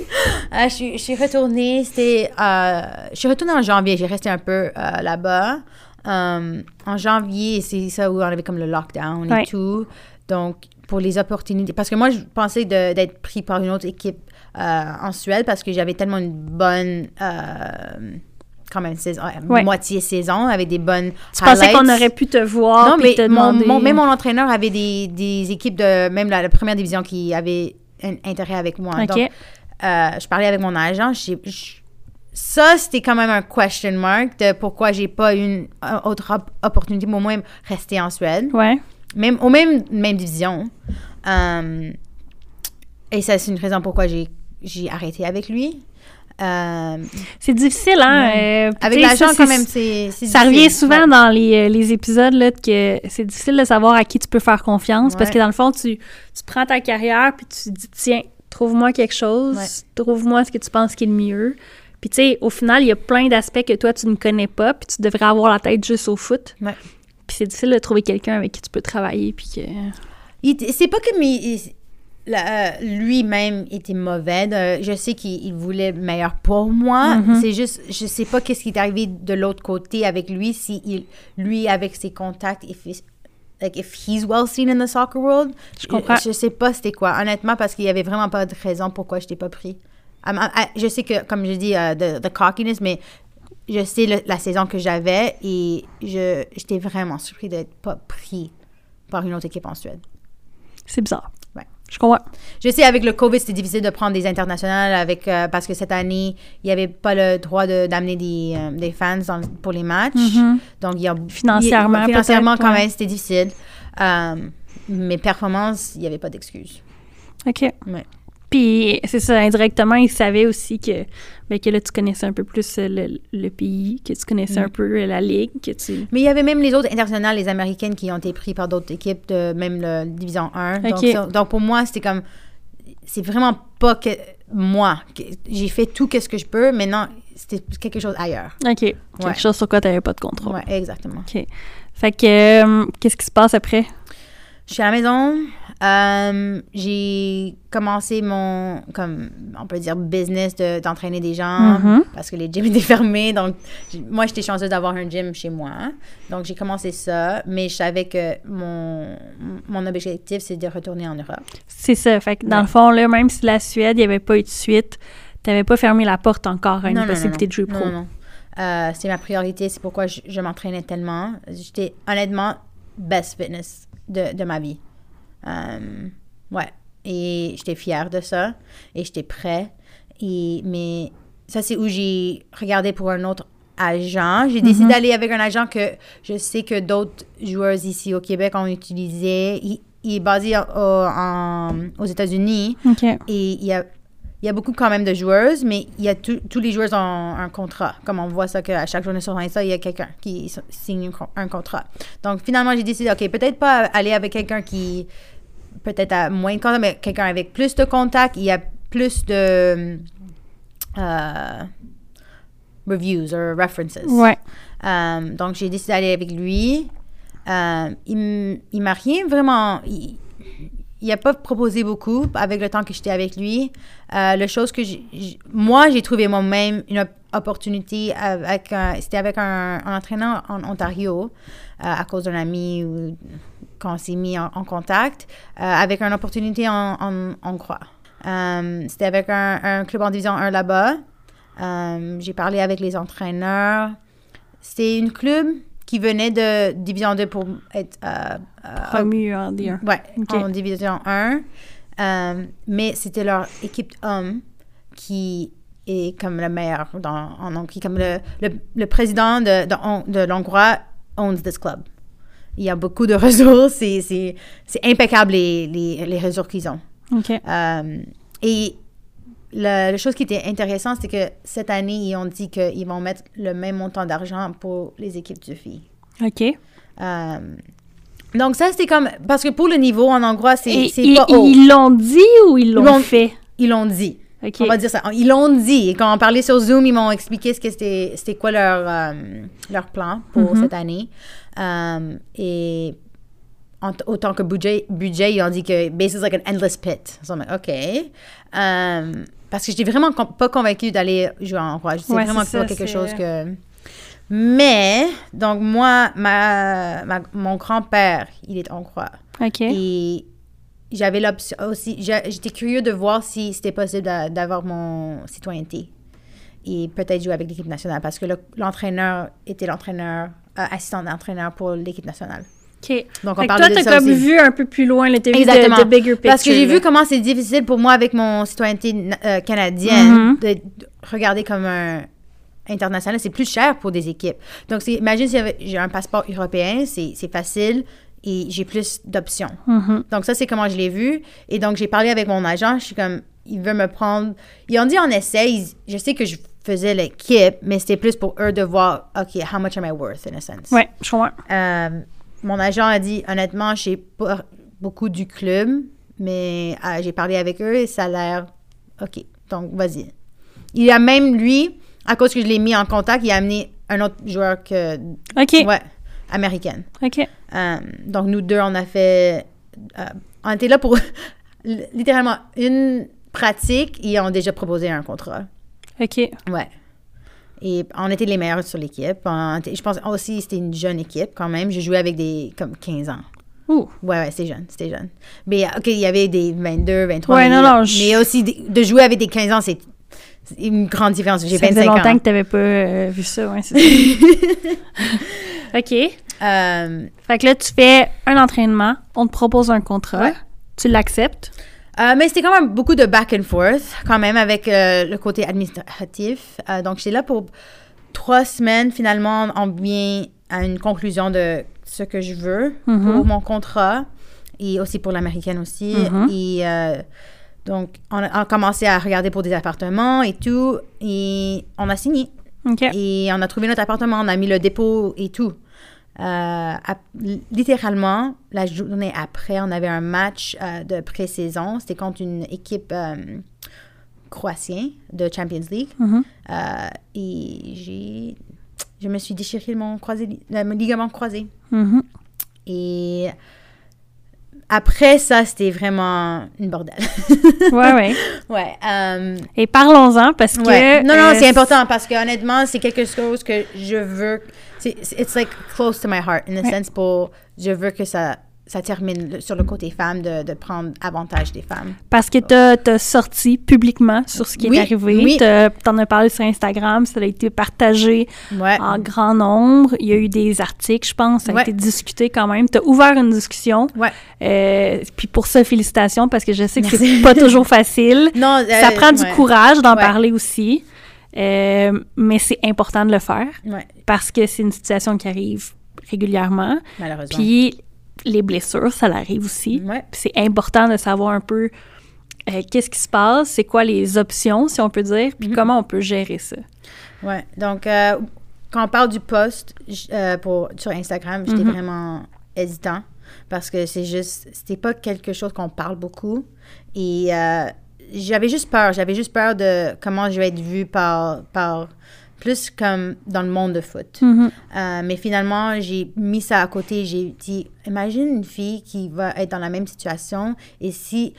Euh, je, suis, je suis retournée, c'était... euh, je suis retournée en janvier, j'ai resté un peu euh, là-bas. En janvier, c'est ça où on avait comme le lockdown Ouais. et tout. Donc, pour les opportunités... Parce que moi, je pensais d'être pris par une autre équipe en Suède parce que j'avais tellement une bonne... quand même, saison, Ouais. moitié saison, avec des bonnes Tu pensais qu'on aurait pu te voir Non, mais te mon, demander... mon- même mon entraîneur avait des, des équipes de même la, la première division qui avaient un intérêt avec moi. Donc, euh, je parlais avec mon agent. ça, c'était quand même un question mark de pourquoi j'ai pas eu une autre op- opportunité, mais au moins rester en Suède, Ouais. même, au même, même division. Euh, et ça, c'est une raison pourquoi j'ai j'ai arrêté avec lui. Euh, C'est difficile, hein? euh, puis avec ça, quand même, c'est c'est Ça difficile. revient souvent Ouais. dans les, euh, les épisodes là, que c'est difficile de savoir à qui tu peux faire confiance parce Ouais. que dans le fond, tu, tu prends ta carrière puis tu te dis tiens, trouve-moi quelque chose, Ouais. trouve-moi ce que tu penses qui est le mieux. Puis tu sais, au final, il y a plein d'aspects que toi, tu ne connais pas, puis tu devrais avoir la tête juste au foot. Ouais. Puis c'est difficile de trouver quelqu'un avec qui tu peux travailler, puis que... C'est pas que euh, lui-même était mauvais. de- je sais qu'il il voulait le meilleur pour moi. Mhm. C'est juste, je sais pas qu'est-ce qui est arrivé de l'autre côté avec lui. Si il, lui, avec ses contacts, if, he's- like, if he's well seen in the soccer world. Je comprends. Je, sais pas c'était quoi, honnêtement, parce qu'il y avait vraiment pas de raison pourquoi je t'ai pas pris. I- je sais que, comme je dis, de, de cockiness, mais je sais le- la saison que j'avais et je j'étais vraiment surpris d'être pas pris par une autre équipe en Suède. C'est bizarre. Je comprends. Je sais, avec le COVID, c'était difficile de prendre des internationales avec, euh, parce que cette année, il n'y avait pas le droit de- d'amener des, euh, des fans dans- pour les matchs. Mhm. Donc, il y a. Financièrement, il- Financièrement, quand ouais. même, c'était difficile. Euh, mes performances, il n'y avait pas d'excuses. OK. Ouais. Puis c'est ça, indirectement, il savait aussi que, ben, que là, tu connaissais un peu plus le, le pays, que tu connaissais Mm. un peu euh, la ligue, que tu... Mais il y avait même les autres internationales, les américaines, qui ont été pris par d'autres équipes de même le Division 1. Donc, ça- donc, pour moi, c'était comme. C'est vraiment pas que moi. J'ai fait tout ce que je peux. Maintenant, c'était quelque chose ailleurs. OK. Quelque Ouais. chose sur quoi tu n'avais pas de contrôle. Ouais, exactement. OK. Fait que, euh, qu'est-ce qui se passe après? Je suis à la maison. Euh, j'ai commencé mon, comme on peut dire, business de- d'entraîner des gens Mhm. parce que les gyms étaient fermés. Donc, moi, j'étais chanceuse d'avoir un gym chez moi. Donc, j'ai commencé ça, mais je savais que mon, mon objectif, c'est de retourner en Europe. C'est ça. Fait que dans Ouais. le fond, là, même si la Suède, il n'y avait pas eu de suite, tu n'avais pas fermé la porte encore à une Non, non, non, possibilité non. de jouer pro. Non, non. Euh, c'est ma priorité, c'est pourquoi je, je m'entraînais tellement. J'étais honnêtement best fitness de, de ma vie. Euh, ouais. Et j'étais fière de ça. Et j'étais prêt. Et, mais ça, c'est où j'ai regardé pour un autre agent. J'ai décidé d'aller avec un agent que je sais que d'autres joueurs ici au Québec ont utilisé. Il, il est basé en- au- en- aux États-Unis. OK. Et il y a, il y a beaucoup quand même de joueuses, mais il y a tout- tous les joueurs ont un contrat. Comme on voit ça qu'à chaque journée sur Insta, il y a quelqu'un qui signe un contrat. Donc finalement, j'ai décidé, OK, peut-être pas aller avec quelqu'un qui peut-être a moins de contacts, mais quelqu'un avec plus de contacts, il y a plus de euh, reviews ou references. Ouais. Euh, donc, j'ai décidé d'aller avec lui. Euh, il il m'a rien vraiment. Il, il a pas proposé beaucoup avec le temps que j'étais avec lui. Euh, la chose que moi, j'ai trouvé moi-même une op- opportunité avec. C'était avec un, un entraîneur en Ontario euh, à cause d'un ami ou on s'est mis en, en contact euh, avec une opportunité en, en Hongrois. Euh, C'était avec un, un club en division 1 là-bas. Euh, j'ai parlé avec les entraîneurs. C'est une club qui venait de Division 2 pour être euh, Promu en D1. ouais, Ok. en Division 1. Euh, mais c'était leur équipe homme qui est comme le meilleur dans, en Hongrie. Comme le, le, le président de, de, de l'Hongrois owns this club. Il y a beaucoup de ressources. C'est, impeccable les, les, les ressources qu'ils ont. OK. Euh, et la, la chose qui était intéressante, c'est que cette année, ils ont dit qu'ils vont mettre le même montant d'argent pour les équipes de filles. OK. Euh, donc ça, c'était comme... Parce que pour le niveau en hongrois, c'est, pas haut. ils l'ont dit ou ils l'ont l'ont- fait? Ils l'ont dit. On va dire ça. Ils l'ont dit. Et quand on parlait sur Zoom, ils m'ont expliqué ce que c'était, c'était quoi leur, euh, leur plan pour Mhm. cette année. Euh, et en autant que budget, budget, ils ont dit que base is like an endless pit. So I'm like, OK. Euh, parce que j'étais vraiment com- pas convaincue d'aller jouer en hongrois. C'est Ouais, vraiment pas ça, quelque chose que... Mais, donc moi, ma, ma- mon grand-père, il est hongrois. OK. Et j'avais l'option aussi, j'étais curieux de voir si c'était possible d'a- d'avoir mon citoyenneté et peut-être jouer avec l'équipe nationale parce que le- l'entraîneur était l'entraîneur, euh, assistant d'entraîneur pour l'équipe nationale. OK. Donc on Fait parlait toi, de ça comme aussi. vu un peu plus loin, là, t'as vu de, de bigger picture. Parce que j'ai vu comment c'est difficile pour moi avec mon citoyenneté euh, canadienne Mhm. de, de regarder comme un international. C'est plus cher pour des équipes. Donc, imagine si j'ai un passeport européen, c'est facile et j'ai plus d'options. Mhm. Donc, ça, c'est comment je l'ai vu. Et donc, j'ai parlé avec mon agent. Je suis comme, il veut me prendre. Ils ont dit en essai, ils- je sais que je faisais l'équipe, mais c'était plus pour eux de voir, OK, how much am I worth, in a sense. Ouais, je comprends. Euh, mon agent a dit, honnêtement, je sais pas beaucoup du club, mais euh, j'ai parlé avec eux et ça a l'air OK. Donc, vas-y. Il a même, lui, à cause que je l'ai mis en contact, il a amené un autre joueur que. OK. Ouais, américaine. OK. Euh, donc, nous deux, on a fait. on était là pour littéralement une pratique et on a déjà proposé un contrat. OK. Ouais. Et on était les meilleurs sur l'équipe. Je pense aussi c'était une jeune équipe quand même. Je jouais avec des comme 15 ans. Ouh. Ouais, ouais, c'était jeune, c'était jeune. Mais OK, il y avait des 22, 23. Ouais, non, non, je- Mais aussi, de jouer avec des 15 ans, c'est c'est une grande différence. J'ai Ça faisait 25 longtemps ans. que tu n'avais pas euh, vu ça, ouais, c'est ça. OK. Euh, Fait que là, tu fais un entraînement, on te propose un contrat, Ouais. tu l'acceptes. Euh, mais c'était quand même beaucoup de back and forth, quand même, avec euh, le côté administratif. Euh, donc, j'étais là pour trois semaines. Finalement, on vient à une conclusion de ce que je veux Mhm. pour mon contrat et aussi pour l'américaine aussi. Mhm. Et donc, on a, on a commencé à regarder pour des appartements et tout. Et on a signé. Et on a trouvé notre appartement, on a mis le dépôt et tout. Euh, littéralement, la journée après, on avait un match euh, de pré-saison. C'était contre une équipe euh, croatienne de Champions League. Mhm. Euh, et j'ai, je me suis déchiré mon, croisé, le- mon ligament croisé. Mhm. Et après ça, c'était vraiment une bordel. Ouais, ouais. ouais. euh, Et parlons-en parce que. Non, non, euh, c'est important parce que honnêtement, c'est quelque chose que je veux. c'est- It's like close to my heart, in a Ouais. sense, pour. Je veux que ça, ça termine le- sur le côté femme, de, de prendre avantage des femmes. Parce que tu as, sorti publiquement sur ce qui Oui, est arrivé. oui. Tu en as parlé sur Instagram, ça a été partagé Ouais. en grand nombre. Il y a eu des articles, je pense, ça a Ouais. été discuté quand même. Tu as ouvert une discussion. Ouais. Euh, puis pour ça, félicitations parce que je sais que c'est pas toujours facile. Non, ça euh, prend du courage d'en parler aussi. Euh, mais c'est important de le faire parce que c'est une situation qui arrive régulièrement. malheureusement. Puis les blessures, ça l'arrive aussi. Ouais. C'est important de savoir un peu euh, qu'est-ce qui se passe, c'est quoi les options, si on peut dire, puis Mhm. comment on peut gérer ça. Ouais. Donc, euh, quand on parle du post euh, pour, sur Instagram, j'étais Mhm. vraiment hésitant parce que c'est juste, c'était pas quelque chose qu'on parle beaucoup. Et j'avais juste peur. J'avais juste peur de comment je vais être vue par, par plus comme dans le monde de foot. Mhm. Euh, mais finalement, j'ai mis ça à côté. J'ai dit, imagine une fille qui va être dans la même situation. Et si.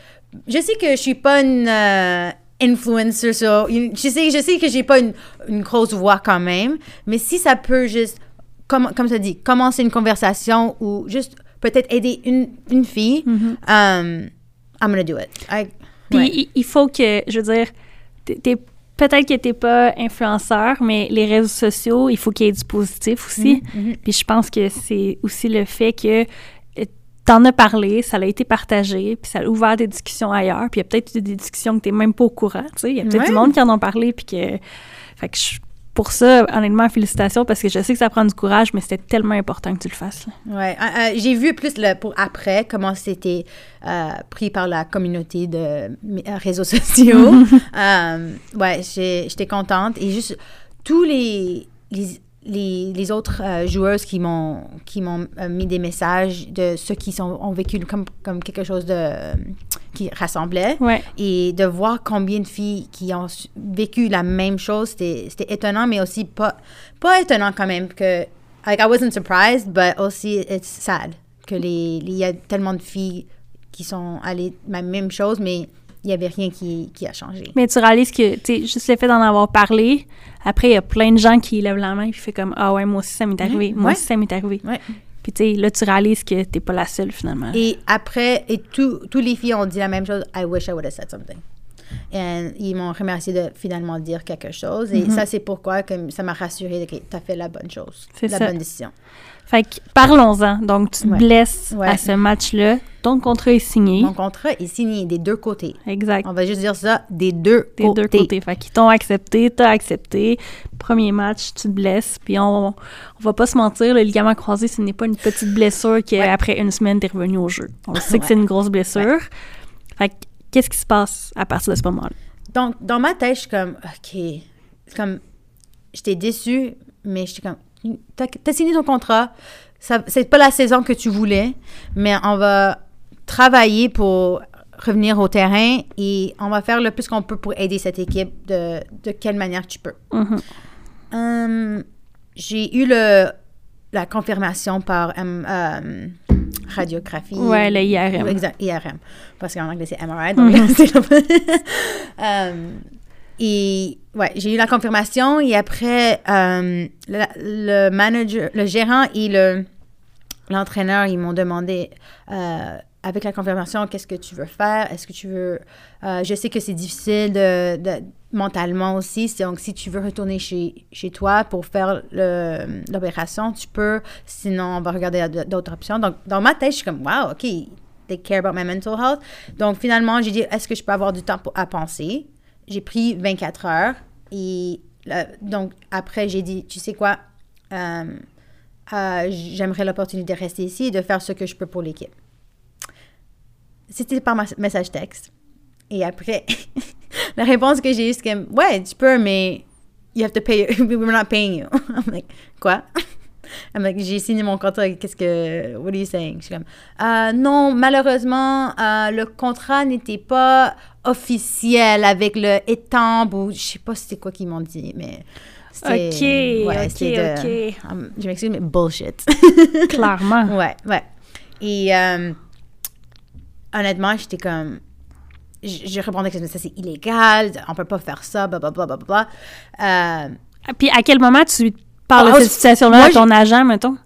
Je sais que je suis pas une euh, influencer, je, sais, je sais que j'ai pas une, une grosse voix quand même. Mais si ça peut juste, comme, comme ça dit, commencer une conversation ou juste peut-être aider une, une fille, Mhm. um, I'm gonna do it. I- Puis ouais. il, il faut que, je veux dire, t'es- t'es- peut-être que t'es pas influenceur, mais les réseaux sociaux, il faut qu'il y ait du positif aussi. Mhm, mhm. Puis je pense que c'est aussi le fait que euh, t'en as parlé, ça a été partagé, puis ça a ouvert des discussions ailleurs. Puis il y a peut-être eu des discussions que t'es même pas au courant, tu sais. Il y a peut-être Ouais. du monde qui en ont parlé, puis que... Fait que je- pour ça, honnêtement, félicitations, parce que je sais que ça prend du courage, mais c'était tellement important que tu le fasses. Ouais, euh, euh, j'ai vu plus le, pour après comment c'était euh, pris par la communauté de euh, réseaux sociaux. Euh, ouais, j'étais contente et juste tous les les, les, les autres euh, joueuses qui m'ont qui m'ont euh, mis des messages de ceux qui sont ont vécu comme comme quelque chose de euh, qui rassemblait Ouais. et de voir combien de filles qui ont vécu la même chose, c'était c'était étonnant, mais aussi pas, pas étonnant quand même que, like, I wasn't surprised, but aussi it's sad que les, il y a tellement de filles qui sont allées la même chose, mais il y avait rien qui, qui a changé. Mais tu réalises que, tu sais, juste le fait d'en avoir parlé, après, il y a plein de gens qui lèvent la main puis fait comme Ah ouais, moi aussi, ça m'est arrivé. Moi Ouais. aussi, ça m'est arrivé. Ouais. Puis, tu sais, là, tu réalises que t'es pas la seule, finalement. Et après, et tous tous les filles ont dit la même chose, I wish I would have said something. Et ils m'ont remercié de finalement dire quelque chose. Et ça, c'est pourquoi que ça m'a rassurée que tu as fait la bonne chose, C'est la ça. bonne décision. Fait que, parlons-en. Donc, tu te Ouais. blesses Ouais. à ce match-là. Ton contrat est signé. Mon contrat est signé des deux côtés. exact. On va juste dire ça, des deux Des côtés. deux côtés. Fait qu'ils t'ont accepté, t'as accepté. Premier match, tu te blesses. Puis on, on va pas se mentir, le ligament croisé, ce n'est pas une petite blessure qu'après une semaine, t'es revenu au jeu. On sait que Ouais. c'est une grosse blessure. Fait que, qu'est-ce qui se passe à partir de ce moment-là? Donc, dans ma tête, je suis comme, OK. Comme, j'étais déçue, mais j'étais comme, t'as as signé ton contrat. Ça- C'est pas la saison que tu voulais, mais on va travailler pour revenir au terrain et on va faire le plus qu'on peut pour aider cette équipe de, de quelle manière tu peux. Mhm. Hum, j'ai eu le, la confirmation par euh, radiographie. Ouais, le IRM. Exact, IRM. Parce qu'en anglais, c'est MRI. Donc, c'est Hum, et ouais, j'ai eu la confirmation et après, hum, le, manager, le gérant et le l'entraîneur, ils m'ont demandé euh, avec la confirmation, qu'est-ce que tu veux faire? Est-ce que tu veux... euh, je sais que c'est difficile de, mentalement aussi. Donc, si tu veux retourner chez, chez toi pour faire l'opération, tu peux. Sinon, on va regarder d'autres options. Donc, dans ma tête, je suis comme, wow, OK, they care about my mental health. Donc, finalement, j'ai dit, est-ce que je peux avoir du temps à penser? J'ai pris 24 heures. Et donc, après, j'ai dit, tu sais quoi? Euh, euh, j'aimerais l'opportunité de rester ici et de faire ce que je peux pour l'équipe. C'était par message texte. Et après, la réponse que j'ai eue, c'est comme, ouais, tu peux, mais you have to pay, we're not paying you. I'm like, quoi? J'ai signé mon contrat, qu'est-ce que, what are you saying? Je suis comme, Euh, non, malheureusement, euh, le contrat n'était pas officiel avec le étampe ou je sais pas c'était quoi qu'ils m'ont dit, mais. Ok, ouais, ok, de- ok. Um, je m'excuse, mais bullshit. Clairement. Ouais, ouais. Et euh, honnêtement, j'étais comme. Je, je répondais que ça c'est illégal, on peut pas faire ça, blablabla. Bla, bla, bla. Euh, Puis à quel moment tu parles Ah, de cette situation-là à ton agent, mettons?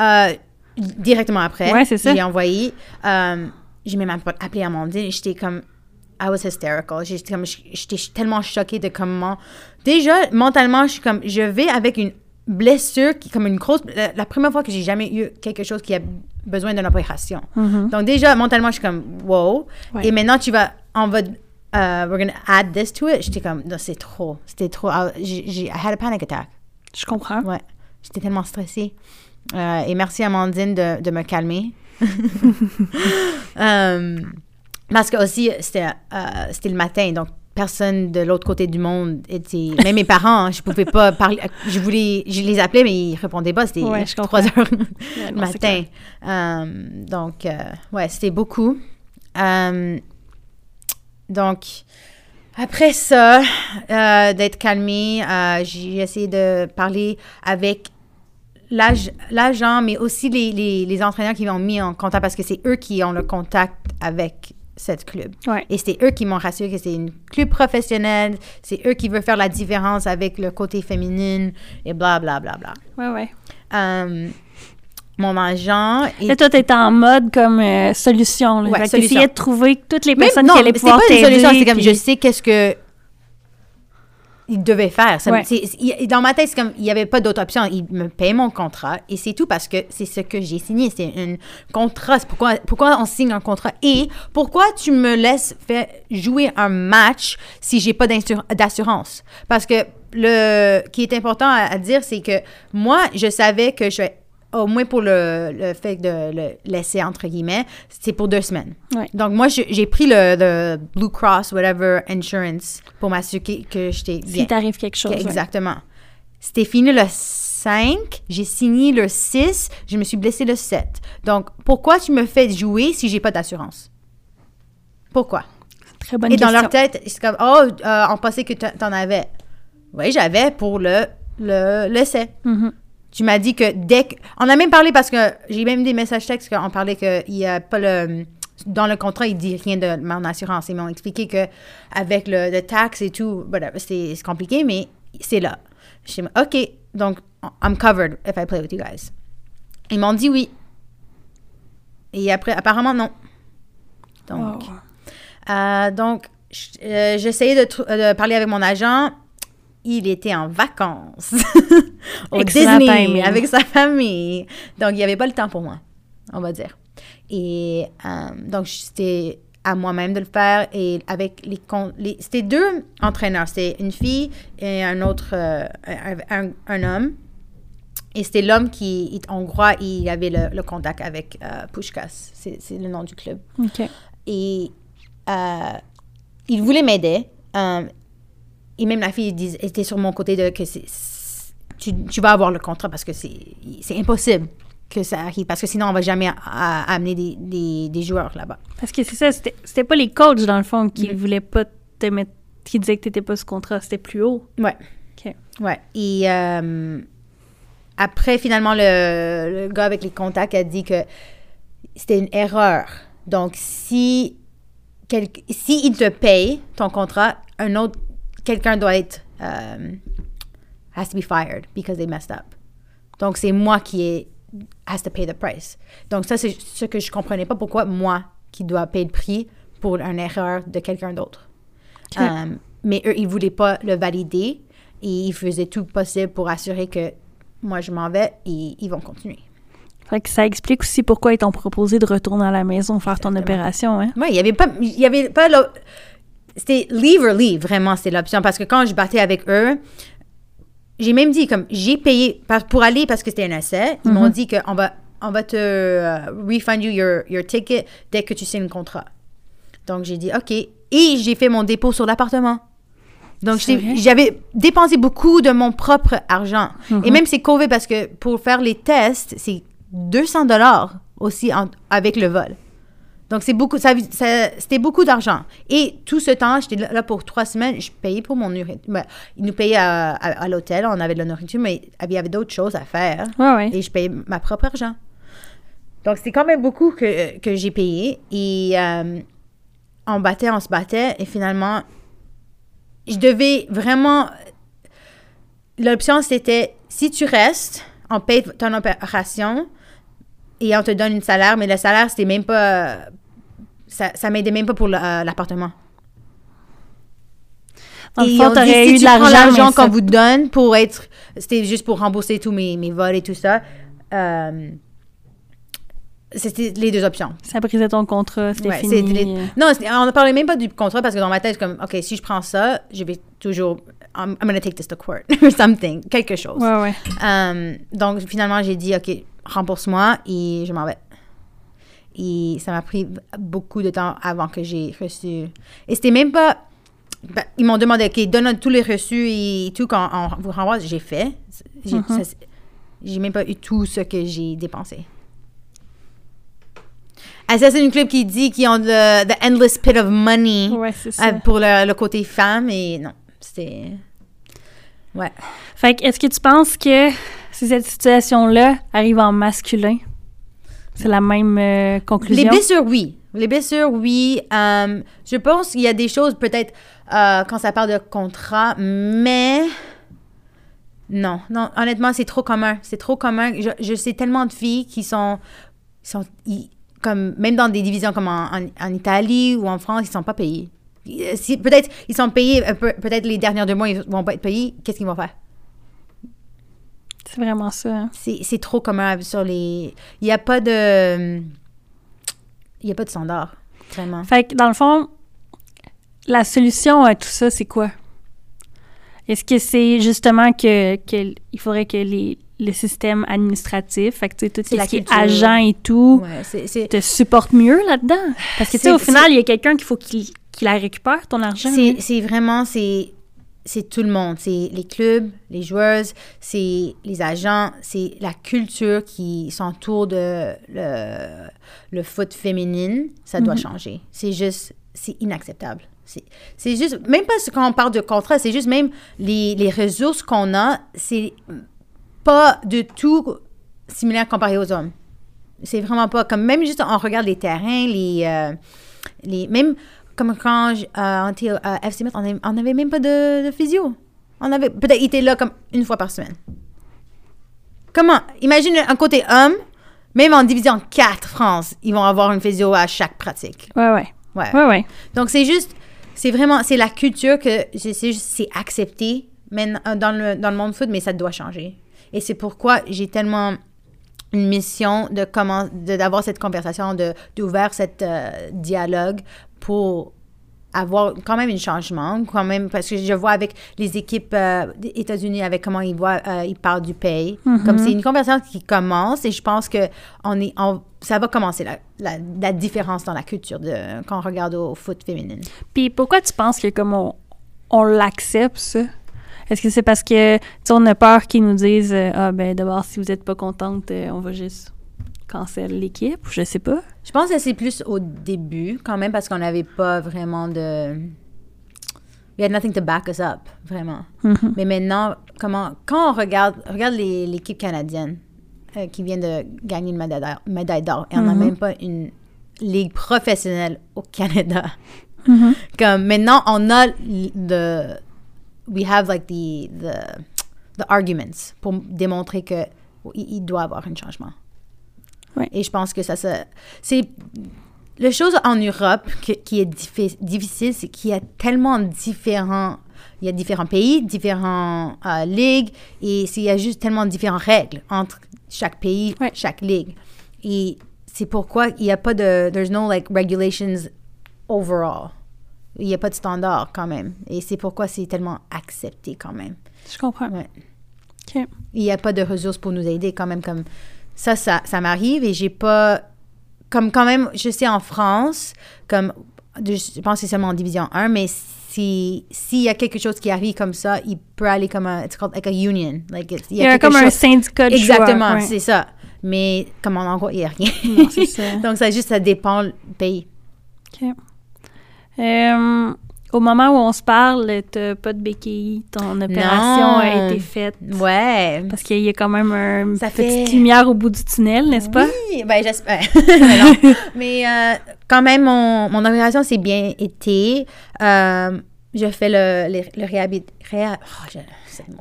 euh, directement après, Ouais, c'est ça. j'ai envoyé. euh, j'ai même appelé Amandine et j'étais comme. I was hysterical. J'étais comme, j'étais tellement choquée de comment. Déjà, mentalement, je suis comme, je vais avec une blessure qui, comme une grosse. La, la première fois que j'ai jamais eu quelque chose qui a besoin d'une opération. Donc, déjà, mentalement, je suis comme, wow. Ouais. Et maintenant, tu vas, on va. euh, we're gonna add this to it. J'étais comme, non, c'est trop. C'était trop. J'ai, j'ai- I had a panic attack. Je comprends. Ouais. J'étais tellement stressée. Euh, et merci Amandine de, de me calmer. Euh, parce que aussi, c'était euh, c'était le matin, donc personne de l'autre côté du monde était... Même mes parents, hein, je pouvais pas parler... Je voulais... Je les appelais, mais ils répondaient pas. C'était Ouais, je 3 comprends. heures le matin. Donc, ouais, c'était beaucoup. Donc, après ça, euh, d'être calmée, euh, j'ai essayé de parler avec l'ag- l'agent, mais aussi les, les, les entraîneurs qui m'ont mis en contact parce que c'est eux qui ont le contact avec cette club. Ouais. Et c'est eux qui m'ont rassuré que c'est une club professionnelle, c'est eux qui veulent faire la différence avec le côté féminin et bla bla bla bla. Ouais, ouais. Euh, mon agent... est- Là, toi, t'étais en mode comme euh, solution. Là. Ouais, Fait solution. de trouver toutes les Même- personnes non, qui allaient pouvoir pas une t'aider. solution, c'est comme puis- je sais qu'est-ce que il devait faire. Ça Ouais. il- dans ma tête, c'est comme il n'y avait pas d'autre option. Il me paye mon contrat et c'est tout parce que c'est ce que j'ai signé. C'est un contrat. C'est pourquoi, pourquoi on signe un contrat? Et pourquoi tu me laisses faire jouer un match si j'ai pas d'assurance? Parce que le qui est important à, à dire, c'est que moi, je savais que je au moins pour le, le fait de le laisser entre guillemets, c'est pour deux semaines. Ouais. Donc, moi, j'ai pris le, le Blue Cross, whatever, insurance pour m'assurer que- j'étais bien. Si t'arrive quelque chose. Exactement. C'était fini le 5, j'ai signé le 6, je me suis blessée le 7. Donc, pourquoi tu me fais jouer si j'ai pas d'assurance? Pourquoi? Très bonne Et dans question. leur tête, c'est comme, oh, euh, on pensait que t'en avais. Oui, j'avais pour le, le l'essai. Mhm. Tu m'as dit que dès que... On a même parlé parce que j'ai même des messages textes qu'on parlait qu'il n'y a pas le... Dans le contrat, il dit rien de mon assurance. Ils m'ont expliqué que avec le, le tax et tout, voilà, c'est compliqué, mais c'est là. Je suis OK, donc I'm covered if I play with you guys. Ils m'ont dit oui. Et après, apparemment, non. Donc, Wow. euh, donc, euh, j'essayais de parler avec mon agent. Il était en vacances au Excellent Disney timing. avec sa famille. Donc, il n'y avait pas le temps pour moi, on va dire. Et euh, donc, c'était à moi-même de le faire. Et avec les... les c'était deux entraîneurs. C'était une fille et un autre... euh, un, un- un homme. Et c'était l'homme qui, en hongrois, il avait le, le contact avec euh, Pushkas. C'est le nom du club OK. et il voulait m'aider. Et même la fille dis- était sur mon côté de que tu, tu vas avoir le contrat parce que c'est, c'est impossible que ça arrive. Parce que sinon, on va jamais a- a- amener des, des, des joueurs là-bas. Parce que c'est ça, c'était c'était pas les coachs, dans le fond, qui Mhm. voulaient pas te mettre, qui disaient que t'étais pas sous contrat, c'était plus haut. Ouais. OK. Ouais. Et euh, après, finalement, le, le gars avec les contacts a dit que c'était une erreur. Donc, si, quel, si il te paye ton contrat, un autre, quelqu'un doit être, euh, has to be fired because they messed up. Donc, c'est moi qui est, has to pay the price. Donc, ça, c'est ce que je comprenais pas pourquoi moi qui dois payer le prix pour une erreur de quelqu'un d'autre. Euh, mais eux, ils voulaient pas le valider et ils faisaient tout possible pour assurer que moi, je m'en vais et ils vont continuer. Fait que ça explique aussi pourquoi ils t'ont proposé de retourner à la maison faire ton opération, hein? Oui, il y avait pas, il y avait pas C'était leave or leave, vraiment, c'était l'option. Parce que quand je battais avec eux, j'ai même dit, comme, j'ai payé pour aller parce que c'était un essai. Ils m'ont dit qu'on va, on va te euh, refund you your, your ticket dès que tu signes le contrat. Donc, j'ai dit, OK. Et j'ai fait mon dépôt sur l'appartement. Donc, C'est j'avais dépensé beaucoup de mon propre argent. Et même c'est COVID parce que pour faire les tests, c'est 200 dollars aussi en- avec le vol. Donc, c'est beaucoup, ça, ça- c'était beaucoup d'argent. Et tout ce temps, j'étais là, pour trois semaines, je payais pour mon nourriture. Ben, ils nous payaient à, à- à l'hôtel, on avait de la nourriture, mais il y avait d'autres choses à faire. Ouais, ouais. Et je payais ma propre argent. Donc, c'était quand même beaucoup que, que j'ai payé. Et euh, on battait, on se battait. Et finalement, je devais vraiment. L'option, c'était si tu restes, on paye ton opération et on te donne une salaire, mais le salaire, c'était même pas. Ça, ça m'aidait même pas pour euh, l'appartement. Dans le Et fond, t'aurais eu tu de prends l'argent, qu'on vous donne pour être. C'était juste pour rembourser tous mes, mes vols et tout ça. Euh, c'était les deux options. ça brisait ton contrat, c'était Ouais, fini. c'est les- Non, on ne parlait même pas du contrat parce que dans ma tête, comme, OK, si je prends ça, je vais toujours. I'm, I'm gonna take this to court or something. Quelque chose. Ouais, ouais. Euh, donc, finalement, j'ai dit, OK, rembourse-moi et je m'en vais. Et ça m'a pris beaucoup de temps avant que j'ai reçu. Et c'était même pas. ben, ils m'ont demandé, OK, donne tous les reçus et tout quand on vous renvoie. J'ai fait. J'ai Mhm. j'ai même pas eu tout ce que j'ai dépensé. Assassin's Club qui dit qu'ils ont the, the endless pit of money Ouais, euh, ça. pour le, le côté femme et non, c'était. Ouais. Fait que, est-ce que tu penses que si cette situation-là arrive en masculin, c'est la même euh, conclusion? Les blessures, oui. Les blessures, oui. Euh, je pense qu'il y a des choses, peut-être, euh, quand ça parle de contrat, mais. Non, non, honnêtement, c'est trop commun. C'est trop commun. Je, sais tellement de filles qui sont. sont comme, même dans des divisions comme en, Italie ou en France, ils sont pas payés. Peut-être ils sont payés, peut-être les derniers deux mois, ils vont pas être payés. Qu'est-ce qu'ils vont faire? C'est vraiment ça. hein. C'est trop commun sur les. Il n'y a pas de. Il n'y a pas de standard, vraiment. Fait que, dans le fond, la solution à tout ça, c'est quoi? Est-ce que c'est justement que, que il faudrait que les, le système administratif, fait que tu sais, tout la ce qui est agent et tout, Ouais, te supporte mieux là-dedans? Parce que, tu sais, au final, il y a quelqu'un qu'il faut qu'il la récupère, ton argent. C'est c'est vraiment, c'est c'est tout le monde. C'est les clubs, les joueuses, c'est les agents, c'est la culture qui s'entoure de le, le foot féminine. Ça doit changer. C'est juste, c'est inacceptable. C'est juste, même pas quand on parle de contrat, c'est juste même les, les ressources qu'on a, c'est pas de tout similaire comparé aux hommes. C'est vraiment pas comme même juste on regarde les terrains, les euh, les même comme quand je- euh, était à FC Metz, on avait- on n'avait même pas de, de physio. On avait peut-être été là comme une fois par semaine. Comment Imagine un côté homme, même en division 4 France, ils vont avoir une physio à chaque pratique. Ouais, ouais. Ouais. Ouais, ouais. Donc, c'est juste, c'est vraiment, c'est la culture que c'est accepté maintenant dans le, dans le monde foot, mais ça doit changer. Et c'est pourquoi j'ai tellement une mission de comment, de- d'avoir cette conversation, de, d'ouvrir cet euh, dialogue pour avoir quand même un changement, quand même, parce que je vois avec les équipes euh, États-Unis, avec comment ils voient, euh, ils parlent du pay. Comme c'est une conversation qui commence et je pense que on est, on- ça va commencer la, la, la différence dans la culture de, quand on regarde au foot féminin. Puis pourquoi tu penses que comme on, on l'accepte, ça? Est-ce que c'est parce que, on a peur qu'ils nous disent euh, Ah, ben d'abord, si vous n'êtes pas contente, on va juste cancellent l'équipe, ou je sais pas. Je pense que c'est plus au début, quand même, parce qu'on n'avait pas vraiment de. We had nothing to back us up, vraiment. Mhm. Mais maintenant, comment, quand on regarde, regarde l'équipe canadienne euh, qui vient de gagner une médaille d'or- et on n'a même pas une ligue professionnelle au Canada. Mhm. Comme maintenant, on a le. We have like the, the, the arguments pour démontrer que il doit y avoir un changement. Ouais. Et je pense que ça, ça c'est la chose en Europe que- qui est diffi- difficile, c'est qu'il y a tellement différents, il y a différents pays, différentes euh, ligues, et il y a juste tellement de différentes règles entre chaque pays, Ouais. chaque ligue. Et c'est pourquoi il n'y a pas de, there's no like regulations overall. Il n'y a pas de standard quand même. Et c'est pourquoi c'est tellement accepté quand même. Je comprends. Ouais. OK. Il n'y a pas de ressources pour nous aider quand même comme ça ça, ça m'arrive et j'ai pas comme quand même je sais en France comme je pense que c'est seulement en division 1 mais si s'il y a quelque chose qui arrive comme ça il peut aller comme un it's called like a union like it's- Il y a comme un syndicat de exactement ouais. c'est ça mais comme en Angola il n'y a rien Non, c'est ça. donc ça juste ça dépend du pays OK. Euh, au moment où on se parle, t'as pas de béquille, ton opération a été faite. ouais Parce qu'il y a quand même une Ça petite fait- lumière au bout du tunnel, n'est-ce pas? Oui, ben j'espère. mais euh, quand même, mon, mon opération s'est bien été. Euh, je fais le, le, le réhabi- réha- oh, je-.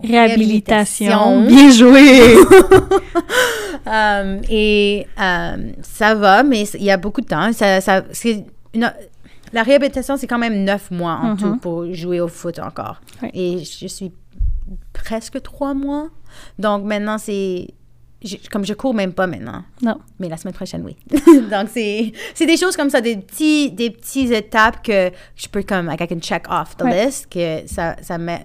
Réhabilitation. Réhabilitation. Bien joué! Euh, et ça va, mais il y a beaucoup de temps. Ça, ça, c'est une- la réhabilitation, c'est quand même neuf mois en Mhm. tout pour jouer au foot encore. Et je suis presque trois mois. Donc maintenant, c'est. Comme je cours même pas maintenant. Non. Mais la semaine prochaine, oui. Donc, c'est c'est des choses comme ça, des petits, des petites étapes que je peux comme, like, I can check off the Ouais. list, que ça, ça, me,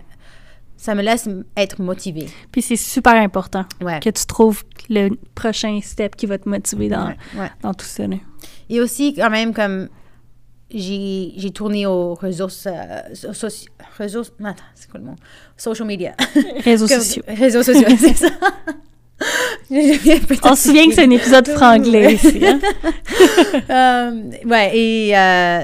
ça me laisse être motivée. Puis c'est super important Ouais. que tu trouves le prochain step qui va te motiver dans, Ouais, ouais. dans tout ça. là. Et aussi, quand même, comme j'ai tourné aux ressources, euh, so- non, attends, c'est quoi le mot? Social media. Réseaux sociaux. Réseaux sociaux, c'est ça. On se souvient que c'est un épisode franglais ici. Hein? Euh, ouais, et euh,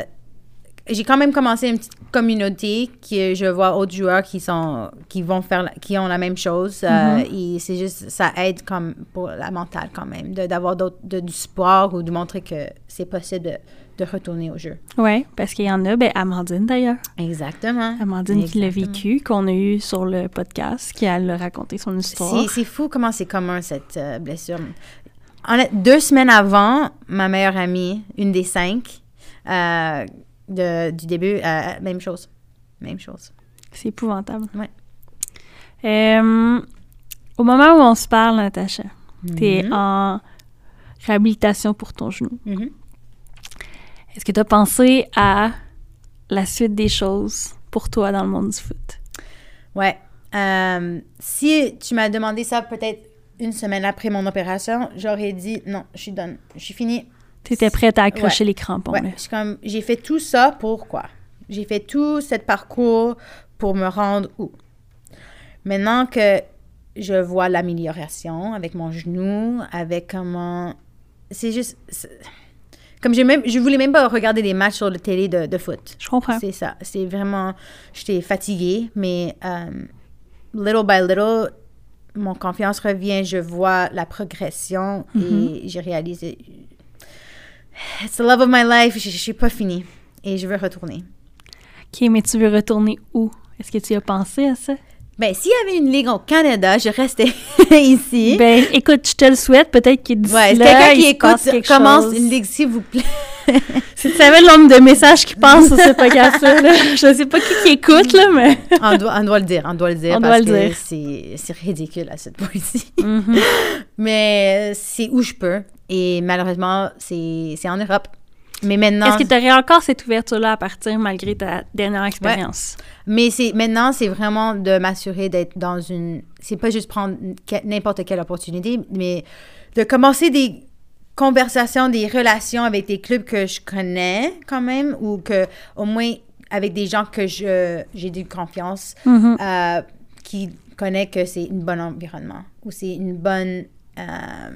j'ai quand même commencé une petite communauté que je vois autres joueurs qui sont qui vont faire la- qui ont la même chose euh, et c'est juste ça aide comme pour la mentale quand même d'avoir d'autres de- du sport ou de montrer que c'est possible de, de retourner au jeu. Oui, parce qu'il y en a, ben Amandine d'ailleurs. Exactement. Amandine qui l'a vécu, qu'on a eu sur le podcast, qui a raconté son histoire. C'est, c'est fou comment c'est commun cette euh, blessure. Honnête- deux semaines avant, ma meilleure amie, une des cinq euh, de- du début, euh, même chose. Même chose. C'est épouvantable. Euh, au moment où on se parle, Natacha, t'es Mhm. en réhabilitation pour ton genou. Mhm. Est-ce que tu as pensé à la suite des choses pour toi dans le monde du foot? Ouais. Euh, si tu m'as demandé ça peut-être une semaine après mon opération, j'aurais dit non, je suis done. Je suis finie. Tu étais prête à accrocher Ouais. les crampons. Ouais, comme, j'ai fait tout ça pour quoi? J'ai fait tout ce parcours pour me rendre où? Maintenant que je vois l'amélioration avec mon genou, avec comment... C'est juste... Comme je même, je voulais même pas regarder des matchs sur la télé de, de foot. Je comprends. C'est ça. C'est vraiment... J'étais fatiguée, mais euh, little by little, mon confiance revient. Je vois la progression Mm-hmm. et j'ai réalisé... It's the love of my life. Je, je suis pas finie. Et je veux retourner. OK, mais tu veux retourner où? Est-ce que tu as pensé à ça? Ben, s'il y avait une ligue au Canada, je restais ici. Ben, écoute, je te le souhaite. Peut-être qu'il d'ici ouais, là, quelqu'un qui écoute, commence chose. une ligue, s'il vous plaît. Si tu savais le nombre de messages qui passent sur ce podcast-là, là, je sais pas qui, qui écoute, là, mais... on, doit, on doit le dire, on doit le dire. On parce doit le que dire. C'est, c'est ridicule à cette point-ci. Mhm. Mais euh, c'est où je peux. Et malheureusement, c'est, c'est en Europe. Mais maintenant, Est-ce que tu aurais encore cette ouverture-là à partir malgré ta dernière expérience? mais c'est, maintenant, c'est vraiment de m'assurer d'être dans une... C'est pas juste prendre n'importe quelle opportunité, mais de commencer des conversations, des relations avec des clubs que je connais quand même, ou que au moins avec des gens que je, j'ai de confiance, Mhm. euh, qui connaissent que c'est un bon environnement, ou c'est une bonne... euh,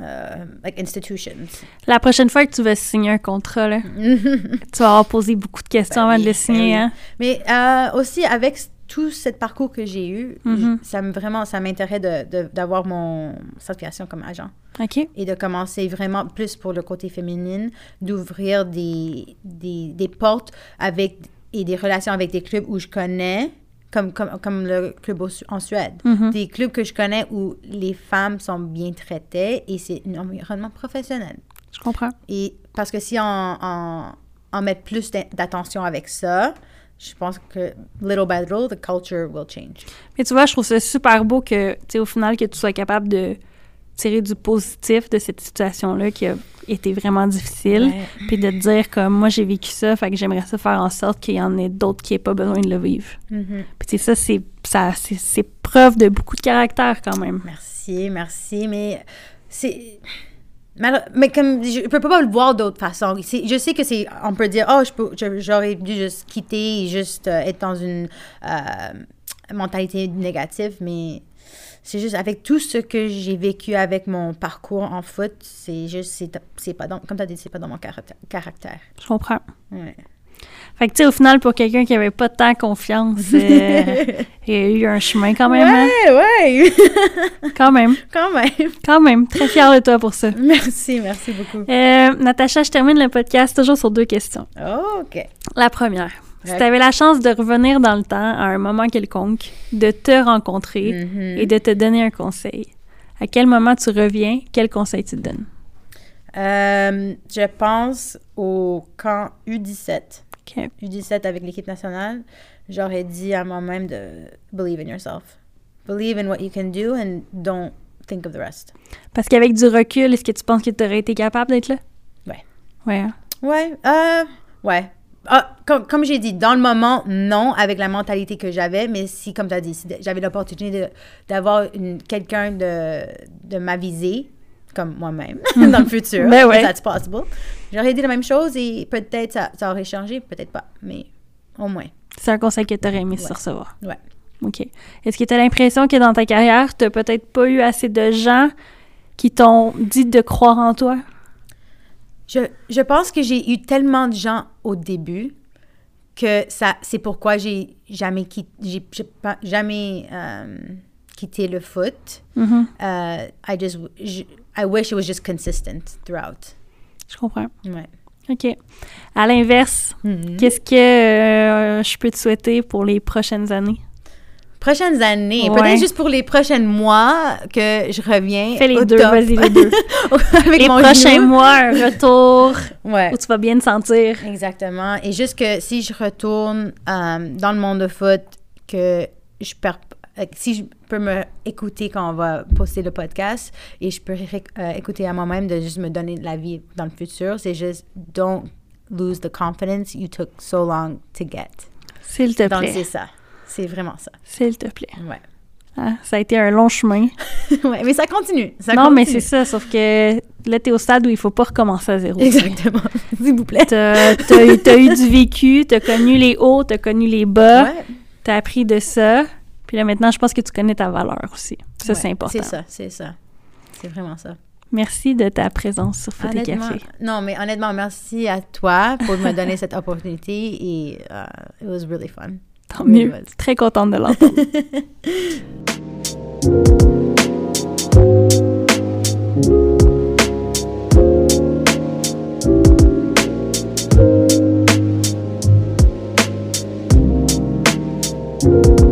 euh, like institutions. La prochaine fois que tu vas signer un contrat, là, tu vas avoir posé beaucoup de questions Ben avant oui, de le ben signer. oui. Hein? Mais euh, aussi, avec tout ce parcours que j'ai eu, Mhm. j- ça me vraiment, ça m'intéresse de- de- d'avoir mon certification comme agent OK. et de commencer vraiment plus pour le côté féminin, d'ouvrir des, des, des portes avec et des relations avec des clubs où je connais, comme, comme, comme le club au en Suède. Mhm. Des clubs que je connais où les femmes sont bien traitées et c'est un environnement professionnel. Je comprends. Et parce que si on, on, on met plus d'attention avec ça, je pense que little by little, the culture will change. Mais tu vois, je trouve ça super beau que, tu sais, au final, que tu sois capable de tirer du positif de cette situation-là qui a été vraiment difficile. Ouais. Puis de te dire comme moi j'ai vécu ça, fait que j'aimerais ça faire en sorte qu'il y en ait d'autres qui n'aient pas besoin de le vivre. Mhm. Puis ça, c'est ça, c'est preuve de beaucoup de caractère quand même. Merci, merci, mais c'est... Mais comme je ne peux pas le voir d'autre façon. Je sais que c'est, on peut dire, oh, j'aurais dû juste quitter et juste euh, être dans une euh, mentalité négative, mais c'est juste avec tout ce que j'ai vécu avec mon parcours en foot, c'est juste, c'est, pas dans, comme tu as dit, c'est pas dans mon caractère. Je comprends. Ouais. Fait que tu sais, au final, pour quelqu'un qui avait pas tant confiance, euh, il y a eu un chemin quand même. hein? Ouais, ouais, Quand même. quand même. Quand même. Très fière de toi pour ça. Merci, merci beaucoup. Euh, Natacha, je termine le podcast toujours sur deux questions. Oh, OK. La première. Si tu avais la chance de revenir dans le temps à un moment quelconque, de te rencontrer Mhm. et de te donner un conseil, à quel moment tu reviens, quel conseil tu te donnes? Euh, je pense au camp U17. OK. U17 avec l'équipe nationale. J'aurais dit à moi-même de believe in yourself. Believe in what you can do and don't think of the rest. Parce qu'avec du recul, est-ce que tu penses que tu aurais été capable d'être là? Ouais. Ouais. hein? Ouais, euh, ouais. Ah, comme comme j'ai dit, dans le moment, non, avec la mentalité que j'avais, mais si, comme tu as dit, si j'avais l'opportunité d'avoir quelqu'un de, de m'aviser, comme moi-même, dans le futur, Ben ouais. that's possible, j'aurais dit la même chose et peut-être ça, ça aurait changé, peut-être pas, mais au moins. C'est un conseil que tu aurais aimé Ouais. recevoir. Ouais. OK. Est-ce que tu as l'impression que dans ta carrière, tu peut-être pas eu assez de gens qui t'ont dit de croire en toi? Je, je pense que j'ai eu tellement de gens au début que ça c'est pourquoi j'ai jamais quitté, j'ai, j'ai pas- jamais euh, quitté le foot. Mhm. Uh, I just j- I wish it was just consistent throughout. Je comprends. Ouais. OK. À l'inverse, Mhm. qu'est-ce que euh, je peux te souhaiter pour les prochaines années? Prochaines années, Ouais. peut-être juste pour les prochains mois que je reviens. Fais les au deux, vas-y les deux. Avec les mon prochains genou. mois, un retour Ouais. où tu vas bien te sentir. Exactement. Et juste que si je retourne euh, dans le monde de foot, que je perds. euh, Si je peux me écouter quand on va poster le podcast et je peux euh, écouter à moi-même de juste me donner de la vie dans le futur, c'est juste don't lose the confidence you took so long to get. S'il te Donc plaît. c'est ça. C'est vraiment ça. S'il te plaît. Ouais. Ah, ça a été un long chemin. ouais, mais ça continue. Ça non, mais c'est ça, sauf que là, t'es au stade où il faut pas recommencer à zéro. Exactement. S'il vous plaît. T'as t'as- t'as eu du vécu, t'as connu les hauts, t'as connu les bas, Ouais. t'as appris de ça. Puis là, maintenant, je pense que tu connais ta valeur aussi. Ça, Ouais, c'est important. C'est ça, c'est ça. C'est vraiment ça. Merci de ta présence sur Foot et Honnêtement, Café. non, mais honnêtement, merci à toi pour me donner cette opportunité et uh, it was really fun. Très contente de l'entendre.